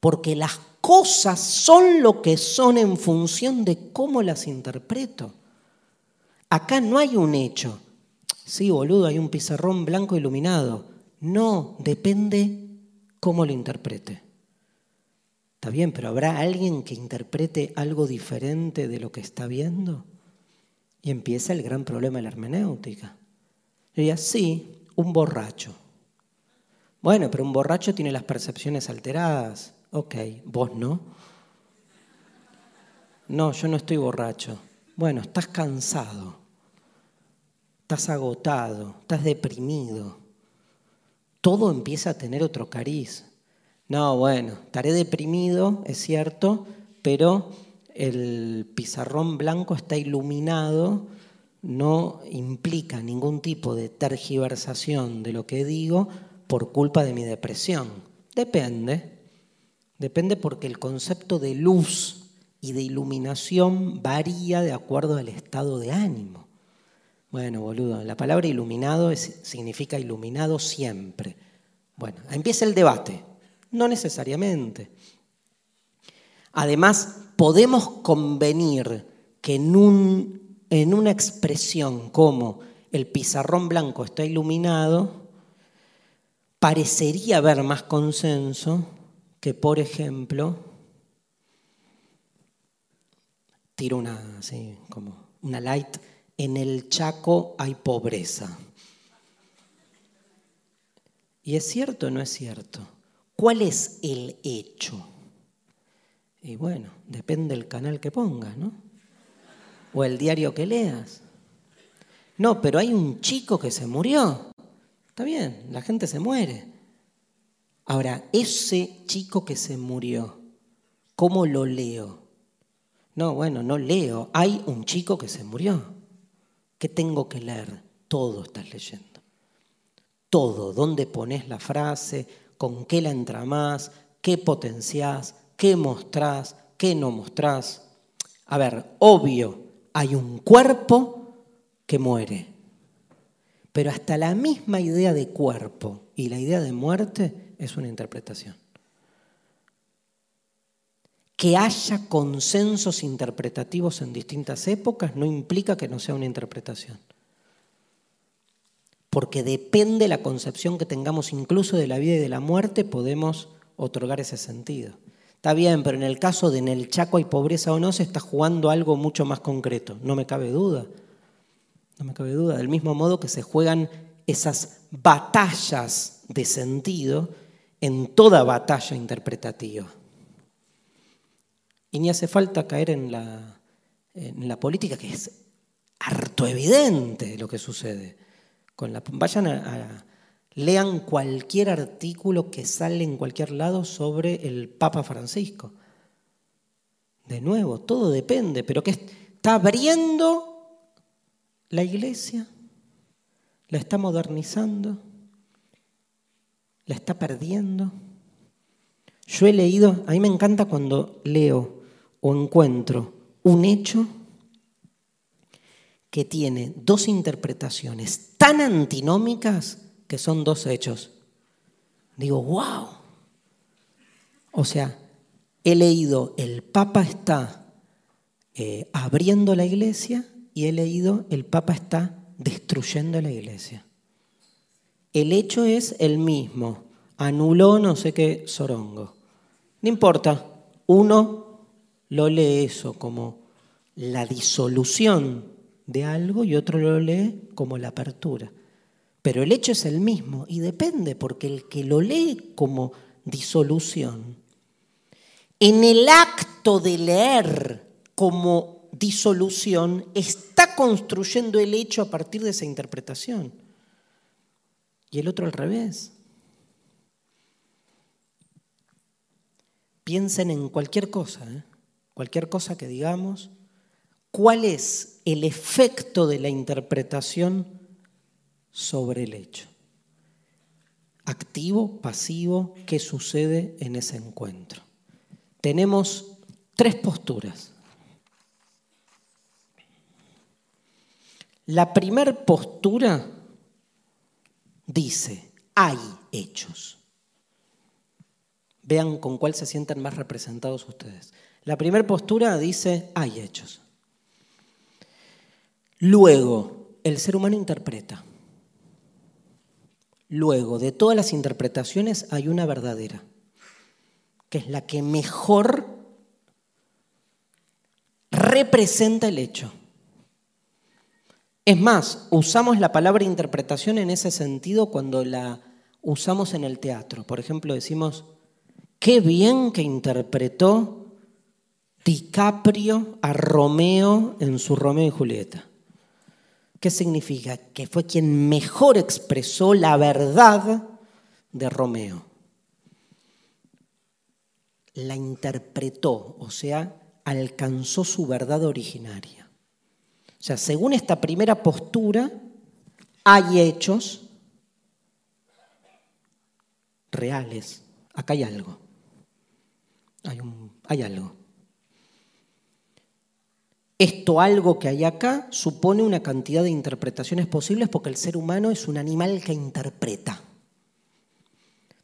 porque las cosas son lo que son en función de cómo las interpreto. Acá no hay un hecho. Sí, boludo, hay un pizarrón blanco iluminado. No, depende cómo lo interprete. Está bien, pero ¿habrá alguien que interprete algo diferente de lo que está viendo? Y empieza el gran problema de la hermenéutica. Diría, sí, un borracho. Bueno, pero un borracho tiene las percepciones alteradas. Ok, vos no. No, yo no estoy borracho. Bueno, estás cansado, estás agotado, estás deprimido. Todo empieza a tener otro cariz. No, bueno, estaré deprimido, es cierto, pero el pizarrón blanco está iluminado no implica ningún tipo de tergiversación de lo que digo por culpa de mi depresión. Depende. Depende porque el concepto de luz y de iluminación varía de acuerdo al estado de ánimo. Bueno, boludo, la palabra iluminado significa iluminado siempre. Bueno, empieza el debate. No necesariamente. Además, podemos convenir que en un en una expresión como el pizarrón blanco está iluminado, parecería haber más consenso que, por ejemplo, tiro una, así, como una light, en el Chaco hay pobreza. ¿Y es cierto o no es cierto? ¿Cuál es el hecho? Y bueno, depende del canal que pongas, ¿no? O el diario que leas. No, pero hay un chico que se murió. Está bien, la gente se muere. Ahora, ese chico que se murió, ¿cómo lo leo? No, bueno, no leo. Hay un chico que se murió. ¿Qué tengo que leer? Todo estás leyendo. Todo. ¿Dónde pones la frase? ¿Con qué la entramás? ¿Qué potenciás? ¿Qué mostrás? ¿Qué no mostrás? A ver, obvio, hay un cuerpo que muere. Pero hasta la misma idea de cuerpo y la idea de muerte es una interpretación. Que haya consensos interpretativos en distintas épocas no implica que no sea una interpretación. Porque depende la concepción que tengamos incluso de la vida y de la muerte, podemos otorgar ese sentido. Está bien, pero en el caso de en el Chaco hay pobreza o no, se está jugando algo mucho más concreto, no me cabe duda. No me cabe duda, del mismo modo que se juegan esas batallas de sentido en toda batalla interpretativa. Y ni hace falta caer en la, en la política, que es harto evidente lo que sucede. Con la, vayan a, lean cualquier artículo que sale en cualquier lado sobre el Papa Francisco. De nuevo, todo depende, pero que está abriendo la iglesia, la está modernizando, la está perdiendo. Yo he leído, a mí me encanta cuando leo o encuentro un hecho que tiene dos interpretaciones tan antinómicas que son dos hechos. Digo, wow. O sea, he leído, el Papa está eh, abriendo la iglesia y he leído, el Papa está destruyendo la iglesia. El hecho es el mismo, anuló no sé qué sorongo. No importa, uno lo lee eso como la disolución de algo y otro lo lee como la apertura. Pero el hecho es el mismo y depende, porque el que lo lee como disolución, en el acto de leer como disolución, está construyendo el hecho a partir de esa interpretación. Y el otro al revés. Piensen en cualquier cosa. ¿eh? cualquier cosa que digamos, cuál es el efecto de la interpretación sobre el hecho. Activo, pasivo, ¿qué sucede en ese encuentro? Tenemos tres posturas. La primera postura dice, hay hechos. Vean con cuál se sientan más representados ustedes. La primera postura dice, hay hechos. Luego, el ser humano interpreta. Luego, de todas las interpretaciones hay una verdadera, que es la que mejor representa el hecho. Es más, usamos la palabra interpretación en ese sentido cuando la usamos en el teatro. Por ejemplo, decimos, qué bien que interpretó DiCaprio a Romeo en su Romeo y Julieta. ¿Qué significa? Que fue quien mejor expresó la verdad de Romeo. La interpretó, o sea, alcanzó su verdad originaria. O sea, según esta primera postura, hay hechos reales. Acá hay algo. Hay, un, hay algo. Esto algo que hay acá supone una cantidad de interpretaciones posibles porque el ser humano es un animal que interpreta.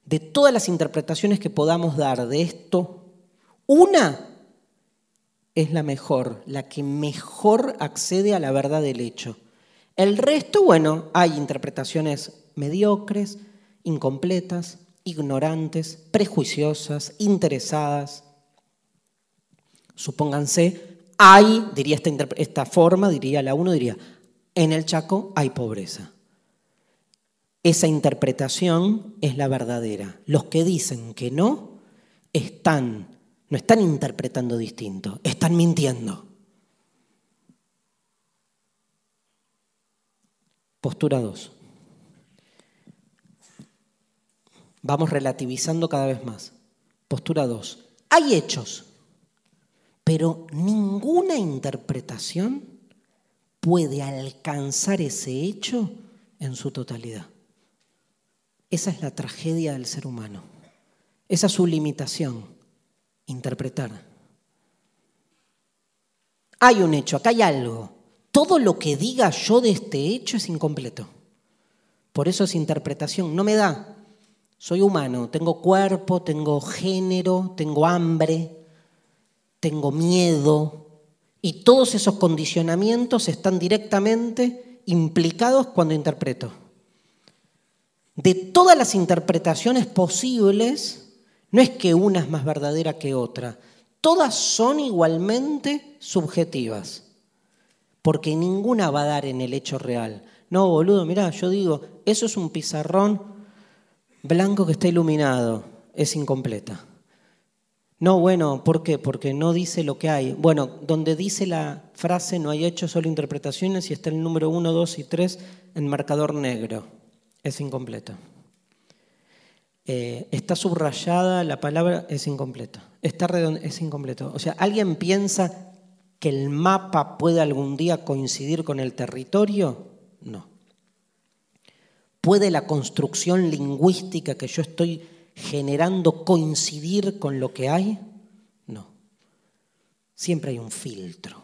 De todas las interpretaciones que podamos dar de esto, una es la mejor, la que mejor accede a la verdad del hecho. El resto, bueno, hay interpretaciones mediocres, incompletas, ignorantes, prejuiciosas, interesadas. Supónganse hay, diría esta, forma, diría la uno, diría, en el Chaco hay pobreza. esa interpretación es la verdadera. Los que dicen que no están, no están interpretando distinto, están mintiendo. Postura 2. Vamos relativizando cada vez más. Postura 2. Hay hechos, pero ninguna interpretación puede alcanzar ese hecho en su totalidad. Esa es la tragedia del ser humano. Esa es su limitación, interpretar. Hay un hecho, acá hay algo. Todo lo que diga yo de este hecho es incompleto. Por eso es interpretación. No me da. Soy humano, tengo cuerpo, tengo género, tengo hambre, tengo miedo. Y todos esos condicionamientos están directamente implicados cuando interpreto. De todas las interpretaciones posibles, no es que una es más verdadera que otra, todas son igualmente subjetivas, porque ninguna va a dar en el hecho real. No, boludo, mirá, yo digo, eso es un pizarrón blanco que está iluminado, es incompleta. No, bueno, ¿por qué? Porque no dice lo que hay. Bueno, donde dice la frase no hay hecho, solo interpretaciones y está el número 1, 2 y 3 en marcador negro es incompleto. Eh, está subrayada la palabra, es incompleto. Está es incompleto. O sea, ¿alguien piensa que el mapa puede algún día coincidir con el territorio? No. ¿Puede la construcción lingüística que yo estoy generando coincidir con lo que hay? No. Siempre hay un filtro.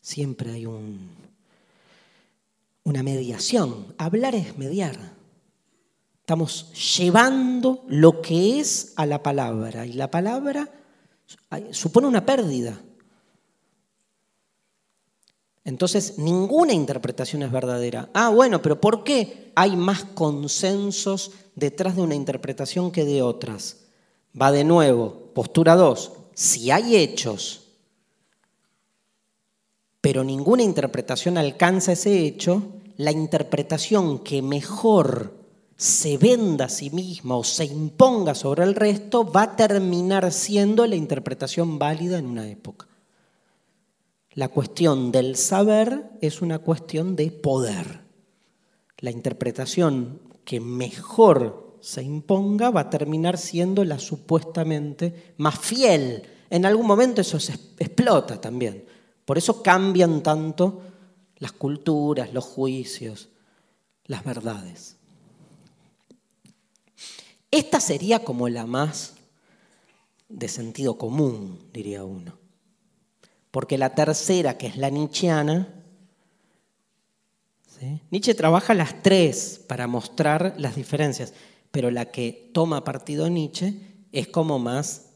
Siempre hay un, una mediación. Hablar es mediar. Estamos llevando lo que es a la palabra y la palabra supone una pérdida. Entonces, ninguna interpretación es verdadera. Ah, bueno, pero ¿por qué hay más consensos detrás de una interpretación que de otras? Va de nuevo, postura 2. Si hay hechos, pero ninguna interpretación alcanza ese hecho, la interpretación que mejor se venda a sí misma o se imponga sobre el resto va a terminar siendo la interpretación válida en una época. La cuestión del saber es una cuestión de poder. La interpretación que mejor se imponga va a terminar siendo la supuestamente más fiel. En algún momento eso se explota también. Por eso cambian tanto las culturas, los juicios, las verdades. Esta sería como la más de sentido común, diría uno. Porque la tercera, que es la nietzscheana, Nietzsche trabaja las tres para mostrar las diferencias, pero la que toma partido Nietzsche es como más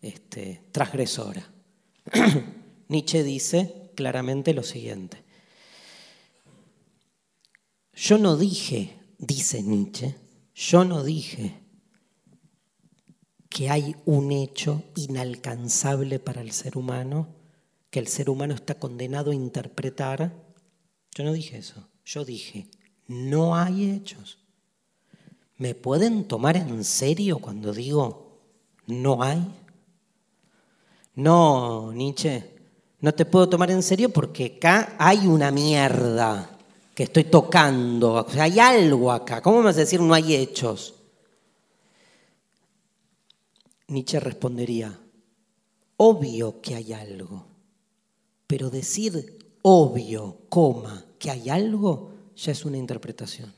este, transgresora. [CLEARS THROAT] Nietzsche dice claramente lo siguiente. Yo no dije, dice Nietzsche, yo no dije que hay un hecho inalcanzable para el ser humano, que el ser humano está condenado a interpretar. Yo no dije eso, yo dije, no hay hechos. ¿Me pueden tomar en serio cuando digo no hay? No, Nietzsche, no te puedo tomar en serio porque acá hay una mierda que estoy tocando. O sea, hay algo acá. ¿Cómo me vas a decir no hay hechos? Nietzsche respondería, obvio que hay algo, pero decir obvio, coma, que hay algo, ya es una interpretación.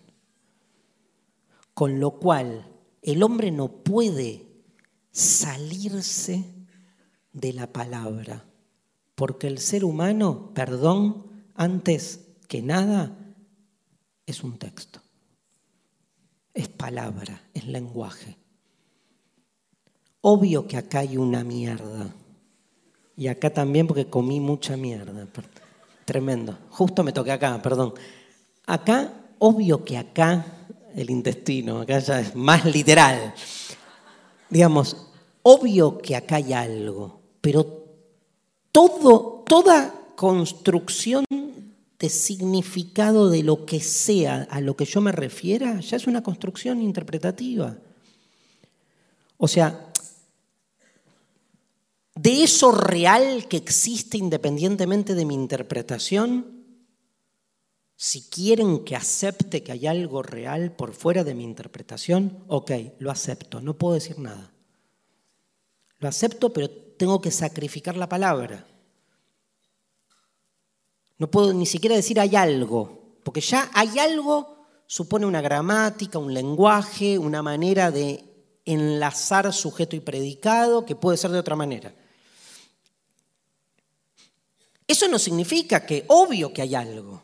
Con lo cual, el hombre no puede salirse de la palabra, porque el ser humano, perdón, antes que nada, es un texto, es palabra, es lenguaje. Obvio que acá hay una mierda. Y acá también porque comí mucha mierda. Tremendo. Justo me toqué acá, perdón. Acá, obvio que acá, el intestino, acá ya es más literal. Digamos, obvio que acá hay algo, pero todo, toda construcción de significado de lo que sea a lo que yo me refiera, ya es una construcción interpretativa. O sea, de eso real que existe independientemente de mi interpretación, si quieren que acepte que hay algo real por fuera de mi interpretación, ok, lo acepto, no puedo decir nada. Lo acepto, pero tengo que sacrificar la palabra. No puedo ni siquiera decir hay algo, porque ya hay algo supone una gramática, un lenguaje, una manera de enlazar sujeto y predicado que puede ser de otra manera. Eso no significa que obvio que hay algo,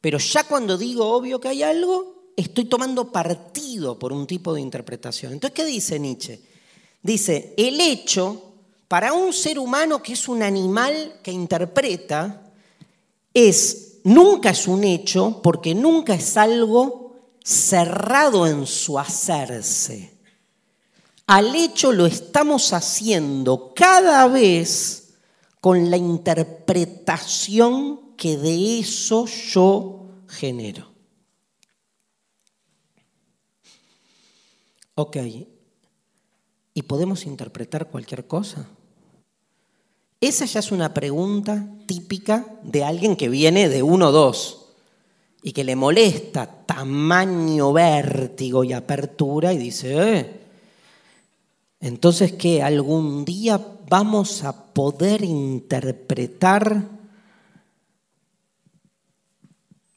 pero ya cuando digo obvio que hay algo, estoy tomando partido por un tipo de interpretación. Entonces, ¿qué dice Nietzsche? Dice, el hecho, para un ser humano que es un animal que interpreta, es, nunca es un hecho porque nunca es algo cerrado en su hacerse. Al hecho lo estamos haciendo cada vez con la interpretación que de eso yo genero. Ok, ¿y podemos interpretar cualquier cosa? Esa ya es una pregunta típica de alguien que viene de uno o dos y que le molesta tamaño, vértigo y apertura y dice, eh, entonces que algún día vamos a poder interpretar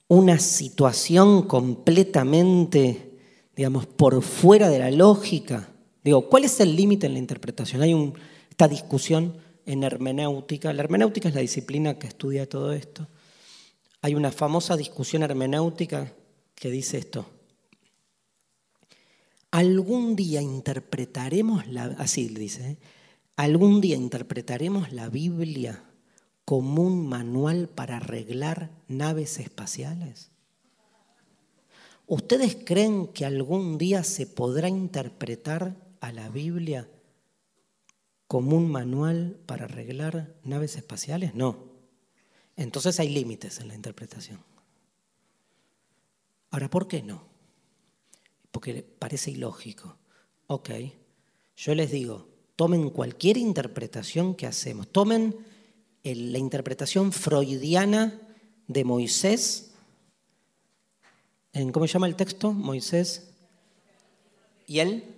una situación completamente, digamos, por fuera de la lógica. Digo, ¿cuál es el límite en la interpretación? Hay esta discusión en hermenéutica. La hermenéutica es la disciplina que estudia todo esto. Hay una famosa discusión hermenéutica que dice esto. Algún día interpretaremos la, así dice, ¿eh? algún día interpretaremos la Biblia como un manual para arreglar naves espaciales. ¿Ustedes creen que algún día se podrá interpretar a la Biblia como un manual para arreglar naves espaciales? No. Entonces hay límites en la interpretación. Ahora, ¿por qué no? Porque parece ilógico. Ok, yo les digo, tomen cualquier interpretación que hacemos, tomen la interpretación freudiana de Moisés, ¿cómo se llama el texto? Moisés y él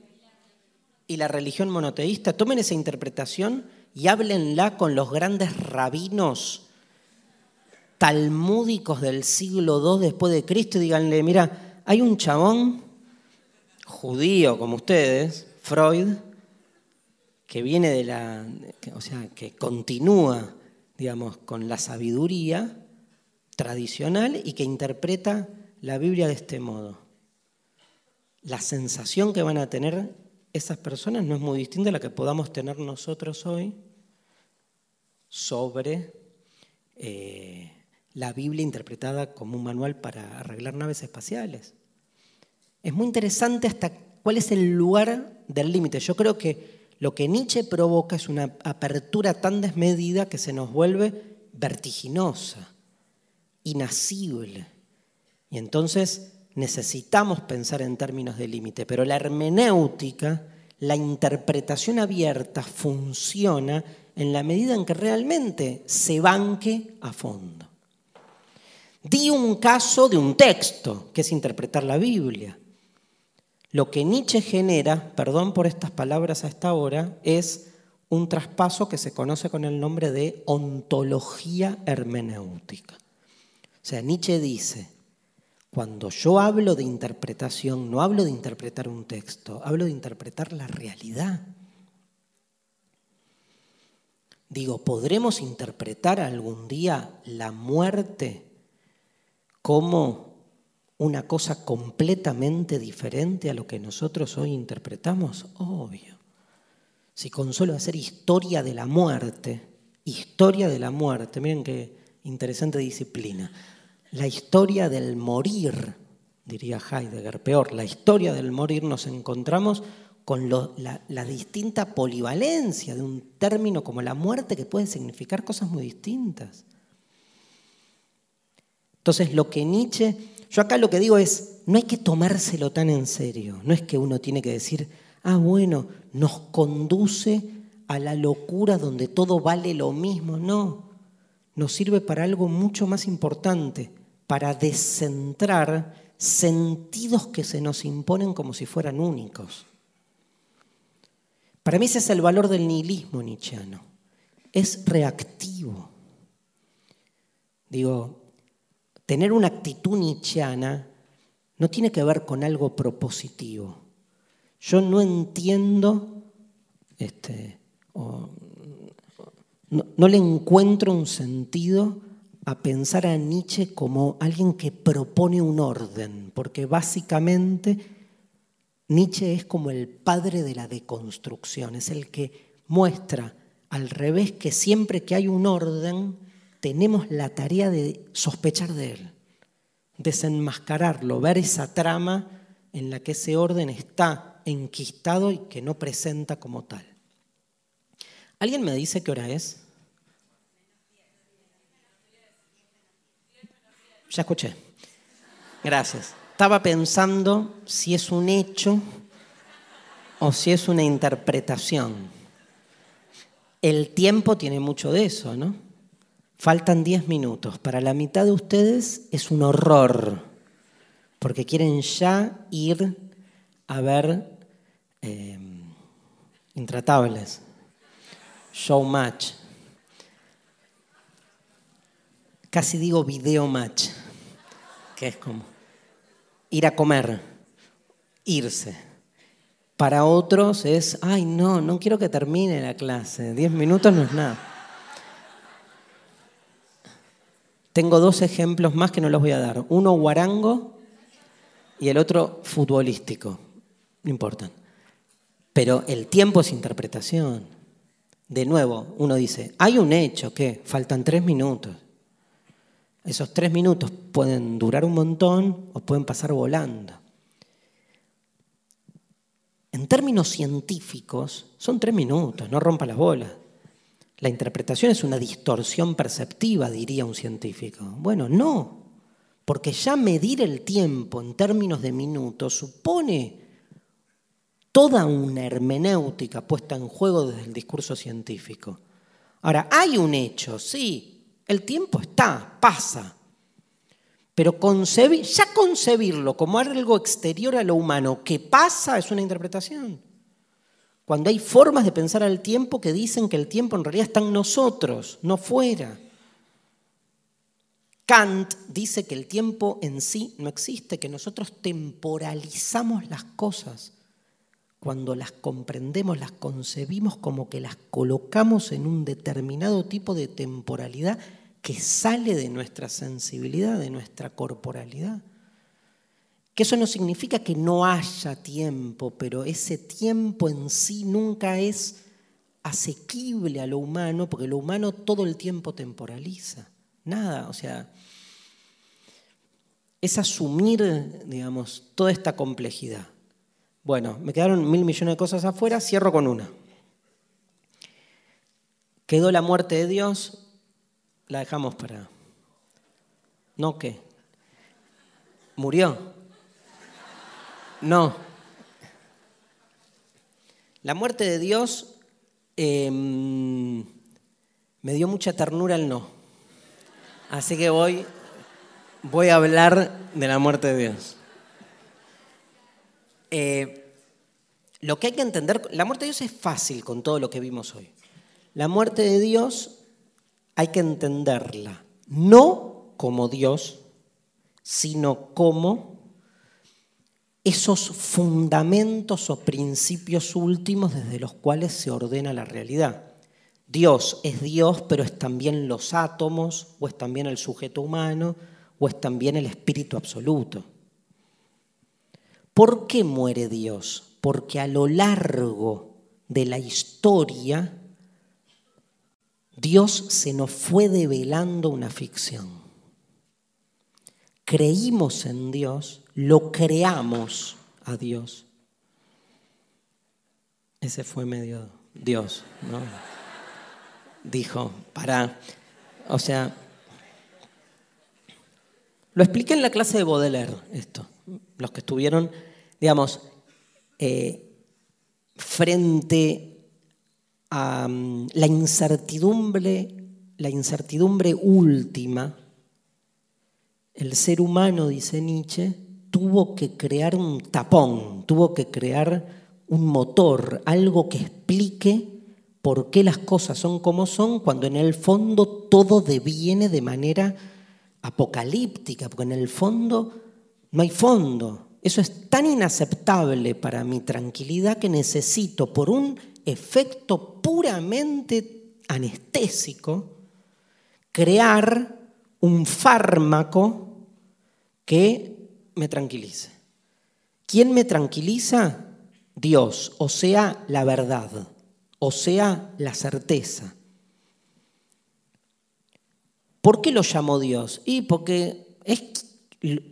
y la religión monoteísta, tomen esa interpretación y háblenla con los grandes rabinos talmúdicos del siglo II después de Cristo y díganle, mira, hay un chabón judío como ustedes, Freud, que viene de la, o sea, que continúa, digamos, con la sabiduría tradicional y que interpreta la Biblia de este modo. La sensación que van a tener esas personas no es muy distinta a la que podamos tener nosotros hoy sobre eh, la Biblia interpretada como un manual para arreglar naves espaciales. Es muy interesante hasta cuál es el lugar del límite. Yo creo que lo que Nietzsche provoca es una apertura tan desmedida que se nos vuelve vertiginosa, inasible. Y entonces necesitamos pensar en términos de límite, pero la hermenéutica, la interpretación abierta, funciona en la medida en que realmente se banque a fondo. Di un caso de un texto, que es interpretar la Biblia. Lo que Nietzsche genera, perdón por estas palabras a esta hora, es un traspaso que se conoce con el nombre de ontología hermenéutica. O sea, Nietzsche dice, cuando yo hablo de interpretación, no hablo de interpretar un texto, hablo de interpretar la realidad. Digo, ¿podremos interpretar algún día la muerte como una cosa completamente diferente a lo que nosotros hoy interpretamos? Obvio. Si con solo hacer historia de la muerte, historia de la muerte, miren qué interesante disciplina, la historia del morir, diría Heidegger, peor, la historia del morir nos encontramos con la, la distinta polivalencia de un término como la muerte que puede significar cosas muy distintas. Entonces, lo que Nietzsche, yo acá lo que digo es, no hay que tomárselo tan en serio. No es que uno tiene que decir, ah, bueno, nos conduce a la locura donde todo vale lo mismo. No, nos sirve para algo mucho más importante, para descentrar sentidos que se nos imponen como si fueran únicos. Para mí ese es el valor del nihilismo nietzscheano. Es reactivo. Digo, tener una actitud nietzscheana no tiene que ver con algo propositivo. Yo no entiendo, este, no, le encuentro un sentido a pensar a Nietzsche como alguien que propone un orden, porque básicamente Nietzsche es como el padre de la deconstrucción, es el que muestra al revés que siempre que hay un orden tenemos la tarea de sospechar de él, desenmascararlo, ver esa trama en la que ese orden está enquistado y que no presenta como tal. ¿Alguien me dice qué hora es? Ya escuché. Gracias. Estaba pensando si es un hecho o si es una interpretación. El tiempo tiene mucho de eso, ¿no? Faltan 10 minutos. Para la mitad de ustedes es un horror, porque quieren ya ir a ver eh, Intratables, Showmatch. Casi digo video match que es como ir a comer, irse. Para otros es, ay, no, no quiero que termine la clase, diez minutos no es nada. Tengo dos ejemplos más que no los voy a dar. Uno guarango y el otro futbolístico. No importa. Pero el tiempo es interpretación. De nuevo, uno dice, hay un hecho que faltan tres minutos. Esos tres minutos pueden durar un montón o pueden pasar volando. En términos científicos, son tres minutos, no rompa las bolas. La interpretación es una distorsión perceptiva, diría un científico. Bueno, no, porque ya medir el tiempo en términos de minutos supone toda una hermenéutica puesta en juego desde el discurso científico. Ahora, hay un hecho, sí, el tiempo está, pasa. Pero ya concebirlo como algo exterior a lo humano que pasa es una interpretación. Cuando hay formas de pensar al tiempo que dicen que el tiempo en realidad está en nosotros, no fuera. Kant dice que el tiempo en sí no existe, que nosotros temporalizamos las cosas. Cuando las comprendemos, las concebimos como que las colocamos en un determinado tipo de temporalidad que sale de nuestra sensibilidad, de nuestra corporalidad. Eso no significa que no haya tiempo, pero ese tiempo en sí nunca es asequible a lo humano, porque lo humano todo el tiempo temporaliza. Nada, o sea, es asumir, digamos, toda esta complejidad. Bueno, me quedaron mil millones de cosas afuera, cierro con una. Quedó la muerte de Dios, la dejamos para... ¿No qué? ¿Murió? No. La muerte de Dios em, me dio mucha ternura el no. Así que voy, voy a hablar de la muerte de Dios. Eh, lo que hay que entender, la muerte de Dios es fácil con todo lo que vimos hoy. La muerte de Dios hay que entenderla no como Dios, sino como esos fundamentos o principios últimos desde los cuales se ordena la realidad. Dios es Dios, pero es también los átomos, o es también el sujeto humano, o es también el espíritu absoluto. ¿Por qué muere Dios? Porque a lo largo de la historia Dios se nos fue develando una ficción. Creímos en Dios, lo creamos a Dios. Ese fue medio Dios, ¿no? Dijo, para, o sea, Lo expliqué en la clase de Baudelaire, esto. Los que estuvieron, digamos, eh, frente a mm, la incertidumbre, la incertidumbre última, el ser humano, dice Nietzsche, tuvo que crear un tapón, tuvo que crear un motor, algo que explique por qué las cosas son como son, cuando en el fondo todo deviene de manera apocalíptica, porque en el fondo no hay fondo. Eso es tan inaceptable para mi tranquilidad que necesito, por un efecto puramente anestésico, crear un fármaco que me tranquilice. ¿Quién me tranquiliza? Dios, o sea, la verdad, o sea, la certeza. ¿Por qué lo llamó Dios? Y porque es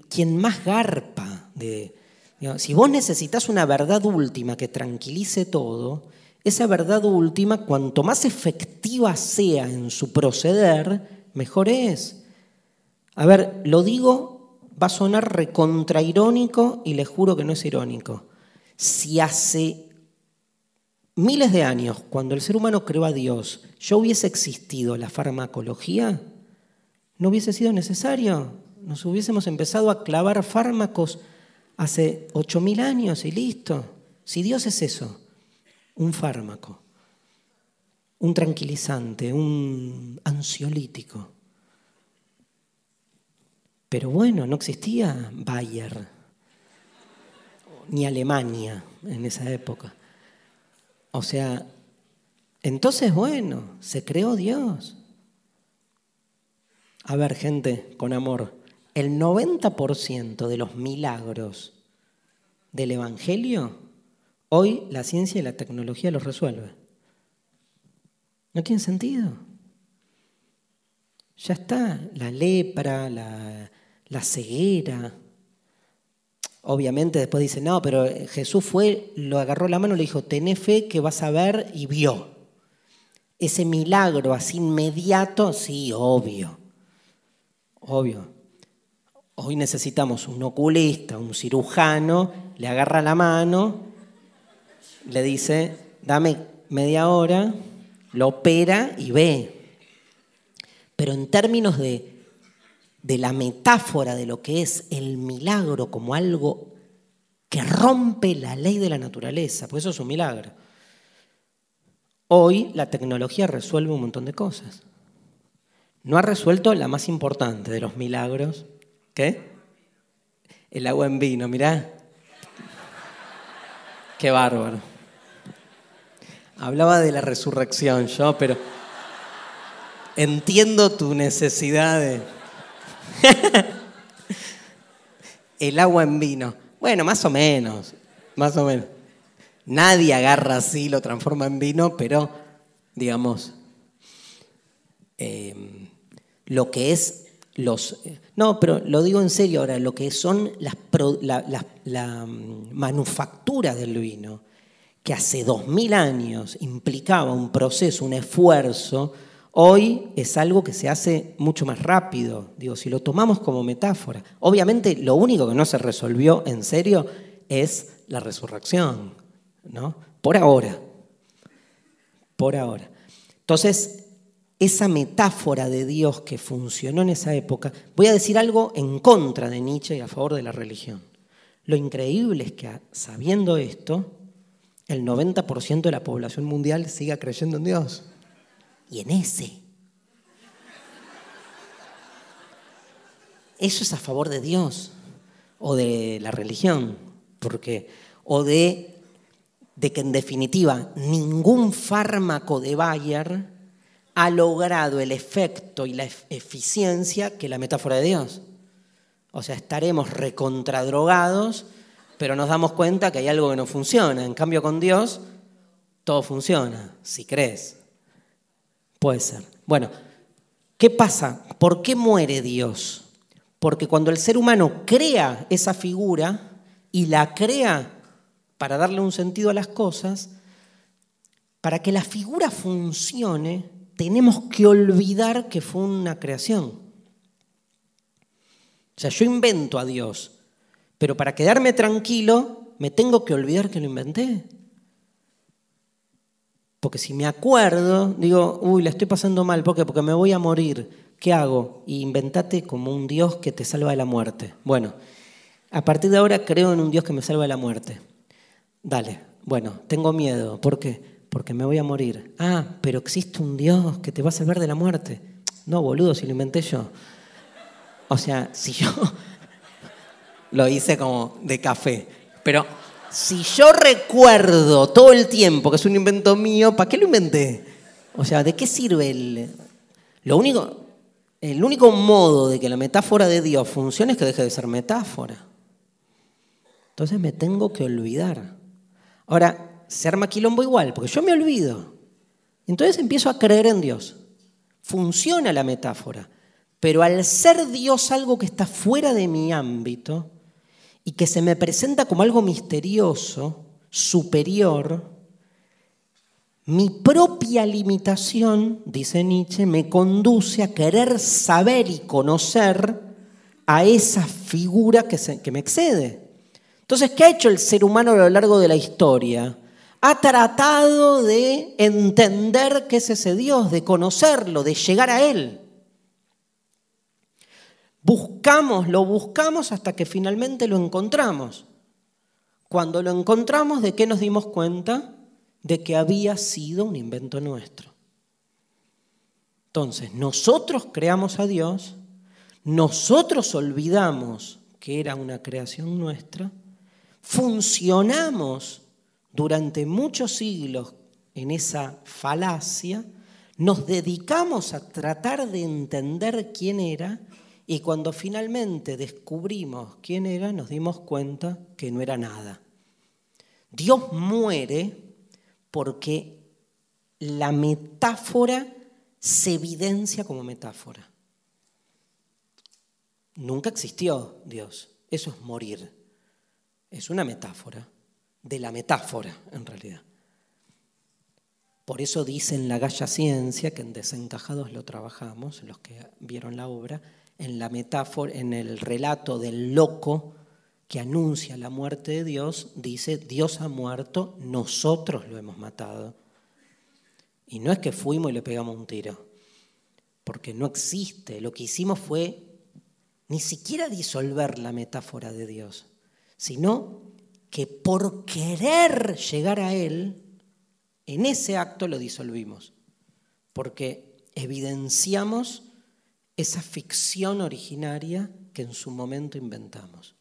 quien más garpa de... si vos necesitas una verdad última que tranquilice todo, esa verdad última, cuanto más efectiva sea en su proceder, mejor es. A ver, lo digo, va a sonar recontrairónico y les juro que no es irónico. Si hace miles de años, cuando el ser humano creó a Dios, ya hubiese existido la farmacología, no hubiese sido necesario. Nos hubiésemos empezado a clavar fármacos hace 8.000 años y listo. Si Dios es eso, un fármaco, un tranquilizante, un ansiolítico. Pero bueno, no existía Bayer ni Alemania en esa época. O sea, entonces bueno, se creó Dios. A ver, gente, con amor, el 90% de los milagros del Evangelio, hoy la ciencia y la tecnología los resuelve. No tiene sentido. Ya está, la lepra, la, la ceguera. Obviamente después dice, no, pero Jesús fue, lo agarró la mano le dijo, tené fe que vas a ver y vio. Ese milagro así inmediato, sí, obvio. Obvio. Hoy necesitamos un oculista, un cirujano, le agarra la mano, le dice, dame media hora, lo opera y ve. Pero en términos de, de la metáfora de lo que es el milagro como algo que rompe la ley de la naturaleza, pues eso es un milagro. Hoy la tecnología resuelve un montón de cosas no ha resuelto la más importante de los milagros. ¿Qué? El agua en vino, mirá. Qué bárbaro. Hablaba de la resurrección yo, pero entiendo tu necesidad de... [LAUGHS] El agua en vino. Bueno, más o menos, más o menos. Nadie agarra así, lo transforma en vino, pero, digamos, eh, lo que es los... No, pero lo digo en serio ahora, lo que son las, la, mm, manufactura del vino, que hace dos mil años implicaba un proceso, un esfuerzo, hoy es algo que se hace mucho más rápido. Digo, si lo tomamos como metáfora. Obviamente lo único que no se resolvió en serio es la resurrección, ¿no? Por ahora. Por ahora. Entonces, esa metáfora de Dios que funcionó en esa época, voy a decir algo en contra de Nietzsche y a favor de la religión. Lo increíble es que sabiendo esto, el 90% de la población mundial siga creyendo en Dios. Y en ese. Eso es a favor de Dios o de la religión, porque o de, que en definitiva ningún fármaco de Bayer ha logrado el efecto y la eficiencia que la metáfora de Dios. O sea, estaremos recontradrogados, pero nos damos cuenta que hay algo que no funciona. En cambio, con Dios, todo funciona, si crees. Puede ser. Bueno, ¿qué pasa? ¿Por qué muere Dios? Porque cuando el ser humano crea esa figura y la crea para darle un sentido a las cosas, para que la figura funcione, tenemos que olvidar que fue una creación. O sea, yo invento a Dios, pero para quedarme tranquilo me tengo que olvidar que lo inventé. Porque si me acuerdo, digo, uy, la estoy pasando mal, ¿por qué? Porque me voy a morir. ¿Qué hago? Y inventate como un Dios que te salva de la muerte. Bueno, a partir de ahora creo en un Dios que me salva de la muerte. Dale, bueno, tengo miedo. ¿Por qué? Porque me voy a morir. Ah, pero existe un Dios que te va a salvar de la muerte. No, boludo, si lo inventé yo. O sea, si yo [LAUGHS] lo hice como de café, pero si yo recuerdo todo el tiempo que es un invento mío, ¿para qué lo inventé? O sea, ¿de qué sirve el... Lo único, el único modo de que la metáfora de Dios funcione es que deje de ser metáfora. Entonces me tengo que olvidar. Ahora, se arma igual, porque yo me olvido. Entonces empiezo a creer en Dios. Funciona la metáfora. Pero al ser Dios algo que está fuera de mi ámbito y que se me presenta como algo misterioso, superior, mi propia limitación, dice Nietzsche, me conduce a querer saber y conocer a esa figura que, que me excede. Entonces, ¿qué ha hecho el ser humano a lo largo de la historia? Ha tratado de entender qué es ese Dios, de conocerlo, de llegar a Él. Buscamos, lo buscamos hasta que finalmente lo encontramos. Cuando lo encontramos, ¿de qué nos dimos cuenta? De que había sido un invento nuestro. Entonces, nosotros creamos a Dios, nosotros olvidamos que era una creación nuestra, funcionamos durante muchos siglos en esa falacia, nos dedicamos a tratar de entender quién era y cuando finalmente descubrimos quién era, nos dimos cuenta que no era nada. Dios muere porque la metáfora se evidencia como metáfora. Nunca existió Dios. Eso es morir. Es una metáfora de la metáfora, en realidad. Por eso dice en la Galla Ciencia, que en Desencajados lo trabajamos, los que vieron la obra, en la metáfora, en el relato del loco que anuncia la muerte de Dios, dice, Dios ha muerto, nosotros lo hemos matado. Y no es que fuimos y le pegamos un tiro, porque no existe. Lo que hicimos fue ni siquiera disolver la metáfora de Dios, sino que por querer llegar a Él, en ese acto lo disolvimos, porque evidenciamos esa ficción originaria que en su momento inventamos.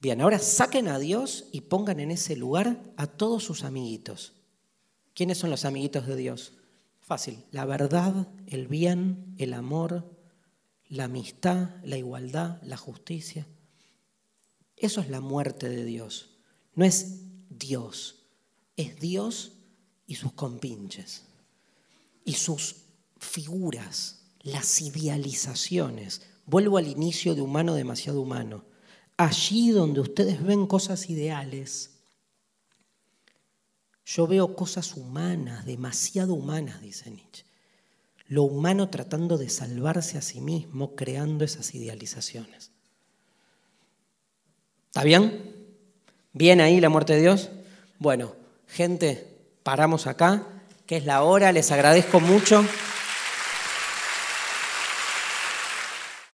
Bien, ahora saquen a Dios y pongan en ese lugar a todos sus amiguitos. ¿Quiénes son los amiguitos de Dios? Fácil, la verdad, el bien, el amor, la amistad, la igualdad, la justicia. Eso es la muerte de Dios. No es Dios, es Dios y sus compinches y sus figuras las idealizaciones. Vuelvo al inicio de humano demasiado humano. Allí donde ustedes ven cosas ideales, yo veo cosas humanas, demasiado humanas, dice Nietzsche. Lo humano tratando de salvarse a sí mismo, creando esas idealizaciones. ¿Está bien? ¿Bien ahí la muerte de Dios? Bueno, gente, paramos acá, que es la hora, les agradezco mucho.